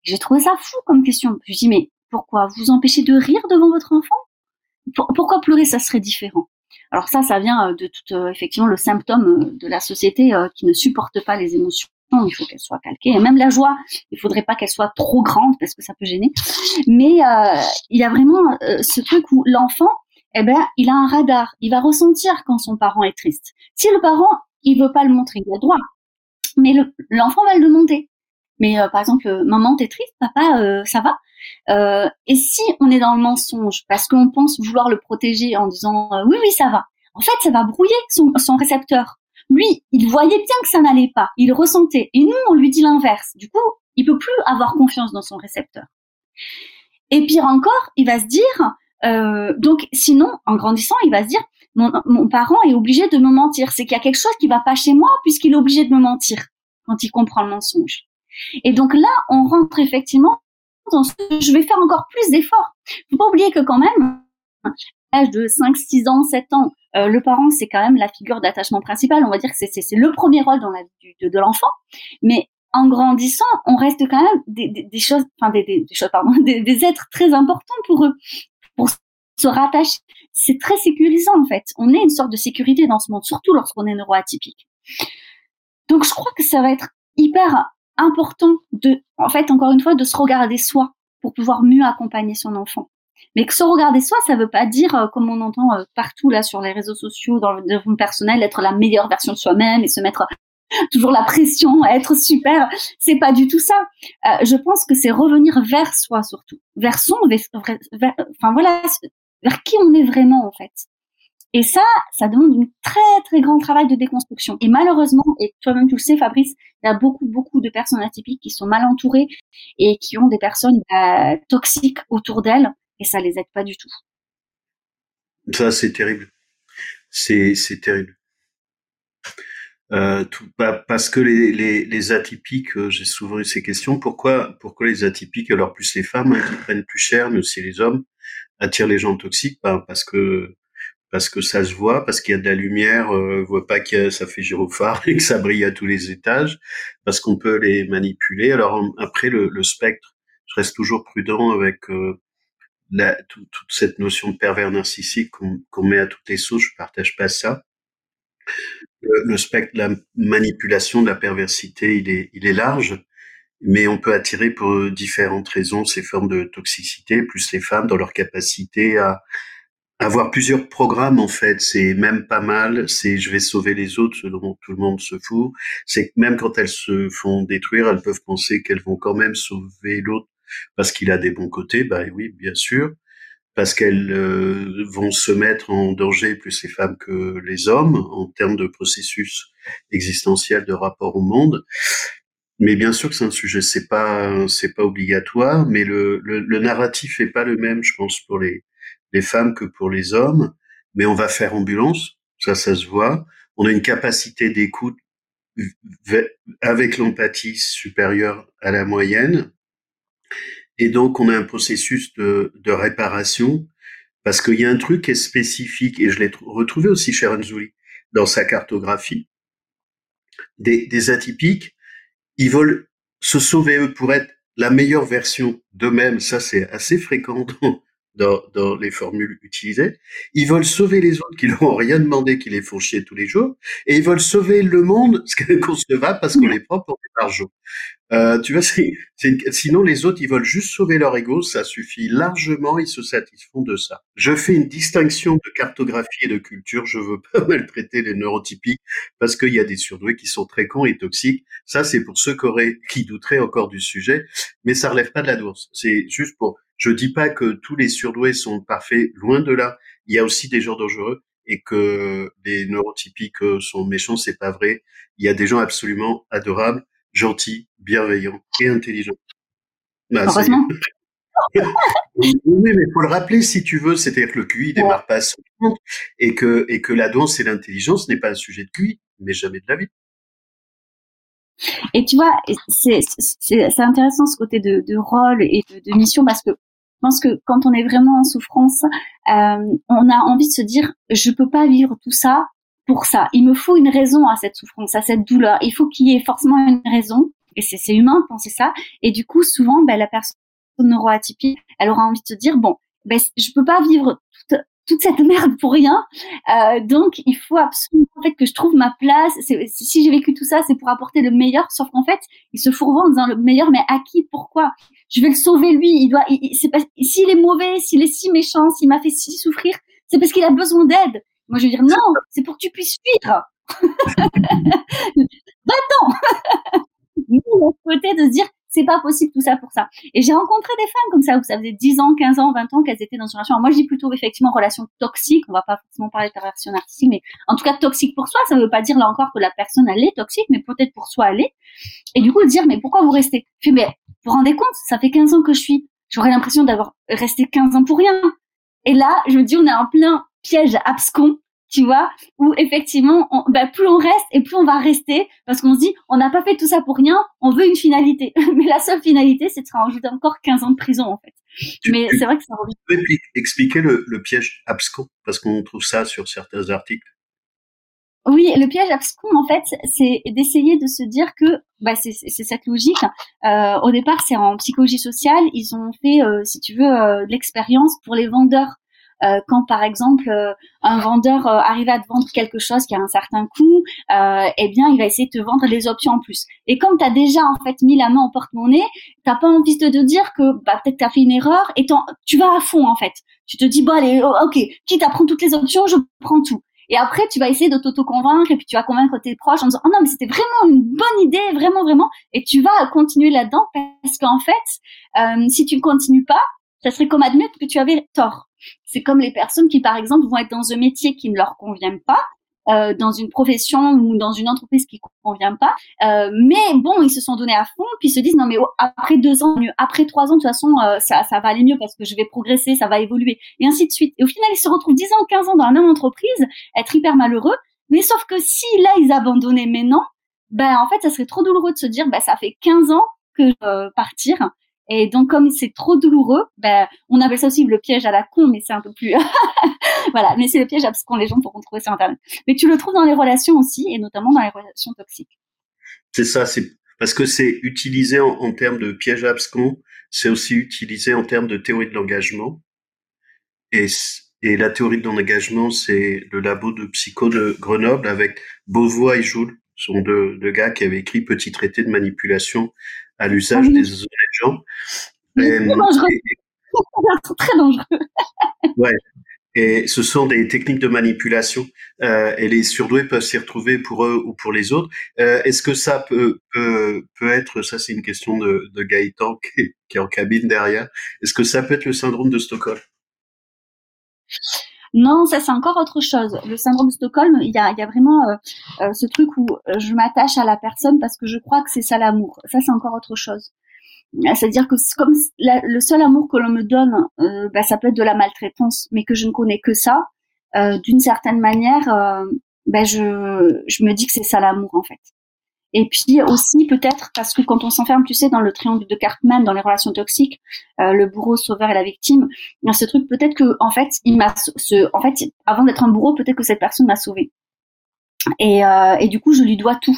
J'ai trouvé ça fou comme question. Je dis mais pourquoi? Vous empêchez de rire devant votre enfant? Pourquoi pleurer? Ça serait différent Alors ça, ça vient euh, de tout euh, effectivement le symptôme euh, de la société qui ne supporte pas les émotions. Il faut qu'elles soient calquées. Et même la joie, il faudrait pas qu'elle soit trop grande parce que ça peut gêner. Mais euh, il y a vraiment ce truc où l'enfant, eh ben, il a un radar. Il va ressentir quand son parent est triste. Si le parent, il veut pas le montrer, il a le droit mais l'enfant va le demander. Mais euh, par exemple, euh, maman, t'es triste, papa, euh, ça va Et si on est dans le mensonge parce qu'on pense vouloir le protéger en disant oui, oui, ça va, en fait, ça va brouiller son, son récepteur. Lui, il voyait bien que ça n'allait pas, il ressentait. Et nous, on lui dit l'inverse. Du coup, il peut plus avoir confiance dans son récepteur. Et pire encore, il va se dire, donc sinon, en grandissant, il va se dire, mon, parent est obligé de me mentir. C'est qu'il y a quelque chose qui va pas chez moi puisqu'il est obligé de me mentir quand il comprend le mensonge. Et donc là, on rentre effectivement dans ce je vais faire encore plus d'efforts. Faut pas oublier que quand même, à l'âge de 5, 6 ans, 7 ans, euh, le parent, c'est quand même la figure d'attachement principale. On va dire que c'est le premier rôle dans la vie de, l'enfant. Mais en grandissant, on reste quand même des, choses, enfin des, des, choses, pardon, des, êtres très importants pour eux, pour se rattacher. C'est très sécurisant en fait. On est une sorte de sécurité dans ce monde, surtout lorsqu'on est neuroatypique. Donc je crois que ça va être hyper important de, en fait, encore une fois, de se regarder soi pour pouvoir mieux accompagner son enfant. Mais que se regarder soi, ça veut pas dire, euh, comme on entend euh, partout là sur les réseaux sociaux, dans le développement personnel, être la meilleure version de soi-même et se mettre toujours la pression être super. C'est pas du tout ça. Euh, je pense que c'est revenir vers soi surtout, vers son, vers, enfin voilà, vers qui on est vraiment en fait. Et ça, ça demande un très très grand travail de déconstruction. Et malheureusement, et toi-même tu le sais Fabrice, il y a beaucoup beaucoup de personnes atypiques qui sont mal entourées et qui ont des personnes euh, toxiques autour d'elles et ça les aide pas du tout. Ça c'est terrible. C'est terrible. Euh, bah, parce que les, les, les atypiques, euh, j'ai souvent eu ces questions. Pourquoi, pourquoi les atypiques, alors plus les femmes hein, qui prennent plus cher, mais aussi les hommes, attirent les gens toxiques bah, Parce que parce que ça se voit, parce qu'il y a de la lumière, euh, voit pas que ça fait gyrophare et que ça brille à tous les étages, parce qu'on peut les manipuler. Alors après le, le, spectre, je reste toujours prudent avec euh, la, toute cette notion de pervers narcissique qu'on met à toutes les sauces. Je partage pas ça. Le, le, spectre la manipulation, de la perversité, il est, il est large, mais on peut attirer pour différentes raisons ces formes de toxicité, plus les femmes dans leur capacité à avoir plusieurs programmes en fait, c'est même pas mal. C'est je vais sauver les autres, ce dont tout le monde se fout. C'est que même quand elles se font détruire, elles peuvent penser qu'elles vont quand même sauver l'autre parce qu'il a des bons côtés. Bah oui, bien sûr, parce qu'elles euh, vont se mettre en danger plus les femmes que les hommes en termes de processus existentiel de rapport au monde. Mais bien sûr que c'est un sujet, c'est pas c'est pas obligatoire, mais le, le, le narratif est pas le même, je pense, pour les les femmes que pour les hommes, mais on va faire ambulance, ça, ça se voit. On a une capacité d'écoute avec l'empathie supérieure à la moyenne. Et donc, on a un processus de, de réparation parce qu'il y a un truc qui est spécifique, et je l'ai retrouvé aussi chez Ranzouli dans sa cartographie. Des, des atypiques, ils veulent se sauver eux pour être la meilleure version d'eux-mêmes. Ça, c'est assez fréquent dans, dans, les formules utilisées. Ils veulent sauver les autres qui leur ont rien demandé, qui les font chier tous les jours, et ils veulent sauver le monde, ce qui est inconcevable parce qu'on les prend pour des barjots. Euh, tu vois, c'est, sinon les autres, ils veulent juste sauver leur ego, ça suffit largement, ils se satisfont de ça. Je fais une distinction de cartographie et de culture, je veux pas maltraiter les neurotypiques parce qu'il y a des surdoués qui sont très cons et toxiques. Ça, c'est pour ceux qui, auraient, qui douteraient encore du sujet, mais ça relève pas de la douce. C'est juste pour je dis pas que tous les surdoués sont parfaits, loin de là. Il y a aussi des gens dangereux et que les neurotypiques euh, sont méchants, c'est pas vrai. Il y a des gens absolument adorables, gentils, bienveillants et intelligents. Bah, Heureusement. oui, mais faut le rappeler si tu veux, c'est-à-dire que le QI démarre pas à et que et que la danse et l'intelligence n'est pas un sujet de QI, mais jamais de la vie. Et tu vois, c'est intéressant ce côté de, de rôle et de, de, mission parce que je pense que quand on est vraiment en souffrance, euh, on a envie de se dire, je peux pas vivre tout ça pour ça. Il me faut une raison à cette souffrance, à cette douleur. Il faut qu'il y ait forcément une raison. Et c'est humain de penser ça. Et du coup, souvent, ben, la personne neuroatypique, elle aura envie de se dire, bon, ben, je peux pas vivre toute, cette merde pour rien. Euh, donc, il faut absolument en fait que je trouve ma place. Si j'ai vécu tout ça, c'est pour apporter le meilleur. Sauf qu'en fait, il se fourvoie en disant le meilleur, mais à qui? Pourquoi? Je vais le sauver lui. Il doit. S'il est mauvais, s'il est si méchant, s'il m'a fait si souffrir, c'est parce qu'il a besoin d'aide. Moi, je veux dire non. C'est pour que tu puisses fuir. Va-t'en. côté de se dire c'est pas possible tout ça pour ça. Et j'ai rencontré des femmes comme ça, où ça faisait 10 ans, 15 ans, 20 ans qu'elles étaient dans une relation. moi, je dis plutôt effectivement relation toxique. On va pas forcément parler de perversion narcissique, mais en tout cas toxique pour soi. Ça veut pas dire là encore que la personne elle est toxique, mais peut-être pour soi elle est. Et du coup, dire mais pourquoi vous restez? Je dis mais vous vous rendez compte, ça fait 15 ans que je suis. J'aurais l'impression d'avoir resté 15 ans pour rien. Et là, je me dis on est en plein piège abscon tu vois, où effectivement, on, bah, plus on reste et plus on va rester parce qu'on se dit, on n'a pas fait tout ça pour rien, on veut une finalité. Mais la seule finalité, c'est de se rajouter encore 15 ans de prison, en fait. Mais c'est vrai que ça revient. Tu peux expliquer le, le piège abscon parce qu'on trouve ça sur certains articles? Oui, le piège abscon, en fait, c'est d'essayer de se dire que bah, c'est cette logique. Euh, au départ, c'est en psychologie sociale. Ils ont fait, euh, si tu veux, euh, l'expérience pour les vendeurs quand par exemple euh, un vendeur euh, arrive à te vendre quelque chose qui a un certain coût, eh bien il va essayer de te vendre des options en plus. Et comme tu as déjà en fait mis la main au porte-monnaie, t'as pas envie de te dire que bah, peut-être tu as fait une erreur et tu vas à fond en fait. Tu te dis bon allez oh, ok quitte à prendre toutes les options, je prends tout. Et après, tu vas essayer de t'auto-convaincre et puis tu vas convaincre tes proches en disant, oh non, mais c'était vraiment une bonne idée, vraiment, vraiment. Et tu vas continuer là-dedans parce qu'en fait, si tu ne continues pas, ça serait comme admettre que tu avais tort. C'est comme les personnes qui, par exemple, vont être dans un métier qui ne leur convient pas, euh, dans une profession ou dans une entreprise qui ne convient pas. Euh, mais bon, ils se sont donnés à fond, puis ils se disent non mais après deux ans, mieux, après trois ans, de toute façon, euh, ça, va aller mieux parce que je vais progresser, ça va évoluer, et ainsi de suite. Et au final, ils se retrouvent dix ans ou quinze ans dans la même entreprise, être hyper malheureux. Mais sauf que si là ils abandonnaient maintenant, ben en fait, ça serait trop douloureux de se dire ben ça fait 15 ans que je euh, partir et donc, comme c'est trop douloureux, ben, on appelle ça aussi le piège à la con, mais c'est un peu plus, voilà, mais c'est le piège abscon, les gens pourront trouver sur Internet. Mais tu le trouves dans les relations aussi, et notamment dans les relations toxiques. C'est ça, c'est parce que c'est utilisé en, termes de piège abscon, c'est aussi utilisé en termes de théorie de l'engagement. Et, et la théorie de l'engagement, c'est le labo de psycho de Grenoble avec Beauvois et Joule, sont deux gars qui avaient écrit Petit traité de manipulation à l'usage des gens. très dangereux. très dangereux. ouais. Et ce sont des techniques de manipulation euh, et les surdoués peuvent s'y retrouver pour eux ou pour les autres. Euh, Est-ce que ça peut, peut, peut être, ça c'est une question de, de Gaëtan qui, qui, est en cabine derrière, est-ce que ça peut être le syndrome de Stockholm? Non, ça c'est encore autre chose. Le syndrome de Stockholm, il y a, y a vraiment euh, euh, ce truc où euh, je m'attache à la personne parce que je crois que c'est ça l'amour. Ça c'est encore autre chose. C'est-à-dire que comme le seul amour que l'on me donne, bah, ça peut être de la maltraitance, mais que je ne connais que ça, d'une certaine manière, bah, je, je me dis que c'est ça l'amour en fait. Et puis aussi peut-être parce que quand on s'enferme, tu sais, dans le triangle de Cartman, dans les relations toxiques, euh, le bourreau, sauveur et la victime, ce truc peut-être que en fait, il m'a, ce, en fait, avant d'être un bourreau, peut-être que cette personne m'a sauvé. Et, euh, et du coup, je lui dois tout.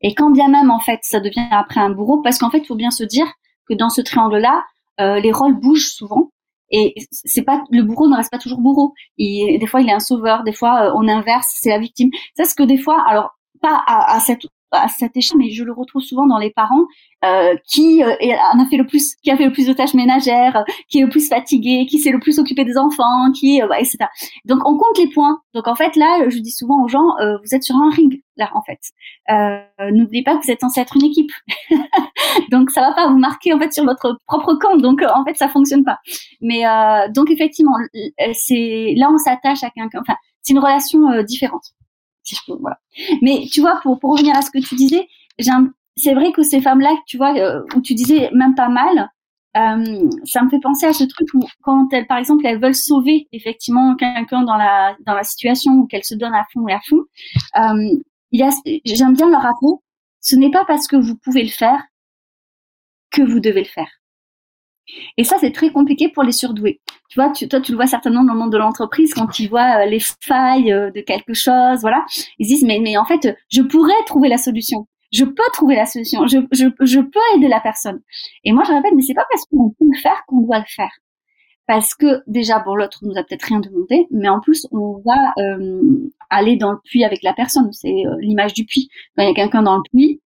Et quand bien même en fait, ça devient après un bourreau, parce qu'en fait, il faut bien se dire que dans ce triangle-là, euh, les rôles bougent souvent. Et c'est pas le bourreau ne reste pas toujours bourreau. Il, des fois, il est un sauveur. Des fois, euh, on inverse, c'est la victime. C'est ce que des fois, alors pas à, à cette à cette échelle, mais je le retrouve souvent dans les parents euh, qui euh, en a fait le plus, qui a fait le plus de tâches ménagères, qui est le plus fatigué, qui s'est le plus occupé des enfants, qui euh, etc. Donc on compte les points. Donc en fait là, je dis souvent aux gens, euh, vous êtes sur un ring là en fait. Euh, n'oubliez pas que vous êtes censé être une équipe. donc ça va pas vous marquer en fait sur votre propre compte. Donc en fait ça fonctionne pas. Mais donc effectivement, c'est là on s'attache à quelqu'un. Enfin c'est une relation différente. Mais tu vois, pour, pour revenir à ce que tu disais, c'est vrai que ces femmes-là, tu vois, euh, où tu disais même pas mal, euh, ça me fait penser à ce truc où quand elles, par exemple, elles veulent sauver effectivement quelqu'un dans la dans la situation où qu'elles se donnent à fond et à fond, euh, j'aime bien leur rappeler, ce n'est pas parce que vous pouvez le faire que vous devez le faire. Et ça, c'est très compliqué pour les surdoués. Tu vois, tu, toi, tu le vois certainement dans le monde de l'entreprise quand ils voient euh, les failles euh, de quelque chose, voilà. Ils disent, mais, en fait, je pourrais trouver la solution. Je peux trouver la solution. Je peux aider la personne. Et moi, je répète, mais c'est pas parce qu'on peut le faire qu'on doit le faire. Parce que déjà, bon, l'autre nous a peut-être rien demandé, mais en plus, on va euh, aller dans le puits avec la personne. C'est l'image du puits. Quand il y a quelqu'un dans le puits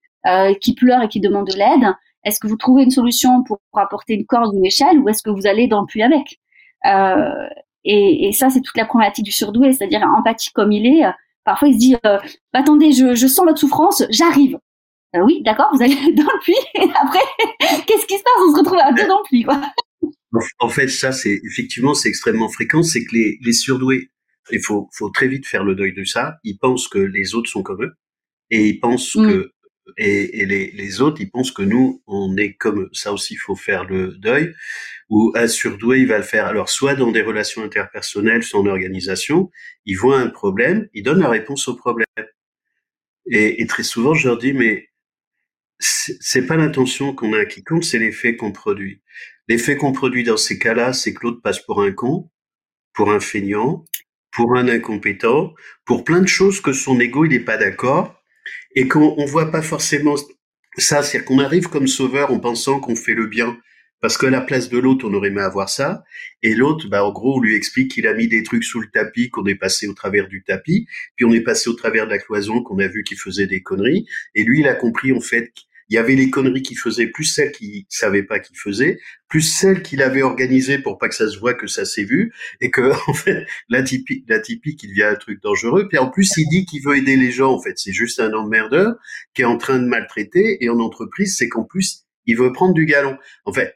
qui pleure et qui demande de l'aide, est-ce que vous trouvez une solution pour apporter une corde ou une échelle ou est-ce que vous allez dans le puits avec? Euh, et, et, ça, c'est toute la problématique du surdoué, c'est-à-dire empathique comme il est. Parfois, il se dit euh, attendez, je, je, sens votre souffrance, j'arrive. Euh, oui, d'accord, vous allez dans le puits. Et après, qu'est-ce qui se passe? On se retrouve à deux dans le puits, quoi. En fait, ça, c'est effectivement, c'est extrêmement fréquent. C'est que les, les surdoués, il faut, faut très vite faire le deuil de ça. Ils pensent que les autres sont comme eux et ils pensent mm. que et, les, autres, ils pensent que nous, on est comme ça aussi. Il faut faire le deuil. Ou un surdoué, il va le faire. Alors, soit dans des relations interpersonnelles, soit en organisation, il voit un problème, il donne la réponse au problème. Et, et très souvent, je leur dis, mais c'est pas l'intention qu'on a qui compte, c'est l'effet qu'on produit. L'effet qu'on produit dans ces cas-là, c'est que l'autre passe pour un con, pour un feignant, pour un incompétent, pour plein de choses que son ego il n'est pas d'accord et qu'on on voit pas forcément ça, c'est-à-dire qu'on arrive comme sauveur en pensant qu'on fait le bien, parce qu'à la place de l'autre, on aurait aimé avoir ça, et l'autre, bah, en gros, on lui explique qu'il a mis des trucs sous le tapis, qu'on est passé au travers du tapis, puis on est passé au travers de la cloison, qu'on a vu qu'il faisait des conneries, et lui, il a compris en fait il y avait les conneries qu'il faisait, plus celles qu'il savait pas qu'il faisait, plus celles qu'il avait organisées pour pas que ça se voit que ça s'est vu, et que en fait l'atypique, l'atypique, il devient un truc dangereux. Puis en plus, il dit qu'il veut aider les gens. En fait, c'est juste un emmerdeur qui est en train de maltraiter. Et en entreprise, c'est qu'en plus, il veut prendre du galon. En fait,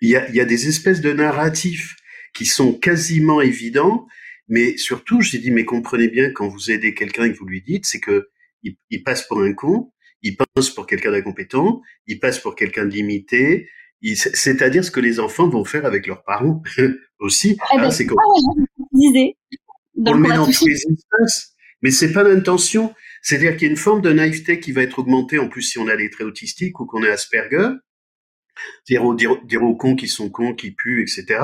il y a, il y a des espèces de narratifs qui sont quasiment évidents, mais surtout, j'ai dit, mais comprenez bien quand vous aidez quelqu'un et que vous lui dites, c'est que il, passe pour un con, il passe pour quelqu'un d'incompétent, il passe pour quelqu'un de limité. C'est-à-dire ce que les enfants vont faire avec leurs parents aussi. Eh ben, hein, c'est comme... on le met dans tous les espaces, mais c'est pas l'intention. C'est-à-dire qu'il y a une forme de naïveté qui va être augmentée en plus si on a des traits autistiques ou qu'on est Asperger. Dire, dire, dire aux cons qui sont cons, qui puent, etc.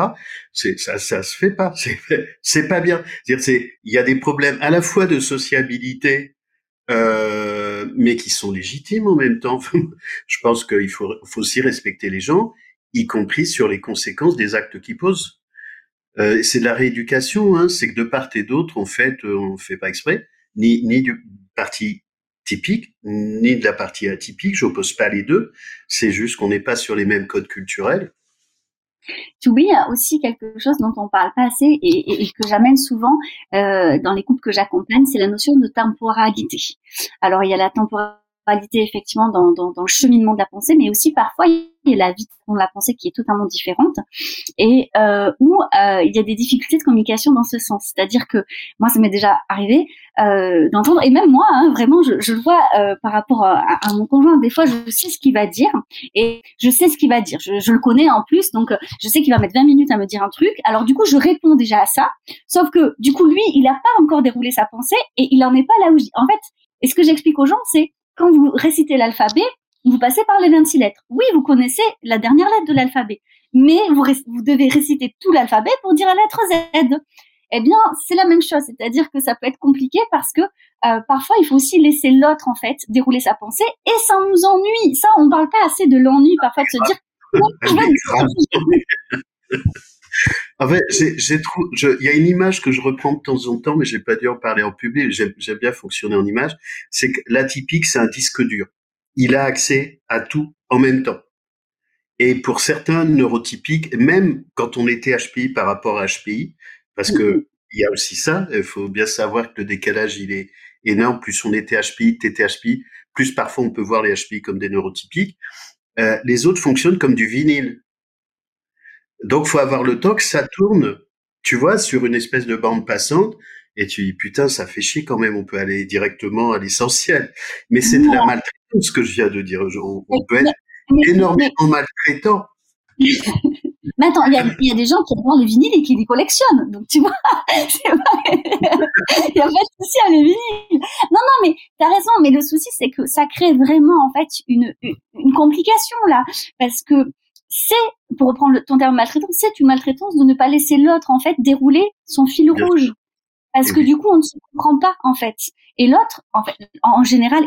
C'est ça, ça se fait pas. C'est pas bien. Dire, c'est il y a des problèmes à la fois de sociabilité, euh, mais qui sont légitimes en même temps. Je pense qu'il faut, faut aussi respecter les gens, y compris sur les conséquences des actes qu'ils posent. Euh, c'est de la rééducation, hein, c'est que de part et d'autre, en fait, on fait pas exprès, ni ni du parti typique, ni de la partie atypique. J'oppose pas les deux. C'est juste qu'on n'est pas sur les mêmes codes culturels. Tu oublies aussi quelque chose dont on parle pas assez et, que j'amène souvent euh, dans les couples que j'accompagne, c'est la notion de temporalité. Alors il y a la temporalité effectivement dans, le cheminement de la pensée, mais aussi parfois il y a la vie de la pensée qui est totalement différente et euh, où euh, il y a des difficultés de communication dans ce sens. C'est-à-dire que moi, ça m'est déjà arrivé euh, d'entendre, et même moi, hein, vraiment, je, le vois par rapport à, mon conjoint. Des fois, je sais ce qu'il va dire et je sais ce qu'il va dire. Je, le connais en plus, donc je sais qu'il va mettre 20 minutes à me dire un truc. Alors du coup, je réponds déjà à ça. Sauf que du coup, lui, il n'a pas encore déroulé sa pensée et il en est pas là où. En fait, et ce que j'explique aux gens, c'est quand vous récitez l'alphabet, vous passez par les 26 lettres. Oui, vous connaissez la dernière lettre de l'alphabet, mais vous, vous devez réciter tout l'alphabet pour dire la lettre Z. Eh bien, c'est la même chose, c'est-à-dire que ça peut être compliqué parce que euh, parfois il faut aussi laisser l'autre en fait dérouler sa pensée et ça nous ennuie. Ça, on parle pas assez de l'ennui parfois de se dire. En fait, j'ai trouvé, il y a une image que je reprends de temps en temps, mais j'ai pas dû en parler en public. J'aime bien fonctionner en image. C'est que l'atypique, c'est un disque dur. Il a accès à tout en même temps. Et pour certains neurotypiques, même quand on était HPI par rapport à HPI, parce que mm-hmm. il y a aussi ça, il faut bien savoir que le décalage, il est énorme. Plus on était HPI, TTHPI, plus parfois on peut voir les HPI comme des neurotypiques. Euh, les autres fonctionnent comme du vinyle. Donc, faut avoir le temps que ça tourne, tu vois, sur une espèce de bande passante. Et tu dis, putain, ça fait chier quand même, on peut aller directement à l'essentiel. Mais c'est de la maltraitance, ce que je viens de dire. On, peut être énormément maltraitant. Mais attends, il y a, des gens qui adorent les vinyles et qui les collectionnent. Donc, tu vois, il n'y a pas de souci à les vinyles. Non, non, mais tu as raison. Mais le souci, c'est que ça crée vraiment, en fait, une, une complication, là. Parce que c'est, pour reprendre ton terme maltraitance, c'est une maltraitance de ne pas laisser l'autre, en fait, dérouler son fil rouge. Parce que du coup, on ne se comprend pas, en fait. Et l'autre, en fait, en, général,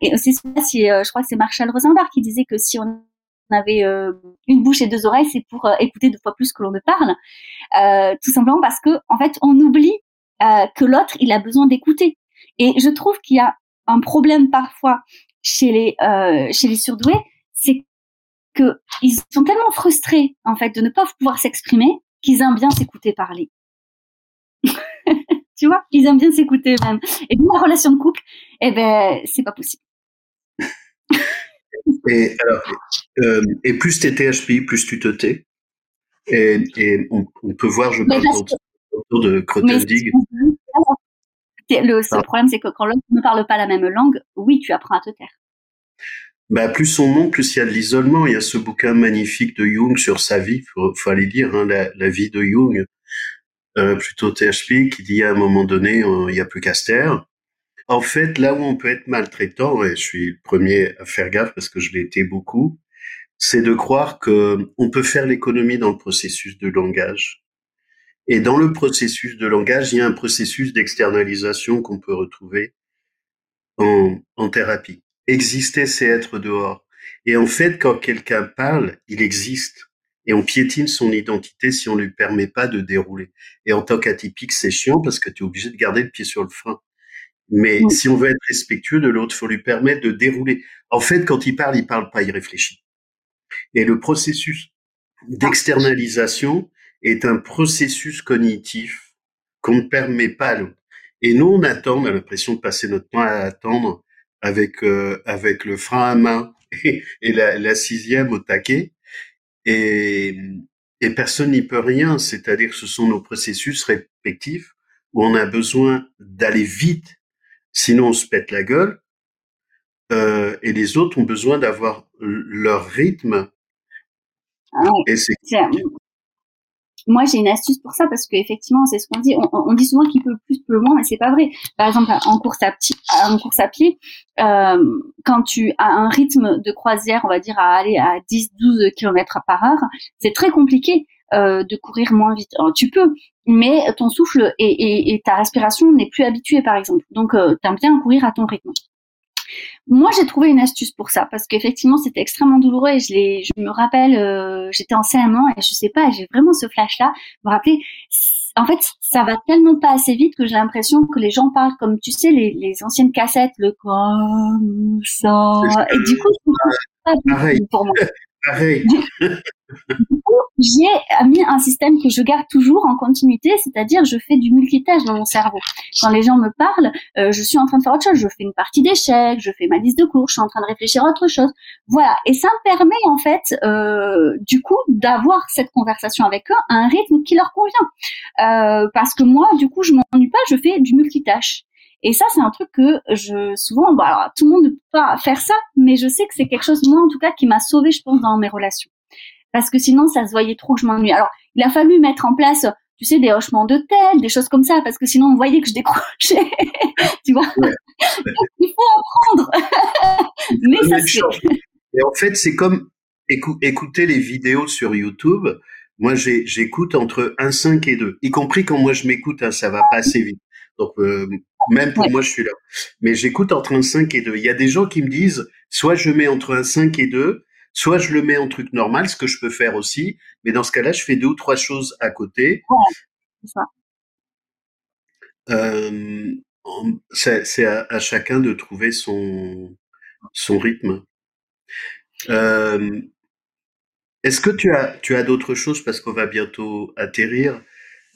et c'est si, euh, je crois que c'est Marshall Rosenberg qui disait que si on avait euh, une bouche et deux oreilles, c'est pour euh, écouter deux fois plus que l'on ne parle. tout simplement parce que, en fait, on oublie que l'autre, il a besoin d'écouter. Et je trouve qu'il y a un problème parfois chez les chez les surdoués, c'est que ils sont tellement frustrés en fait de ne pas pouvoir s'exprimer qu'ils aiment bien s'écouter parler. tu vois, ils aiment bien s'écouter même. Et dans la relation de couple, eh ben c'est pas possible. et alors, euh, et plus t'es THP, plus tu te tais. Et, et on, peut voir, je pense, autour de Crotendig. Le seul ah. problème, c'est que quand l'autre ne parle pas la même langue, oui, tu apprends à te taire bah, plus on monte, plus il y a de l'isolement. Il y a ce bouquin magnifique de Jung sur sa vie, faut, faut aller lire hein, la, vie de Jung, euh, plutôt THP, qui dit à un moment donné, euh, il n'y a plus qu'à En fait, là où on peut être maltraitant, et je suis le premier à faire gaffe parce que je l'ai été beaucoup, c'est de croire que on peut faire l'économie dans le processus de langage. Et dans le processus de langage, il y a un processus d'externalisation qu'on peut retrouver en, en thérapie. Exister, c'est être dehors. Et en fait, quand quelqu'un parle, il existe. Et on piétine son identité si on lui permet pas de dérouler. Et en tant qu'atypique, c'est chiant parce que tu es obligé de garder le pied sur le frein. Mais si on veut être respectueux de l'autre, faut lui permettre de dérouler. En fait, quand il parle, il parle pas, il réfléchit. Et le processus d'externalisation est un processus cognitif qu'on ne permet pas à l'autre. Et nous, on attend, on a l'impression de passer notre temps à attendre avec euh, avec le frein à main et, la, la, sixième au taquet. Et, et personne n'y peut rien. C'est-à-dire que ce sont nos processus respectifs où on a besoin d'aller vite, sinon on se pète la gueule. Euh, et les autres ont besoin d'avoir leur rythme. Ah et c'est moi j'ai une astuce pour ça parce qu'effectivement c'est ce qu'on dit. On, dit souvent qu'il peut plus peut moins mais c'est pas vrai. Par exemple en course à pied en course à pied euh, quand tu as un rythme de croisière on va dire à aller à 10 12 km par heure c'est très compliqué euh, de courir moins vite. Tu peux mais ton souffle et, et, ta respiration n'est plus habituée par exemple. Donc euh, t'aimes bien courir à ton rythme moi, j'ai trouvé une astuce pour ça parce qu'effectivement, c'était extrêmement douloureux et je, l'ai, je me rappelle, euh, j'étais en CM1 et je sais pas, j'ai vraiment ce flash-là, me rappeler. En fait, ça va tellement pas assez vite que j'ai l'impression que les gens parlent comme tu sais les, les anciennes cassettes, le comme ça. Et du coup, c'est pas pour moi. Pareil. j'ai mis un système que je garde toujours en continuité, c'est-à-dire je fais du multitâche dans mon cerveau. Quand les gens me parlent, euh, je suis en train de faire autre chose. Je fais une partie d'échecs, je fais ma liste de cours, je suis en train de réfléchir à autre chose. Voilà. Et ça me permet en fait, euh, du coup, d'avoir cette conversation avec eux à un rythme qui leur convient. Euh, parce que moi, du coup, je m'ennuie pas, je fais du multitâche. Et ça, c'est un truc que je souvent, bon, alors tout le monde ne peut pas faire ça, mais je sais que c'est quelque chose, moi en tout cas, qui m'a sauvé, je pense, dans mes relations. Parce que sinon, ça se voyait trop que je m'ennuie. Alors, il a fallu mettre en place, tu sais, des hochements de tête, des choses comme ça, parce que sinon, on voyait que je décrochais. tu vois Il faut apprendre. mais ça se fait. Et en fait, c'est comme écouter les vidéos sur YouTube. Moi, j'écoute entre 1,5 et 2, y compris quand moi je m'écoute, hein, ça va pas assez vite. Donc, euh, même pour moi, je suis là. Mais j'écoute entre un 5 et 2. Il y a des gens qui me disent, soit je mets entre un 5 et 2, soit je le mets en truc normal, ce que je peux faire aussi. Mais dans ce cas-là, je fais deux ou trois choses à côté. ça. Euh, c'est à, chacun de trouver son, son rythme. Euh, Est-ce que tu as, tu as d'autres choses? Parce qu'on va bientôt atterrir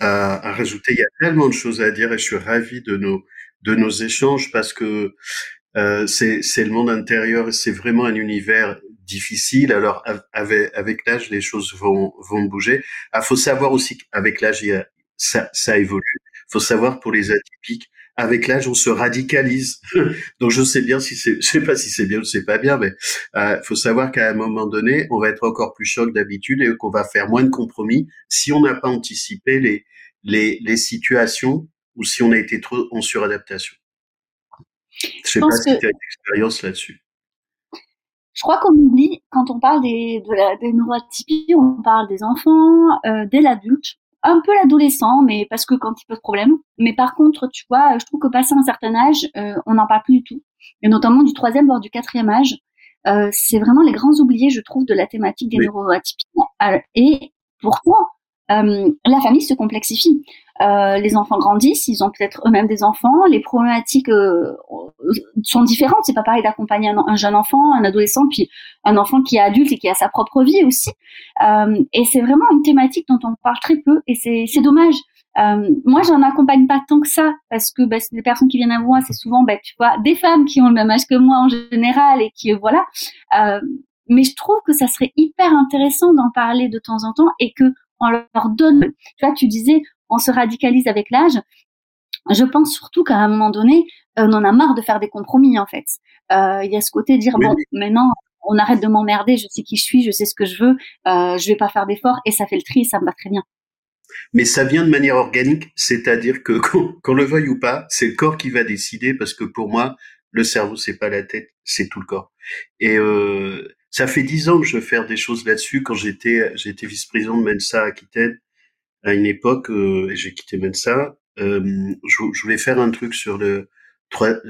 à, à, rajouter Il y a tellement de choses à dire et je suis ravi de nos, de nos échanges parce que euh, c'est le monde intérieur, c'est vraiment un univers difficile. Alors avec, avec l'âge, les choses vont, vont bouger. Il ah, faut savoir aussi qu'avec l'âge, ça, ça évolue. Il faut savoir pour les atypiques, avec l'âge, on se radicalise. Donc je sais bien si c'est, je sais pas si c'est bien ou c'est pas bien, mais euh, faut savoir qu'à un moment donné, on va être encore plus choc d'habitude et qu'on va faire moins de compromis si on n'a pas anticipé les, les, les situations ou si on a été trop en suradaptation. Je sais pas si tu as une expérience là-dessus. Je crois qu'on oublie, quand on parle des, de la, des neurotypies, on parle des enfants, euh, dès l'adulte, un peu l'adolescent, mais parce que quand il pose problème. Mais par contre, tu vois, je trouve que passé un certain âge, euh, on n'en parle plus du tout. Et notamment du troisième, voire du quatrième âge. Euh, c'est vraiment les grands oubliés, je trouve, de la thématique des neuroatypies. Et pourquoi? Euh, la famille se complexifie. Euh, les enfants grandissent, ils ont peut-être eux-mêmes des enfants, les problématiques euh, sont différentes. C'est pas pareil d'accompagner un, jeune enfant, un adolescent, puis un enfant qui est adulte et qui a sa propre vie aussi. Et c'est vraiment une thématique dont on parle très peu, et c'est dommage. Euh, moi, j'en accompagne pas tant que ça parce que bah, les personnes qui viennent à moi, c'est souvent, bah, tu vois, des femmes qui ont le même âge que moi en général et qui, voilà. mais je trouve que ça serait hyper intéressant d'en parler de temps en temps et que on leur donne. Tu vois, tu disais, on se radicalise avec l'âge. Je pense surtout qu'à un moment donné, on en a marre de faire des compromis en fait. Euh, il y a ce côté de dire bon, maintenant on arrête de m'emmerder, je sais qui je suis, je sais ce que je veux, euh, je vais pas faire d'efforts et ça fait le tri, et ça me va très bien. Mais ça vient de manière organique, c'est-à-dire que qu'on le veuille ou pas, c'est le corps qui va décider parce que pour moi, le cerveau c'est pas la tête, c'est tout le corps. Et euh, ça fait dix ans que je veux faire des choses là-dessus. Quand j'étais j'étais vice-président de Mensa à Aquitaine à une époque, euh, et j'ai quitté Mensa, euh, je, je, voulais faire un truc sur le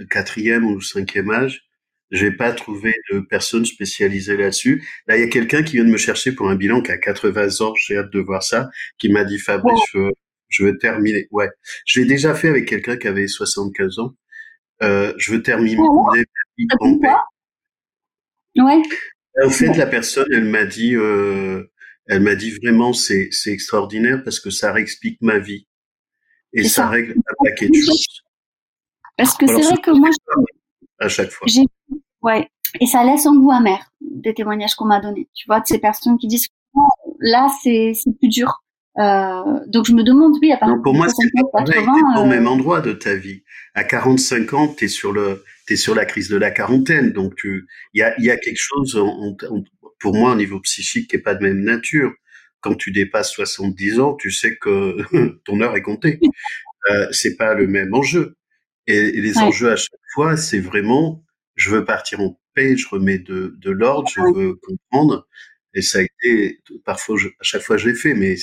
quatrième ou cinquième âge. J'ai pas trouvé de personne spécialisée là-dessus. Là, il y a quelqu'un qui vient de me chercher pour un bilan qui a 80 ans. J'ai hâte de voir ça. Qui m'a dit Fabrice, je, veux, je veux terminer. Ouais, je l'ai déjà fait avec quelqu'un qui avait 75 ans. Euh, je veux terminer. Ah ouais. En fait, la personne, elle m'a dit, euh, elle m'a dit vraiment, c'est c'est extraordinaire parce que ça réexplique ma vie et ça, règle un paquet de choses. Parce que c'est vrai que moi, à chaque fois. Ouais, et ça laisse un goût amer des témoignages qu'on m'a donnés. Tu vois, de ces personnes qui disent là, c'est plus dur. Euh, donc je me demande, oui, à partir non, pour moi, c'est pas au euh, même endroit de ta vie. À 45 ans, t'es sur le, t'es sur la crise de la quarantaine, donc tu, il y a, y a quelque chose, pour moi, au niveau psychique, qui est pas de même nature. Quand tu dépasses 70 ans, tu sais que ton heure est comptée. Euh, c'est pas le même enjeu. Et, les enjeux à chaque fois, c'est vraiment, je veux partir en paix, je remets de, de l'ordre, je veux comprendre. Et ça a été, parfois, à chaque fois, je l'ai fait, mais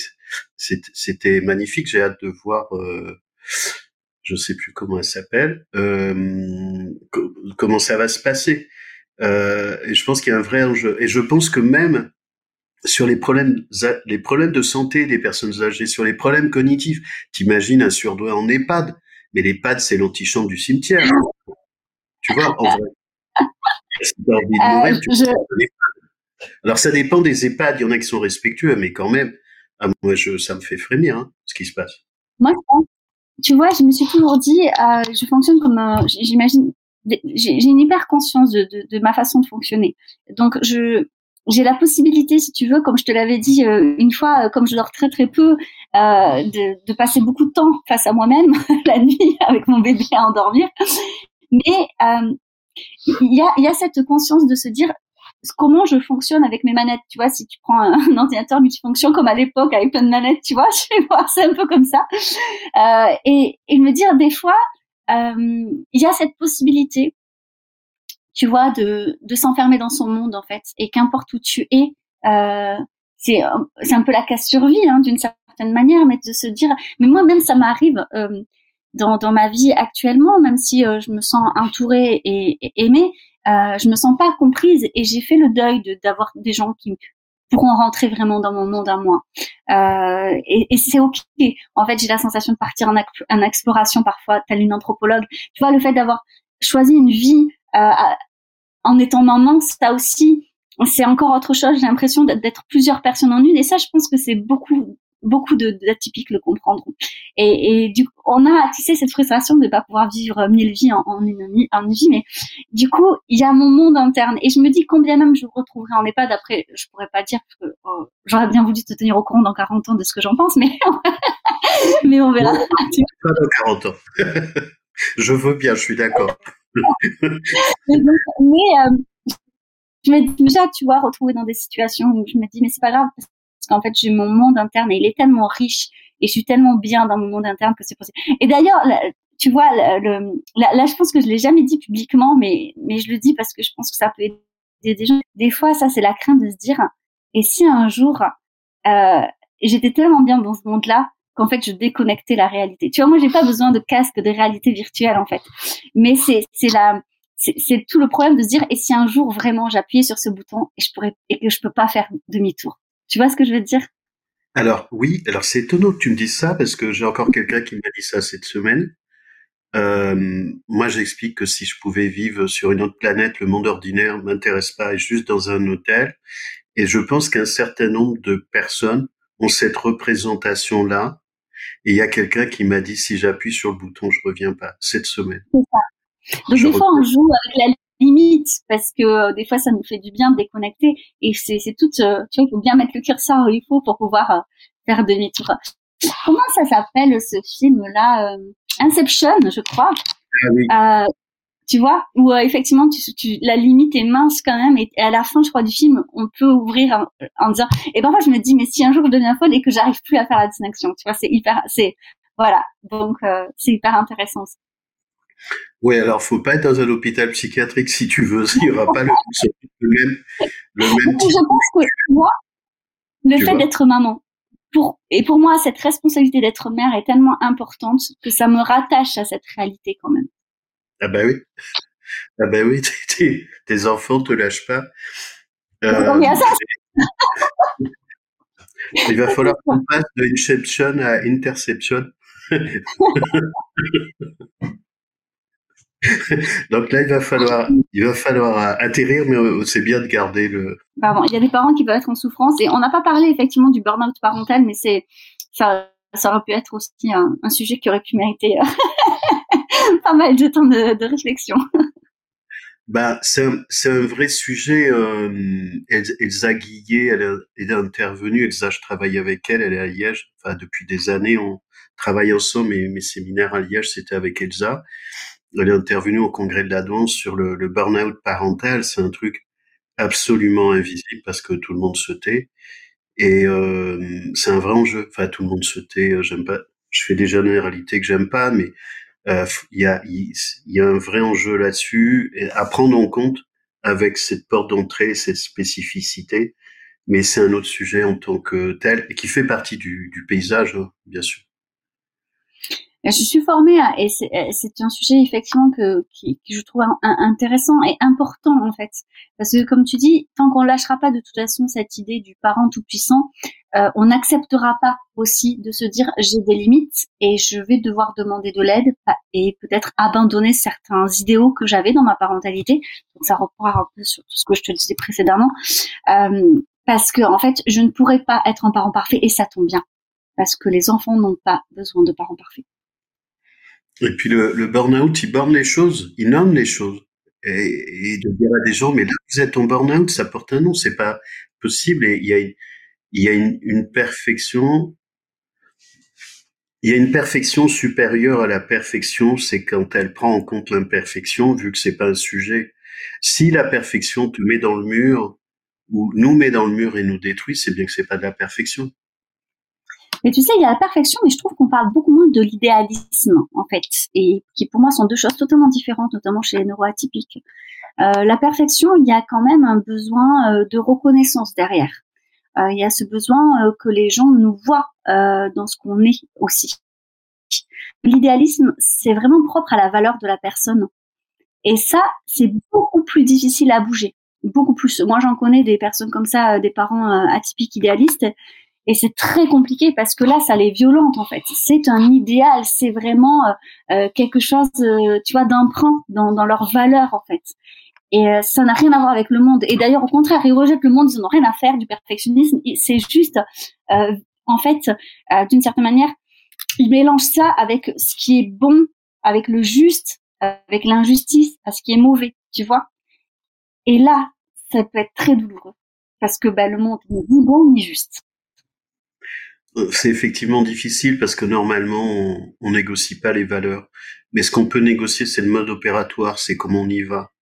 c'était magnifique. J'ai hâte de voir, euh, je sais plus comment elle s'appelle, euh, comment ça va se passer. Euh, et je pense qu'il y a un vrai enjeu. Et je pense que même sur les problèmes, les problèmes de santé des personnes âgées, sur les problèmes cognitifs, t'imagines un surdoué en EHPAD, mais l'EHPAD c'est l'antichambre du cimetière. tu vois, en vrai. Si t'as envie de mourir, tu je... Alors ça dépend des EHPAD, il y en a qui sont respectueux, mais quand même, ah, moi je, ça me fait frémir hein, ce qui se passe. Moi, tu vois, je me suis toujours dit, euh, je fonctionne comme, j'imagine, j'ai une hyper conscience de, de, de, ma façon de fonctionner. Donc je j'ai la possibilité, si tu veux, comme je te l'avais dit euh, une fois, euh, comme je dors très très peu, euh, de, de, passer beaucoup de temps face à moi-même la nuit avec mon bébé à endormir. Mais euh, il y, a, y a cette conscience de se dire, comment je fonctionne avec mes manettes. Tu vois, si tu prends un, ordinateur multifonction comme à l'époque avec plein de manettes, tu vois, je vais voir, c'est un peu comme ça. Euh, et, et me dire des fois, euh, il y a cette possibilité, tu vois, de, de s'enfermer dans son monde en fait, et qu'importe où tu es, euh, c'est c'est un peu la casse survie hein, d'une certaine manière, mais de se dire, mais moi même ça m'arrive. Euh, dans, dans ma vie actuellement, même si euh, je me sens entourée et, et aimée, euh, je me sens pas comprise et j'ai fait le deuil d'avoir des gens qui pourront rentrer vraiment dans mon monde à moi. Euh, et, et c'est ok. En fait, j'ai la sensation de partir en, en, exploration parfois, telle une anthropologue. Tu vois, le fait d'avoir choisi une vie euh, en étant maman, ça aussi, c'est encore autre chose. J'ai l'impression d'être plusieurs personnes en une. Et ça, je pense que c'est beaucoup beaucoup d'atypiques le comprendront. Et, et, du coup, on a, tu sais, cette frustration de ne pas pouvoir vivre mille vies en, en, une, en une vie, mais du coup, il y a mon monde interne. Et je me dis combien même je retrouverai en EHPAD, après, je pourrais pas dire que oh, j'aurais bien voulu te tenir au courant dans 40 ans de ce que j'en pense, mais, mais on verra. Pas dans 40 ans. je veux bien, je suis d'accord. mais, euh, je me dis déjà, tu vois, retrouver dans des situations où je me dis, mais c'est pas grave, parce qu'en fait, j'ai mon monde interne et il est tellement riche et je suis tellement bien dans mon monde interne que c'est possible. Et d'ailleurs, tu vois, là, je pense que je l'ai jamais dit publiquement, mais, je le dis parce que je pense que ça peut aider des gens. Des fois, ça, c'est la crainte de se dire, et si un jour, euh, j'étais tellement bien dans ce monde-là qu'en fait, je déconnectais la réalité. Tu vois, moi, j'ai pas besoin de casque de réalité virtuelle, en fait. Mais c'est, c'est la, c'est tout le problème de se dire, et si un jour vraiment j'appuyais sur ce bouton et je pourrais, et que je peux pas faire demi-tour? Tu vois ce que je veux dire? Alors oui, alors c'est étonnant que tu me dises ça parce que j'ai encore quelqu'un qui m'a dit ça cette semaine. Euh, moi, j'explique que si je pouvais vivre sur une autre planète, le monde ordinaire m'intéresse pas, et juste dans un hôtel. Et je pense qu'un certain nombre de personnes ont cette représentation-là. Et il y a quelqu'un qui m'a dit si j'appuie sur le bouton, je reviens pas cette semaine. C'est ça. Donc des fois, on joue avec la limite parce que euh, des fois ça nous fait du bien de déconnecter et c'est c'est tout euh, tu vois il faut bien mettre le curseur où il faut pour pouvoir euh, faire demi-tour. Comment ça s'appelle ce film là Inception je crois? Ah tu vois où effectivement tu, tu, la limite est mince quand même et, à la fin je crois du film on peut ouvrir en, disant et parfois je me dis mais si un jour je deviens folle et que j'arrive plus à faire la distinction tu vois c'est hyper c'est voilà donc c'est hyper intéressant oui, alors faut pas être dans un hôpital psychiatrique si tu veux, il n'y aura pas le, même, le même type. Je pense que moi, le fait d'être maman, pour, et pour moi, cette responsabilité d'être mère est tellement importante que ça me rattache à cette réalité quand même. Ah bah oui. Ah bah oui, tes, tes enfants te lâchent pas. Euh, il va falloir qu'on passe de Inception à Interception. Donc là, il va falloir, il va falloir atterrir, mais c'est bien de garder le. Pardon, il y a des parents qui peuvent être en souffrance et on n'a pas parlé effectivement du burn-out parental, mais c'est ça, ça aurait pu être aussi un, un sujet qui aurait pu mériter pas mal de temps de, de réflexion. Bah, c'est un, un, vrai sujet. Euh, Elsa Guillet, elle, elle est intervenue. Elsa, je travaille avec elle. Elle est à Liège. Enfin, depuis des années, on travaille ensemble. Et mes séminaires à Liège, c'était avec Elsa. Elle est intervenue au congrès de la danse sur le, le burn-out parental. C'est un truc absolument invisible parce que tout le monde se tait. Et euh, c'est un vrai enjeu. Enfin, tout le monde se tait. Euh, j'aime pas. Je fais des généralités que j'aime pas, mais euh, il y, a, il y a un vrai enjeu là-dessus à prendre en compte avec cette porte d'entrée, cette spécificité. Mais c'est un autre sujet en tant que tel qui fait partie du, du paysage, hein, bien sûr. Je suis formée et c'est un sujet effectivement que, qui, je trouve intéressant et important en fait, parce que comme tu dis, tant qu'on lâchera pas de toute façon cette idée du parent tout puissant, euh, on n'acceptera pas aussi de se dire j'ai des limites et je vais devoir demander de l'aide et peut-être abandonner certains idéaux que j'avais dans ma parentalité. Donc ça reprend un peu sur tout ce que je te disais précédemment, euh, parce que en fait je ne pourrais pas être un parent parfait et ça tombe bien parce que les enfants n'ont pas besoin de parents parfaits. Et puis le, le burn-out, il borne les choses, il nomme les choses. Et, et, de dire à des gens, mais là, vous êtes en burn-out, ça porte un nom, c'est pas possible. Et il y a, y a une, une, perfection, il y a une perfection supérieure à la perfection, c'est quand elle prend en compte l'imperfection, vu que c'est pas un sujet. Si la perfection te met dans le mur, ou nous met dans le mur et nous détruit, c'est bien que c'est pas de la perfection. Mais tu sais, il y a la perfection, mais je trouve qu'on parle beaucoup moins de l'idéalisme, en fait, et qui pour moi sont deux choses totalement différentes, notamment chez les neuroatypiques. Euh, la perfection, il y a quand même un besoin euh, de reconnaissance derrière. Euh, il y a ce besoin euh, que les gens nous voient euh, dans ce qu'on est aussi. L'idéalisme, c'est vraiment propre à la valeur de la personne. Et ça, c'est beaucoup plus difficile à bouger. Beaucoup plus. Moi, j'en connais des personnes comme ça, des parents atypiques idéalistes, et c'est très compliqué parce que là, ça les violente en fait. C'est un idéal, c'est vraiment euh, euh quelque chose, euh, tu vois, d'emprunt dans, dans leurs valeurs en fait. Et euh, ça n'a rien à voir avec le monde. Et d'ailleurs, au contraire, ils rejettent le monde, ils n'ont rien à faire du perfectionnisme. C'est juste, en fait, d'une certaine manière, ils mélangent ça avec ce qui est bon, avec le juste, avec l'injustice, à ce qui est mauvais, tu vois. Et là, ça peut être très douloureux parce que bah, le monde n'est ni bon ni juste. Euh, c'est effectivement difficile parce que normalement, on, négocie pas les valeurs. Mais ce qu'on peut négocier, c'est le mode opératoire, c'est comment on y va.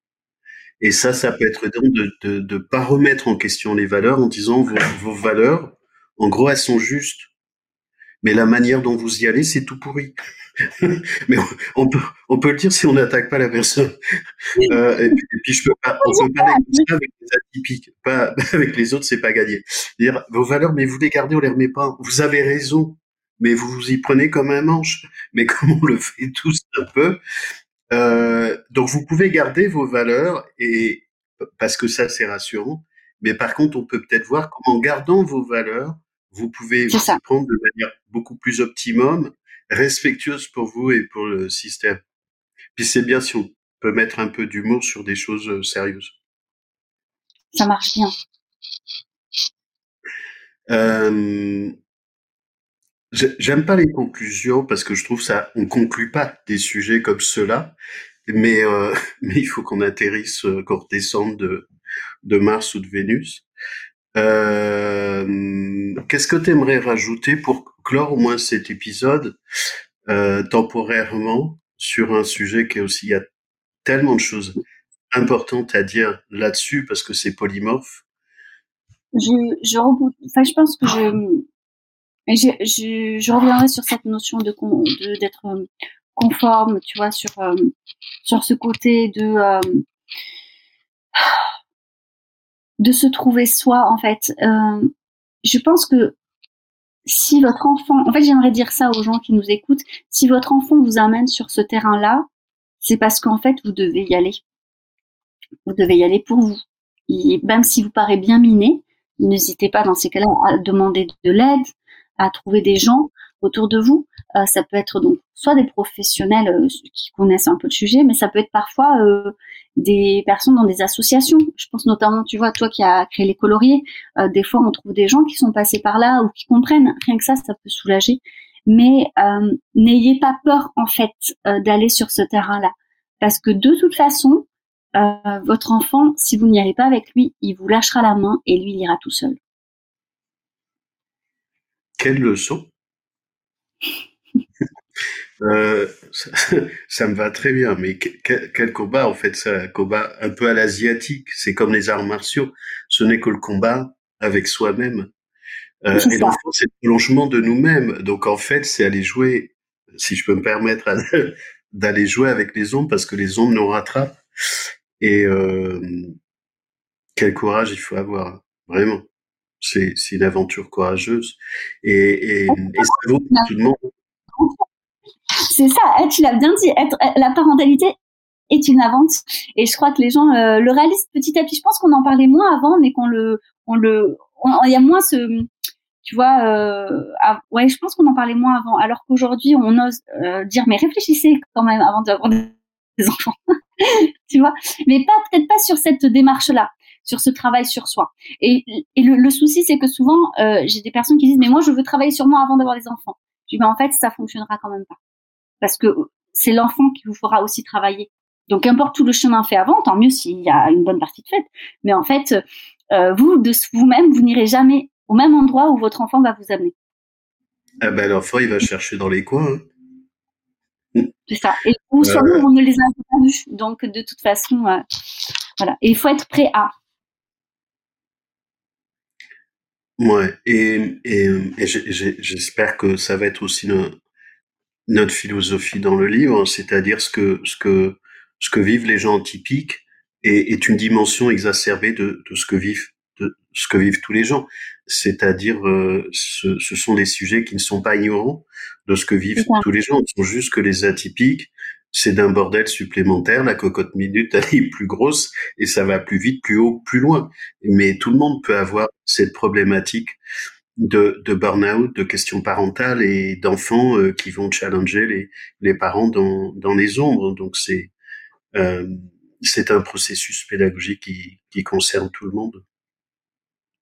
Et ça, ça peut être donc de ne pas remettre en question les valeurs en disant vos, vos valeurs, en gros, elles sont justes. Mais la manière dont vous y allez, c'est tout pourri. mais on peut, on peut le dire si on n'attaque pas la personne. Euh, et, puis, je peux pas, on peut parler avec les atypiques, pas avec les autres, c'est pas gagné. Dire vos valeurs, mais vous les gardez, on les remet pas. Vous avez raison, mais vous vous y prenez comme un manche. Mais comme on le fait tous un peu, euh, donc vous pouvez garder vos valeurs et parce que ça c'est rassurant. Mais par contre, on peut peut-être voir comment, en gardant vos valeurs, vous pouvez vous prendre de manière beaucoup plus optimum respectueuse pour vous et pour le système. Puis c'est bien si on peut mettre un peu d'humour sur des choses euh, sérieuses. Ça marche bien. Euh, J'aime pas les conclusions parce que je trouve ça, on conclut pas des sujets comme ceux-là, mais euh, mais il faut qu'on atterrisse, euh, qu'on redescende de de Mars ou de Vénus. Euh, Qu'est-ce que tu aimerais rajouter pour clore au moins cet épisode euh, temporairement sur un sujet qui est aussi, il y a tellement de choses importantes à dire là-dessus parce que c'est polymorphe. Je, je, enfin, je pense que je, je, je, reviendrai sur cette notion de d'être euh, conforme, tu vois, sur euh, sur ce côté de de se trouver soi en fait. Euh, je pense que si votre enfant, en fait j'aimerais dire ça aux gens qui nous écoutent, si votre enfant vous amène sur ce terrain-là, c'est parce qu'en fait vous devez y aller. Vous devez y aller pour vous. Et même si vous paraît bien miné, n'hésitez pas dans ces cas-là à demander de l'aide, à trouver des gens autour de vous. Euh, ça peut être donc soit des professionnels euh, qui connaissent un peu le sujet, mais ça peut être parfois euh, des personnes dans des associations. Je pense notamment, tu vois, toi qui as créé les coloriers, euh, des fois on trouve des gens qui sont passés par là ou qui comprennent. Rien que ça, ça peut soulager. Mais euh, n'ayez pas peur en fait d'aller sur ce terrain-là, parce que de toute façon, euh, votre enfant, si vous n'y allez pas avec lui, il vous lâchera la main et lui, il ira tout seul. Quelle leçon euh, ça, me va très bien, mais quel, combat en fait C'est un combat un peu à l'asiatique. C'est comme les arts martiaux. Ce n'est que le combat avec soi-même. Euh, et l'enfant, c'est le prolongement de nous-mêmes. Donc en fait, c'est aller jouer, si je peux me permettre, d'aller jouer avec les ombres parce que les ombres nous rattrapent. Et euh, quel courage il faut avoir, vraiment. C'est une aventure courageuse. Et, et, et ça vaut pour tout le monde. C'est ça, tu l'as bien dit, être, la parentalité est une aventure. Et je crois que les gens euh, le réalisent petit à petit. Je pense qu'on en parlait moins avant, mais qu'on le, on le, il y a moins ce, tu vois, euh, ouais, je pense qu'on en parlait moins avant. Alors qu'aujourd'hui, on ose euh, dire, mais réfléchissez quand même avant d'avoir des enfants, tu vois? Mais pas peut-être pas sur cette démarche-là, sur ce travail sur soi. Et, et le, le souci, c'est que souvent, euh, j'ai des personnes qui disent, mais moi, je veux travailler sur moi avant d'avoir des enfants. Je dis, mais en fait, ça fonctionnera quand même pas, parce que c'est l'enfant qui vous fera aussi travailler. Donc, importe tout le chemin fait avant, tant mieux s'il y a une bonne partie de fait. Mais en fait, euh, vous, de vous-même, vous n'irez jamais au même endroit où votre enfant va vous amener. Ah ben, l'enfant, il va chercher dans les coins. Hein. C'est ça. Et ou on ne les a pas vus. Donc, de toute façon, euh, voilà. Et il faut être prêt à. Ouais. Et, et, et j'espère que ça va être aussi notre, notre philosophie dans le livre, c'est-à-dire ce que, ce que, ce que vivent les gens typiques est, est une dimension exacerbée de, de, ce que vivent de ce que vivent tous les gens. C'est-à-dire, euh, ce, ce, sont des sujets qui ne sont pas ignorants de ce que vivent tous les gens. Ils sont juste que les atypiques, c'est d'un bordel supplémentaire. La cocotte minute, elle est plus grosse et ça va plus vite, plus haut, plus loin. Mais tout le monde peut avoir cette problématique de, de burn-out, de questions parentales et d'enfants euh, qui vont challenger les, les parents dans, dans les ombres. Donc c'est euh, c'est un processus pédagogique qui, qui concerne tout le monde.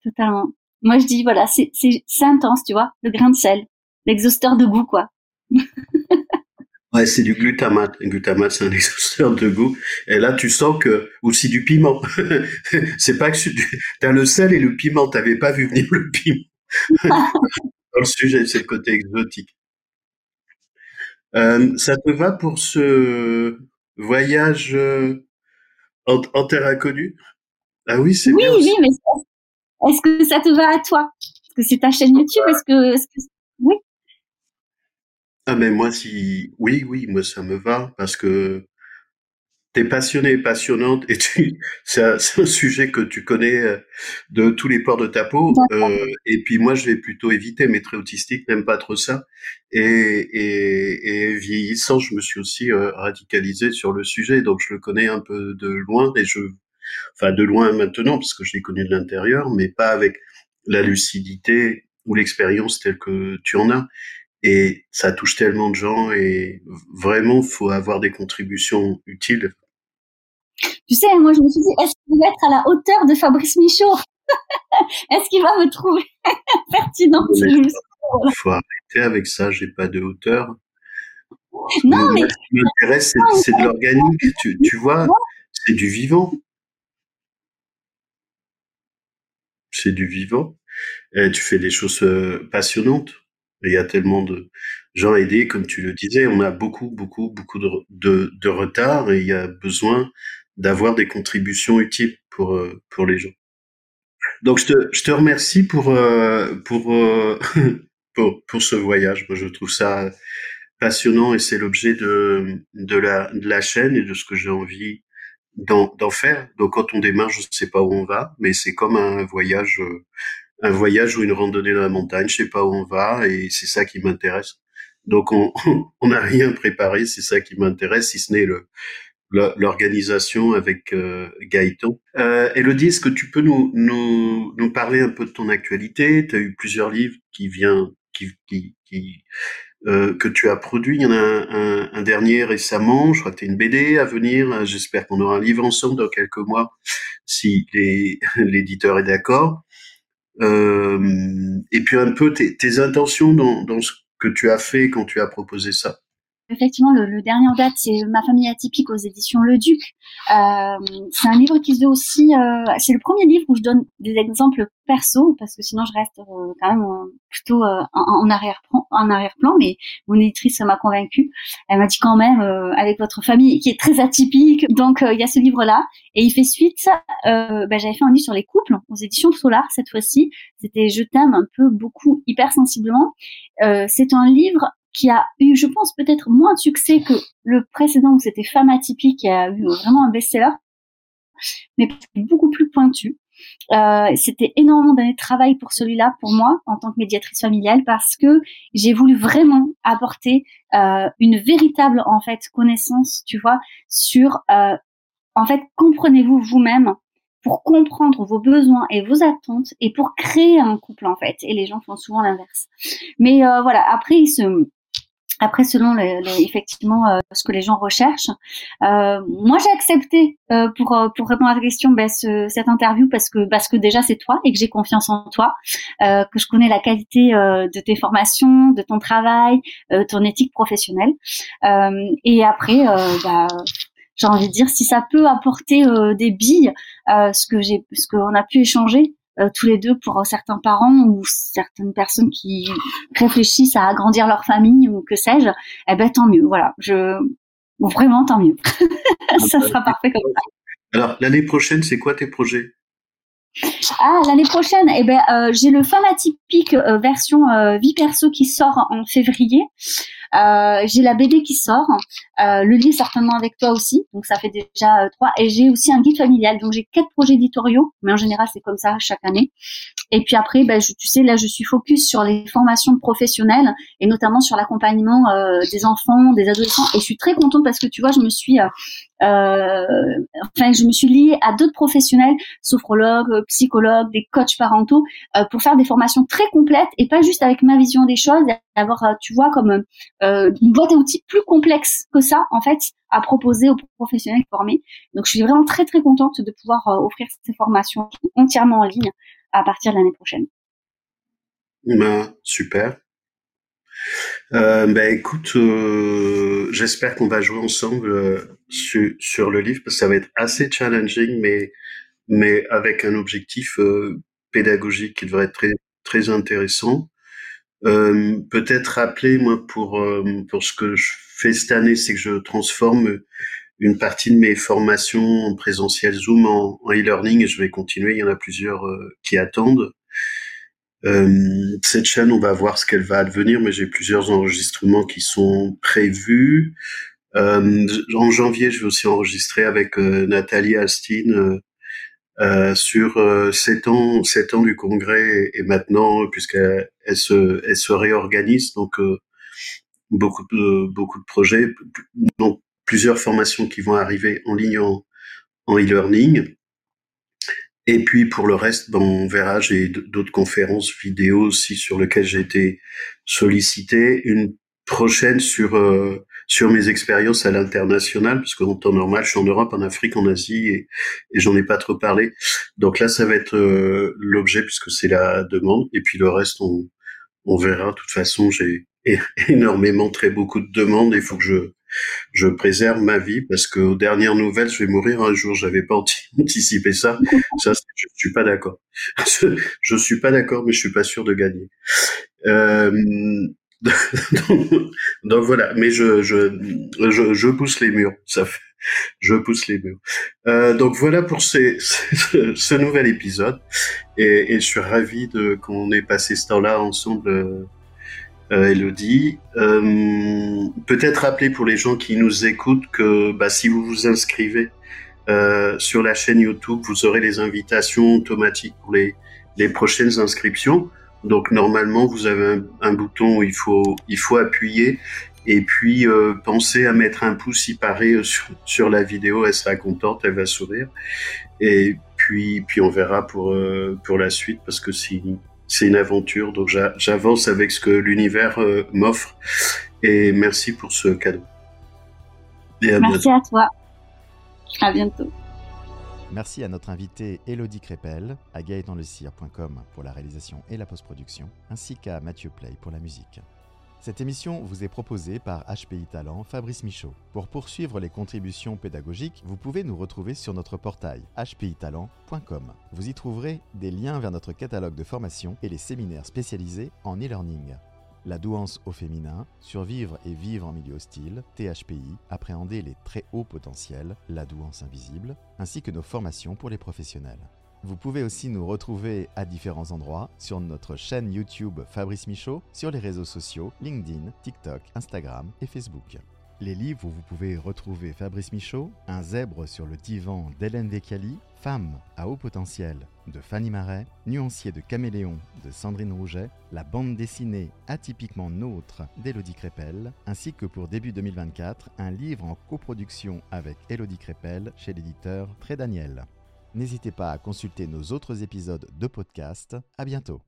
Totalement. Moi, je dis, voilà, c'est intense, tu vois, le grain de sel, l'exhausteur de goût, quoi. ouais, c'est du glutamate. Le glutamate, c'est un exhausteur de goût. Et là, tu sens que, aussi du piment. c'est pas que tu as le sel et le piment, t'avais pas vu venir le piment. Dans le sujet, c'est le côté exotique. Euh, ça te va pour ce voyage euh, en, terre inconnue? Ah oui, c'est oui, bien. Oui, oui, mais est-ce que ça te va à toi? Est-ce que c'est ta chaîne YouTube Est-ce que, est que, oui Ah mais moi si oui oui moi ça me va parce que t'es passionnée et passionnante et tu c'est un, un, sujet que tu connais euh, de tous les pores de ta peau euh, et puis moi je vais plutôt éviter mes traits autistiques n'aiment pas trop ça et, et, et vieillissant je me suis aussi euh, radicalisé sur le sujet donc je le connais un peu de loin et je enfin de loin maintenant parce que je l'ai connu de l'intérieur, mais pas avec la lucidité ou l'expérience telle que tu en as. Et ça touche tellement de gens et vraiment, faut avoir des contributions utiles. Tu sais, moi je me suis dit, est-ce qu'il va être à la hauteur de Fabrice Michaud? Est-ce qu'il va me trouver pertinent? Il faut arrêter avec ça, j'ai pas de hauteur. Non, mais... Ce qui m'intéresse, c'est de l'organique, tu, tu vois, c'est du vivant. c'est du vivant. Et tu fais des choses euh, passionnantes. Il y a tellement de gens aidés, comme tu le disais. On a beaucoup, beaucoup, beaucoup de, retard et il y a besoin d'avoir des contributions utiles pour, euh, pour les gens. Donc, je te, je te remercie pour, euh, pour, pour, pour ce voyage. Moi, je trouve ça passionnant et c'est l'objet de, de, la, de la chaîne et de ce que j'ai envie d'en faire. Donc quand on démarre, je ne sais pas où on va, mais c'est comme un voyage, euh, un voyage ou une randonnée dans la montagne. Je sais pas où on va et c'est ça qui m'intéresse. Donc on on n'a rien préparé, c'est ça qui m'intéresse, si ce n'est le l'organisation avec euh, Gaëtan. Euh, Elodie, est-ce que tu peux nous, nous, nous parler un peu de ton actualité? Tu as eu plusieurs livres qui viennent, qui, qui, euh, que tu as produit. Il y en a un, un, dernier récemment, je crois que tu as une BD à venir. J'espère qu'on aura un livre ensemble dans quelques mois, si l'éditeur est d'accord. Euh, et puis un peu tes, tes intentions dans, dans, ce que tu as fait quand tu as proposé ça. Effectivement, le, dernier en date, c'est Ma famille atypique aux éditions Le Duc. Euh, c'est un livre qui se aussi. Euh, c'est le premier livre où je donne des exemples perso, parce que sinon je reste euh, quand même plutôt en, en arrière-plan. En arrière-plan, mais mon éditrice m'a convaincue. Elle m'a dit quand même avec votre famille qui est très atypique. Donc il y a ce livre-là et il fait suite. Ben, j'avais fait un livre sur les couples aux éditions Solar cette fois-ci. C'était Je t'aime un peu beaucoup hyper sensiblement. c'est un livre qui a eu, je pense, peut-être moins de succès que le précédent où c'était Femme atypique qui a eu vraiment un best-seller, mais beaucoup plus pointu. Euh, c'était énormément d'années de travail pour celui-là, pour moi, en tant que médiatrice familiale, parce que j'ai voulu vraiment apporter euh, une véritable, en fait, connaissance, tu vois, sur, euh, en fait, comprenez-vous vous-même pour comprendre vos besoins et vos attentes et pour créer un couple, en fait. Et les gens font souvent l'inverse. Mais euh, voilà, après, ils se après, selon les, effectivement euh, ce que les gens recherchent, euh, moi j'ai accepté euh, pour pour répondre à ta question ben, ce, cette interview parce que parce que déjà c'est toi et que j'ai confiance en toi, que je connais la qualité de tes formations, de ton travail, ton éthique professionnelle. et après, bah, j'ai envie de dire si ça peut apporter des billes, ce que j'ai, ce qu'on a pu échanger, euh, tous les deux pour certains parents ou certaines personnes qui réfléchissent à agrandir leur famille ou que sais-je, eh ben tant mieux. Voilà, je vraiment tant mieux. ça sera parfait comme ça. Alors l'année prochaine, c'est quoi tes projets? Ah, l'année prochaine, eh ben, euh, j'ai le Femme atypique euh, version vie perso qui sort en février. Euh, j'ai la BD qui sort, euh, le livre certainement avec toi aussi, donc ça fait déjà euh, trois. Et j'ai aussi un guide familial, donc j'ai quatre projets éditoriaux, mais en général c'est comme ça chaque année. Et puis après, ben, tu sais, là je suis focus sur les formations professionnelles et notamment sur l'accompagnement des enfants, des adolescents. Et je suis très contente parce que tu vois, je me suis euh, enfin, je me suis liée à d'autres professionnels, sophrologues, psychologues, des coachs parentaux, euh, pour faire des formations très complètes et pas juste avec ma vision des choses, avoir, euh, tu vois, comme euh, une boîte à outils plus complexe que ça, en fait, à proposer aux professionnels formés. Donc, je suis vraiment très très contente de pouvoir offrir ces formations entièrement en ligne à partir de l'année prochaine. Ben, super. Euh, ben écoute, euh, j'espère qu'on va jouer ensemble euh, sur, le livre parce que ça va être assez challenging, mais mais avec un objectif euh, pédagogique qui devrait être très très intéressant. Euh, peut-être rappeler moi pour pour ce que je fais cette année, c'est que je transforme une partie de mes formations en présentiel Zoom en, e-learning et je vais continuer. Il y en a plusieurs qui attendent. Euh, cette chaîne, on va voir ce qu'elle va advenir, mais j'ai plusieurs enregistrements qui sont prévus. Euh, en janvier, je vais aussi enregistrer avec euh, Nathalie Astin euh, sur sept ans, sept ans du congrès et, maintenant, puisqu'elle elle se, elle se réorganise, donc beaucoup de beaucoup de projets, donc plusieurs formations qui vont arriver en ligne en, en e-learning. Et puis pour le reste, ben, on verra, j'ai d'autres conférences vidéo aussi sur lesquelles j'ai été sollicité. Une prochaine sur euh, sur mes expériences à l'international, parce qu'en temps normal, je suis en Europe, en Afrique, en Asie, et, j'en ai pas trop parlé. Donc là, ça va être euh, l'objet, puisque c'est la demande. Et puis le reste, on, verra. De toute façon, j'ai énormément, très beaucoup de demandes. Il faut que je je préserve ma vie parce que aux dernières nouvelles, je vais mourir un jour. J'avais pas anticipé ça. Ça, je suis pas d'accord. je suis pas d'accord, mais je suis pas sûr de gagner. Euh, donc, voilà. Mais je, je, je, je, pousse les murs. Ça fait, je pousse les murs. Euh, donc voilà pour ces, ce, nouvel épisode. Et, et, je suis ravi de qu'on ait passé ce temps-là ensemble. Euh, euh, Elodie. Euh, peut-être rappeler pour les gens qui nous écoutent que bah, si vous vous inscrivez euh, sur la chaîne YouTube, vous aurez les invitations automatiques pour les, les prochaines inscriptions. Donc normalement, vous avez un, un bouton où il faut, il faut appuyer et puis euh, pensez à mettre un pouce, il paraît, euh, sur, sur, la vidéo, elle sera contente, elle va sourire. Et puis, puis on verra pour, euh, pour la suite parce que c'est une aventure. Donc j'avance avec ce que l'univers euh, m'offre. Et merci pour ce cadeau. merci à toi. À bientôt. Merci à notre invité Elodie Crépel, à gaëtanlecire.com pour la réalisation et la post-production, ainsi qu'à Mathieu Play pour la musique. Cette émission vous est proposée par HPI Talent Fabrice Michaud. Pour poursuivre les contributions pédagogiques, vous pouvez nous retrouver sur notre portail hpitalent.com. Vous y trouverez des liens vers notre catalogue de formation et les séminaires spécialisés en e-learning. La douance au féminin, survivre et vivre en milieu hostile, THPI, appréhender les très hauts potentiels, la douance invisible, ainsi que nos formations pour les professionnels. Vous pouvez aussi nous retrouver à différents endroits sur notre chaîne YouTube Fabrice Michaud, sur les réseaux sociaux LinkedIn, TikTok, Instagram et Facebook. Les livres où vous pouvez retrouver Fabrice Michaud, Un zèbre sur le divan d'Hélène Descali, Femme à haut potentiel de Fanny Marais, Nuancier de Caméléon de Sandrine Rouget, la bande dessinée Atypiquement Nôtre d'Élodie Crépel, ainsi que pour début 2024, un livre en coproduction avec Élodie Crépel chez l'éditeur Très Daniel. N'hésitez pas à consulter nos autres épisodes de podcast. À bientôt.